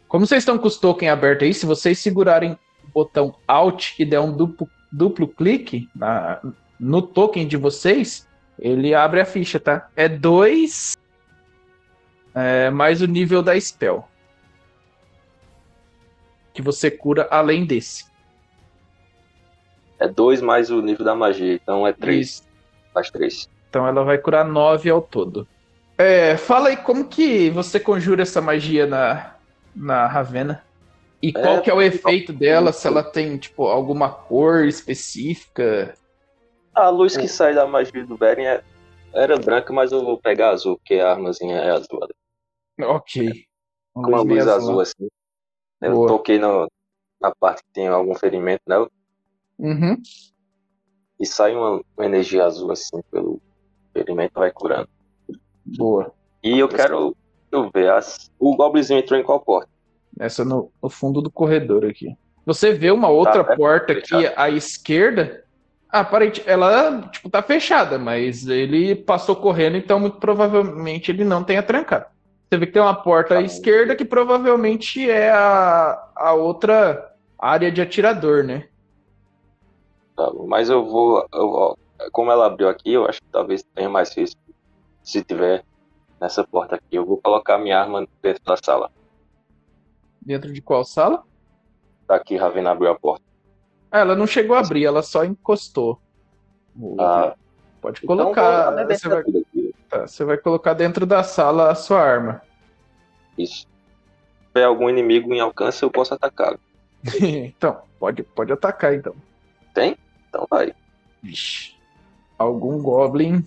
Como vocês estão com os tokens abertos aí, se vocês segurarem o botão Alt e der um duplo, duplo clique na- no token de vocês, ele abre a ficha, tá? É 2 mais o nível da spell. Que você cura além desse. É 2 mais o nível da magia, então é 3. Isso. Mais 3. Então ela vai curar 9 ao todo. É, fala aí como que você conjura essa magia na, na Ravena? E qual É, que é o efeito dela? Se ela tem, tipo, alguma cor específica? A luz que sai da magia do Beren é, era branca, mas eu vou pegar azul, porque a armazinha é azul. Ok. Com uma meio luz azul assim. Eu Boa. toquei no, na parte que tem algum ferimento nela Uhum. e sai uma, uma energia azul assim pelo ferimento vai curando. Boa. E eu quero eu ver, as, o Goblinzinho entrou em qual porta? Essa no, no fundo do corredor aqui. Você vê uma outra Tá, é porta aqui fechado. à esquerda. Aparente, ela tipo tá fechada, mas ele passou correndo, então muito provavelmente ele não tenha trancado. Você vê que tem uma porta à Tá. esquerda que provavelmente é a, a outra área de atirador, né? Tá, mas eu vou, eu vou- Como ela abriu aqui, eu acho que talvez tenha mais risco. Se tiver nessa porta aqui, eu vou colocar minha arma dentro da sala. Dentro de qual sala? Tá aqui, Ravena abriu a porta. Ah, ela não chegou a abrir, ela só encostou. Ah, Pode então colocar. beber você, vai, tá, você vai colocar dentro da sala a sua arma. Isso. Se tiver algum inimigo em alcance, eu posso atacar. então, pode, pode atacar então. Então vai. Vixe. Algum Goblin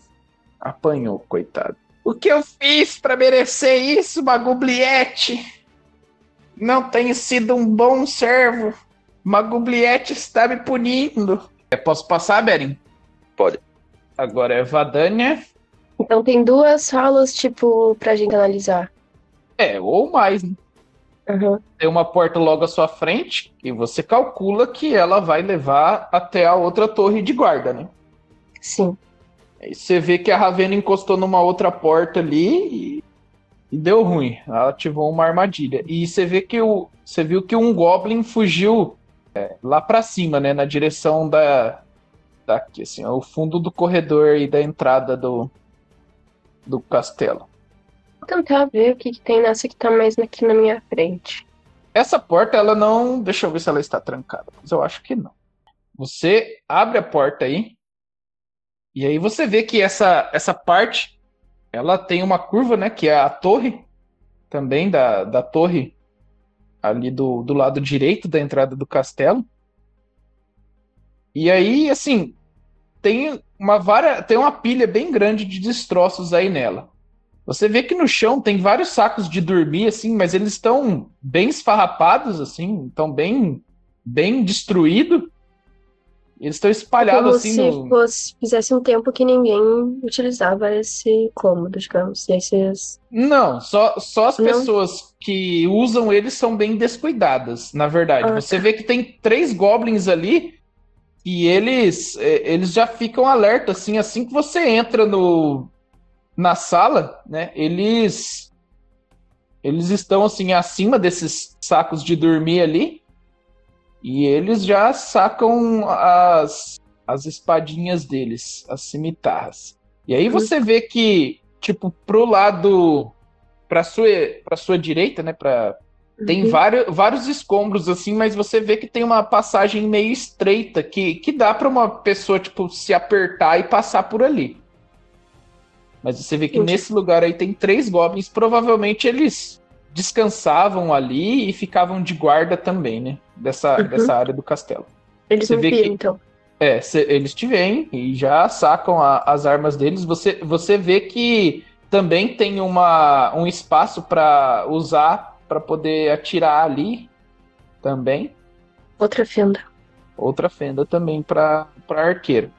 apanhou, coitado. O que eu fiz pra merecer isso, Magubliette? Não tenho sido um bom servo. Magubliette está me punindo. É, posso passar, Beren? Pode. Agora é Vadania. Então tem duas salas, tipo, pra gente analisar. É, ou mais, né? Aham. Tem uma porta logo à sua frente e você calcula que ela vai levar até a outra torre de guarda, né? Sim. Aí você vê que a Ravena encostou numa outra porta ali e, e deu ruim. Ela ativou uma armadilha. E você vê que o, você viu que um Goblin fugiu é, lá pra cima, né? Na direção da, daqui, assim, o fundo do corredor e da entrada do, do castelo. Vou tentar ver o que, que tem nessa que tá mais aqui na minha frente. Essa porta, ela não. Deixa eu ver se ela está trancada. Mas eu acho que não. Você abre a porta aí. E aí você vê que essa, essa parte. Ela tem uma curva, né? Que é a torre. Também da, da torre. Ali do, do lado direito da entrada do castelo. E aí, assim. Tem uma, vara, tem uma pilha bem grande de destroços aí nela. Você vê que no chão tem vários sacos de dormir, assim, mas eles estão bem esfarrapados, assim, estão bem, bem destruídos. Eles estão espalhados, Como assim, se no... fosse, fizesse um tempo que ninguém utilizava esse cômodo, digamos. Esses... Não, só, só as Não? pessoas que usam eles são bem descuidadas, na verdade. Ah, Você tá. vê que tem três goblins ali e eles, eles já ficam alerta, assim, assim que você entra no, na sala, né? Eles, eles estão, assim, acima desses sacos de dormir ali e eles já sacam as, as espadinhas deles, as cimitarras. E aí você vê que, tipo, pro lado, pra sua, pra sua direita, né, pra, tem Uhum. vários, vários escombros assim, mas você vê que tem uma passagem meio estreita que, que dá pra uma pessoa tipo se apertar e passar por ali. Mas você vê que nesse lugar aí tem três goblins, provavelmente eles descansavam ali e ficavam de guarda também, né? Dessa, Uhum. dessa área do castelo. Eles Você me vê viram, que- então. É, cê- eles te veem e já sacam a- as armas deles. Você, você vê que também tem uma, um espaço pra usar pra poder atirar ali também. Outra fenda. Outra fenda também pra pra arqueiro.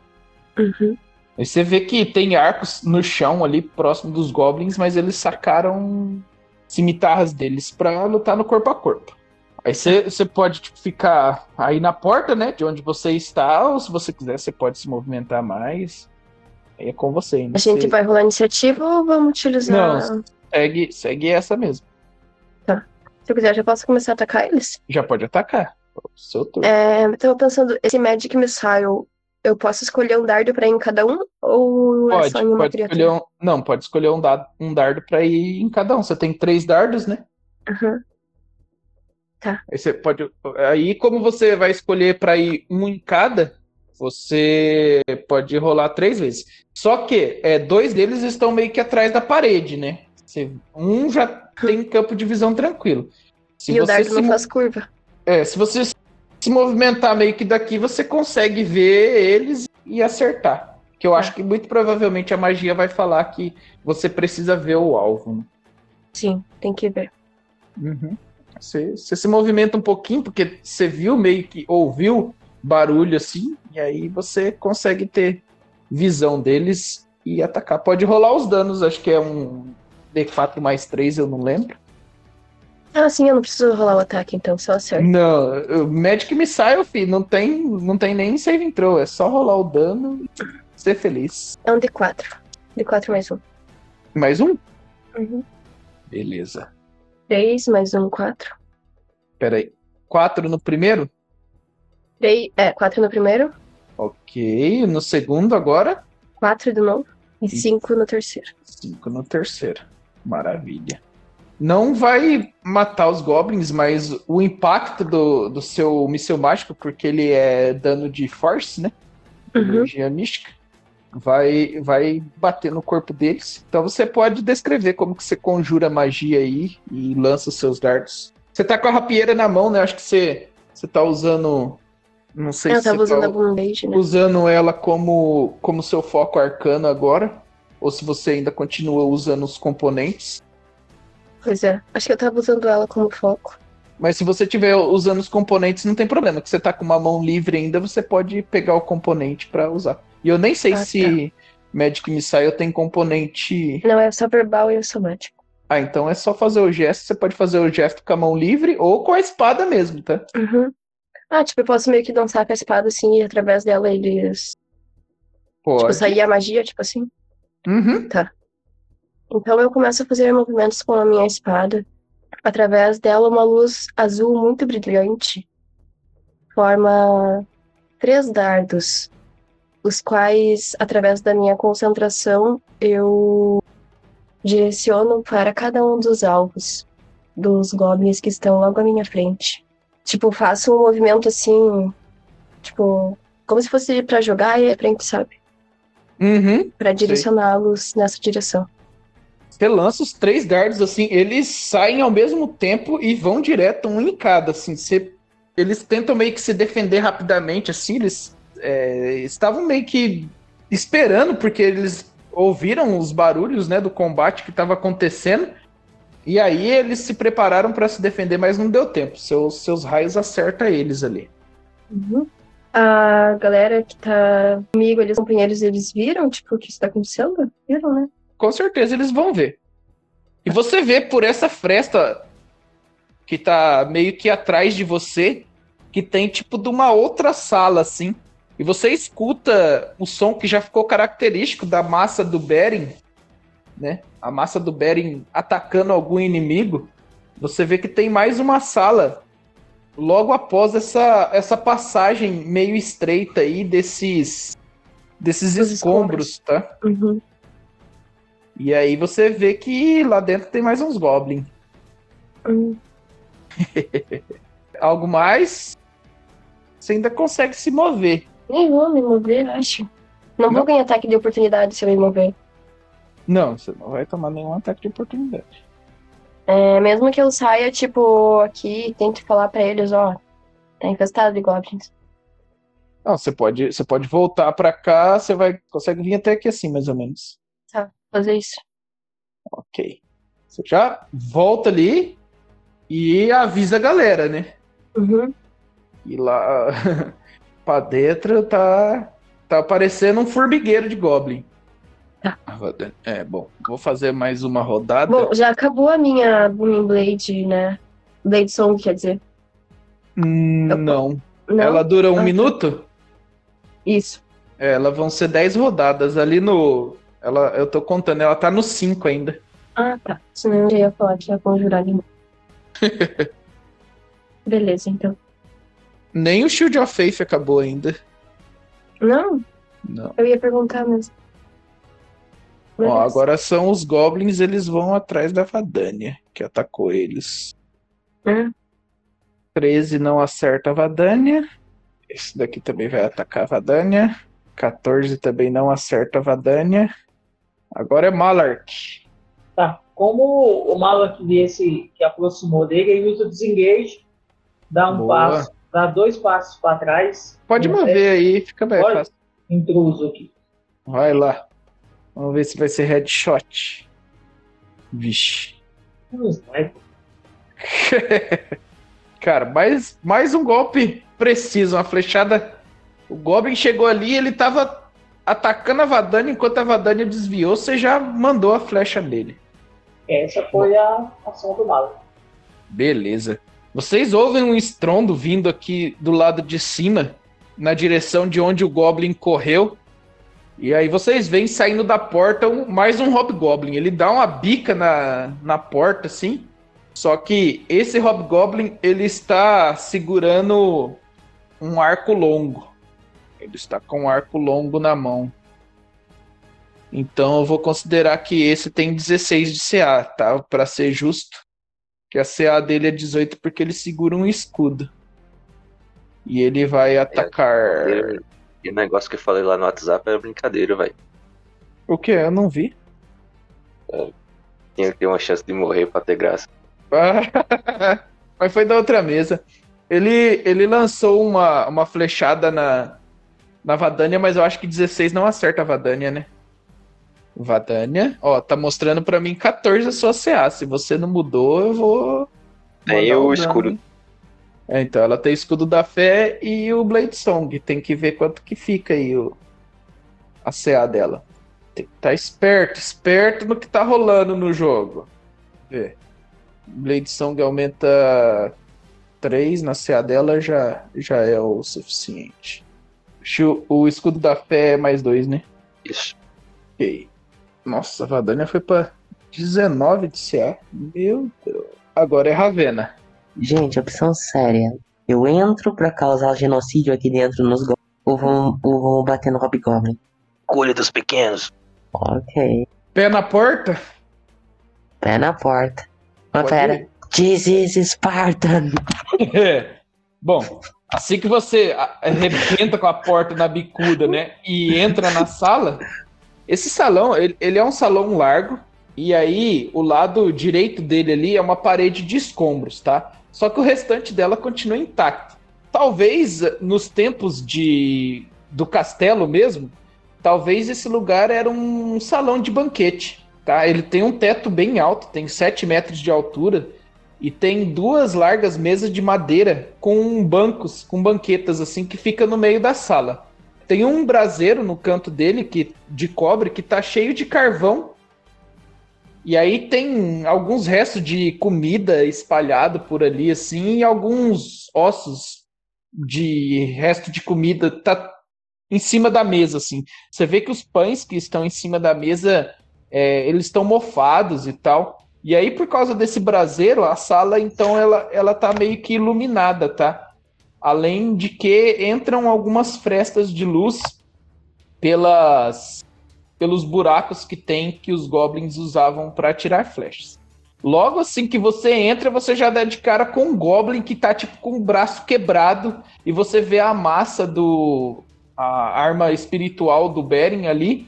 Uhum. Aí você vê que tem arcos no chão ali próximo dos goblins, mas eles sacaram cimitarras deles pra lutar no corpo a corpo. Aí você pode tipo, ficar aí na porta, né, de onde você está, ou se você quiser, você pode se movimentar mais. Aí é com você ainda. A gente Você vai rolar iniciativa ou vamos utilizar. Não. segue, segue essa mesmo. Se eu quiser, já posso começar a atacar eles? Já pode atacar. Seu turno. É, eu tava pensando, esse Magic Missile, eu posso escolher um dardo pra ir em cada um? Ou é Pode, só em uma criatura? escolher um, não, pode escolher um, dado, um dardo pra ir em cada um. Você tem três dardos, né? Aham. Aí você pode. Aí, como você vai escolher pra ir um em cada, Você pode rolar três vezes. Só que é, dois deles estão meio que atrás da parede, né? Você- um já tem campo de visão tranquilo. Se e o se não faz curva. É, se você se movimentar meio que daqui, você consegue ver eles e acertar. Que eu acho que muito provavelmente a magia vai falar que você precisa ver o alvo. né? Sim, tem que ver. Você, você se movimenta um pouquinho, porque você viu meio que ouviu barulho assim, e aí você consegue ter visão deles e atacar. Pode rolar os danos, acho que é um D4 mais 3, eu não lembro. Ah, sim, eu não preciso rolar o ataque, então, só acerto. Não, o Magic Missile, filho, não tem, não tem nem save throw, é só rolar o dano e ser feliz. É um D4. D4 mais um. Mais um? Uhum. Beleza. 3 mais um, 4. Pera aí. 4 no primeiro? 3, é, 4 no primeiro, Ok. No segundo agora? 4 de novo. E 5 no terceiro. 5 no terceiro. Maravilha. Não vai matar os goblins, mas o impacto do, do seu míssil mágico, porque ele é dano de force, né? Uhum. Energia mística. Vai, vai bater no corpo deles. Então você pode descrever como que você conjura magia aí e lança os seus dardos. Você tá com a rapieira na mão, né? Acho que você, você tá usando. Não sei Eu se tava você usando tá algum beijo, né? usando ela como, como seu foco arcano agora. Ou se você ainda continua usando os componentes. Pois é. Acho que eu tava usando ela como foco. Mas se você estiver usando os componentes, não tem problema. Que você tá com uma mão livre ainda, você pode pegar o componente pra usar. E eu nem sei Ah, se Magic Missile tem componente. Não, é só verbal e somático. Ah, então é só fazer o gesto. Você pode fazer o gesto com a mão livre ou com a espada mesmo, tá? Uhum. Ah, tipo, eu posso meio que dançar com a espada assim e através dela eles. Pode. Tipo, sair a magia, tipo assim. Uhum. Então eu começo a fazer movimentos com a minha espada. Através dela, uma luz azul muito brilhante forma três dardos, os quais, através da minha concentração, eu direciono para cada um dos alvos dos goblins que estão logo à minha frente. Tipo, faço um movimento assim, tipo, como se fosse pra jogar e à frente, sabe? Uhum. Pra direcioná-los nessa direção. Você lança os três dardos assim, eles saem ao mesmo tempo e vão direto um em cada, assim. Você, eles tentam meio que se defender rapidamente, assim. Eles é, estavam meio que esperando porque eles ouviram os barulhos, né, do combate que estava acontecendo. E aí eles se prepararam para se defender, mas não deu tempo. Seus, seus raios acertam eles ali. Uhum. A galera que tá comigo, os companheiros, eles viram, tipo, o que está acontecendo? Viram, né? Com certeza eles vão ver. E você vê por essa fresta que tá meio que atrás de você, que tem tipo de uma outra sala assim. E você escuta o som que já ficou característico da massa do Beren, né? A massa do Beren atacando algum inimigo. Você vê que tem mais uma sala logo após essa, essa passagem meio estreita aí desses desses Os escombros, escombros. tá? Uhum. E aí você vê que lá dentro tem mais uns goblins. Hum. Algo mais? Você ainda consegue se mover. Nem vou me mover, acho. Não, Não? vou ganhar ataque de oportunidade se eu me mover. Não, você não vai tomar nenhum ataque de oportunidade. É, mesmo que eu saia, tipo, aqui e tente falar pra eles, ó, tá infestado de goblins. Não, você pode, você pode voltar pra cá, você vai consegue vir até aqui assim, mais ou menos. Tá, fazer isso. Ok. Você já volta ali e avisa a galera, né? Uhum. E lá pra dentro tá tá aparecendo um formigueiro de goblin. Tá. É, bom, vou fazer mais uma rodada. Bom, já acabou a minha Booming Blade, né? Blade Song, quer dizer. Hum, não. Não? Ela dura um Ah, tá. minuto? Isso. É, Ela vão ser 10 rodadas ali no. Ela, eu tô contando, ela tá no 5 ainda. Ah, tá. Senão eu já ia falar que ia conjurar de novo. Beleza, então. Nem o Shield of Faith acabou ainda. Não, Não. eu ia perguntar mesmo. Ó, agora são os goblins, eles vão atrás da Vadania, que atacou eles. Hum. 13 não acerta a Vadania. Esse daqui também vai atacar a Vadania. 14 também não acerta a Vadania. Agora é Malark. Tá. Como o Malak vê esse que aproximou dele, ele usa o desengage, dá um Boa. passo, dá dois passos para trás. Pode mover aí, fica bem Pode? fácil. Intruso aqui. Vai lá. Vamos ver se vai ser headshot. Vixe. Um sniper. Cara, mais, mais um golpe preciso, uma flechada. O Goblin chegou ali, ele tava atacando a Vadania, enquanto a Vadania desviou, você já mandou a flecha nele. Essa foi a ação do Malak. Beleza. Vocês ouvem um estrondo vindo aqui do lado de cima, na direção de onde o Goblin correu. E aí vocês veem saindo da porta um- mais um Hobgoblin. Ele dá uma bica na, na porta, assim. Só que esse Hobgoblin, ele está segurando um arco longo. Ele está com um arco longo na mão. Então eu vou considerar que esse tem 16 de CA, tá? Pra ser justo. Que a CA dele é 18 porque ele segura um escudo. E ele vai atacar. E e o negócio que eu falei lá no WhatsApp era brincadeira, velho. O que? Eu não vi. Tinha que ter uma chance de morrer pra ter graça. Mas foi da outra mesa. Ele, ele lançou uma, uma flechada na, na Vadania, mas eu acho que 16 não acerta a Vadania, né? Vadania, ó, tá mostrando pra mim 14 a sua CA. Se você não mudou, eu vou. Tem mandar o escudo. É, então, ela tem escudo da fé e o Blade Song. Tem que ver quanto que fica aí o, a CA dela. Tem que estar esperto, esperto no que tá rolando no jogo. Vê. Blade Song aumenta 3 na CA dela, já, já é o suficiente. Acho O escudo da fé é mais 2, né? Isso. Ok. Nossa, a Vadania foi pra 19 de CA. Meu Deus. Agora é Ravena. Gente, opção séria. Eu entro pra causar genocídio aqui dentro nos goblins ou vão, ou vão bater no Hobgoblin? Colha dos pequenos. Ok. Pé na porta? Pé na porta. Mas Pode pera. ir. This is Spartan. É. Bom, assim que você a- arrebenta com a porta na bicuda, né? E entra na sala, esse salão, ele, ele é um salão largo. E aí, o lado direito dele ali é uma parede de escombros, tá? Só que o restante dela continua intacto. Talvez eh, nos tempos de do castelo mesmo, talvez esse lugar era um salão de banquete, tá? Ele tem um teto bem alto, tem 7 metros de altura. E tem duas largas mesas de madeira com bancos, com banquetas assim que fica no meio da sala. Tem um braseiro no canto dele que de cobre que tá cheio de carvão. E aí tem alguns restos de comida espalhado por ali assim e alguns ossos de resto de comida tá em cima da mesa assim. Você vê que os pães que estão em cima da mesa é, eles estão mofados e tal. E aí, por causa desse braseiro, a sala, então, ela, ela tá meio que iluminada, tá? Além de que entram algumas frestas de luz pelas, pelos buracos que tem que os goblins usavam para atirar flechas. Logo assim que você entra, você já dá de cara com um goblin que tá tipo com o braço quebrado e você vê a massa do a arma espiritual do Beren ali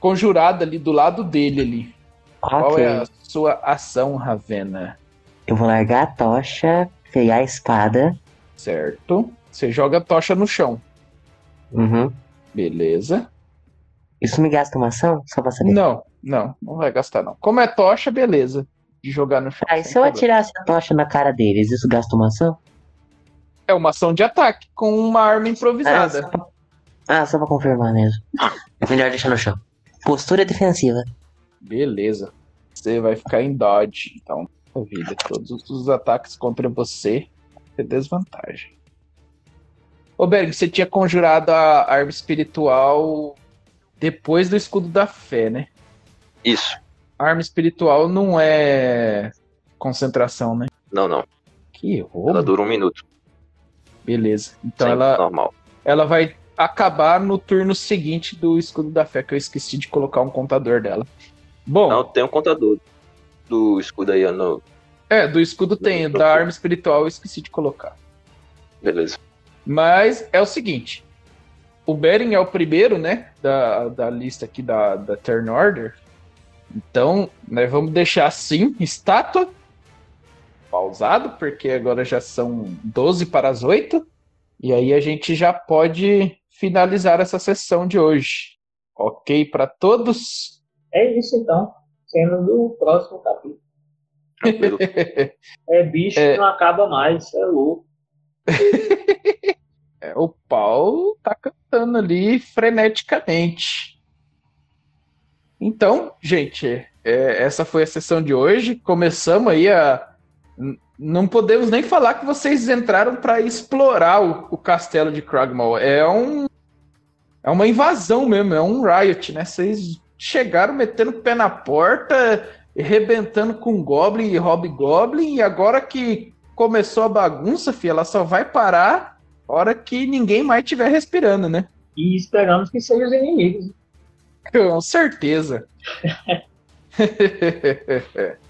conjurada ali do lado dele ali. Qual Ok. é a sua ação, Ravena? Eu vou largar a tocha, pegar a espada. Certo. Você joga a tocha no chão. Uhum. Beleza. Isso me gasta uma ação? Só pra saber. Não, não, não vai gastar não. Como é tocha, beleza. De jogar no chão. Ah, e se eu problema. atirasse a tocha na cara deles, isso gasta uma ação? É uma ação de ataque com uma arma Ah, improvisada. só pra... ah, só pra confirmar mesmo. É melhor deixar no chão. Postura defensiva. Beleza. Você vai ficar em dodge. Então, vida. Todos os ataques contra você é desvantagem. Ô, Berg, você tinha conjurado a arma espiritual depois do escudo da fé, né? Isso. A arma espiritual não é concentração, né? Não, não. Que Ela roubo. dura um minuto. Beleza. Então Sim, ela, Normal. ela vai acabar no turno seguinte do escudo da fé, que eu esqueci de colocar um contador dela. Bom, Não, tem um contador do escudo aí, no... é, do escudo tem, da arma espiritual eu esqueci de colocar. beleza. Mas é o seguinte: o Beren é o primeiro, né? Da, da lista aqui da, da Turn Order. Então, né, vamos deixar assim: estátua. Pausado, porque agora já são 12 para as 8. E aí a gente já pode finalizar essa sessão de hoje. Ok para todos? É isso então. Sendo do próximo capítulo. Tranquilo. É bicho É. que não acaba mais, é louco. É, o pau tá cantando ali freneticamente. Então, gente, é, essa foi a sessão de hoje. Começamos aí a. Não podemos nem falar que vocês entraram para explorar o, o castelo de Kragmaw. É um. É uma invasão mesmo, é um riot, né? Vocês chegaram metendo o pé na porta, arrebentando com Goblin e Hobgoblin, e agora que começou a bagunça, filha, ela só vai parar hora que ninguém mais estiver respirando, né? E esperamos que sejam os inimigos. Com certeza.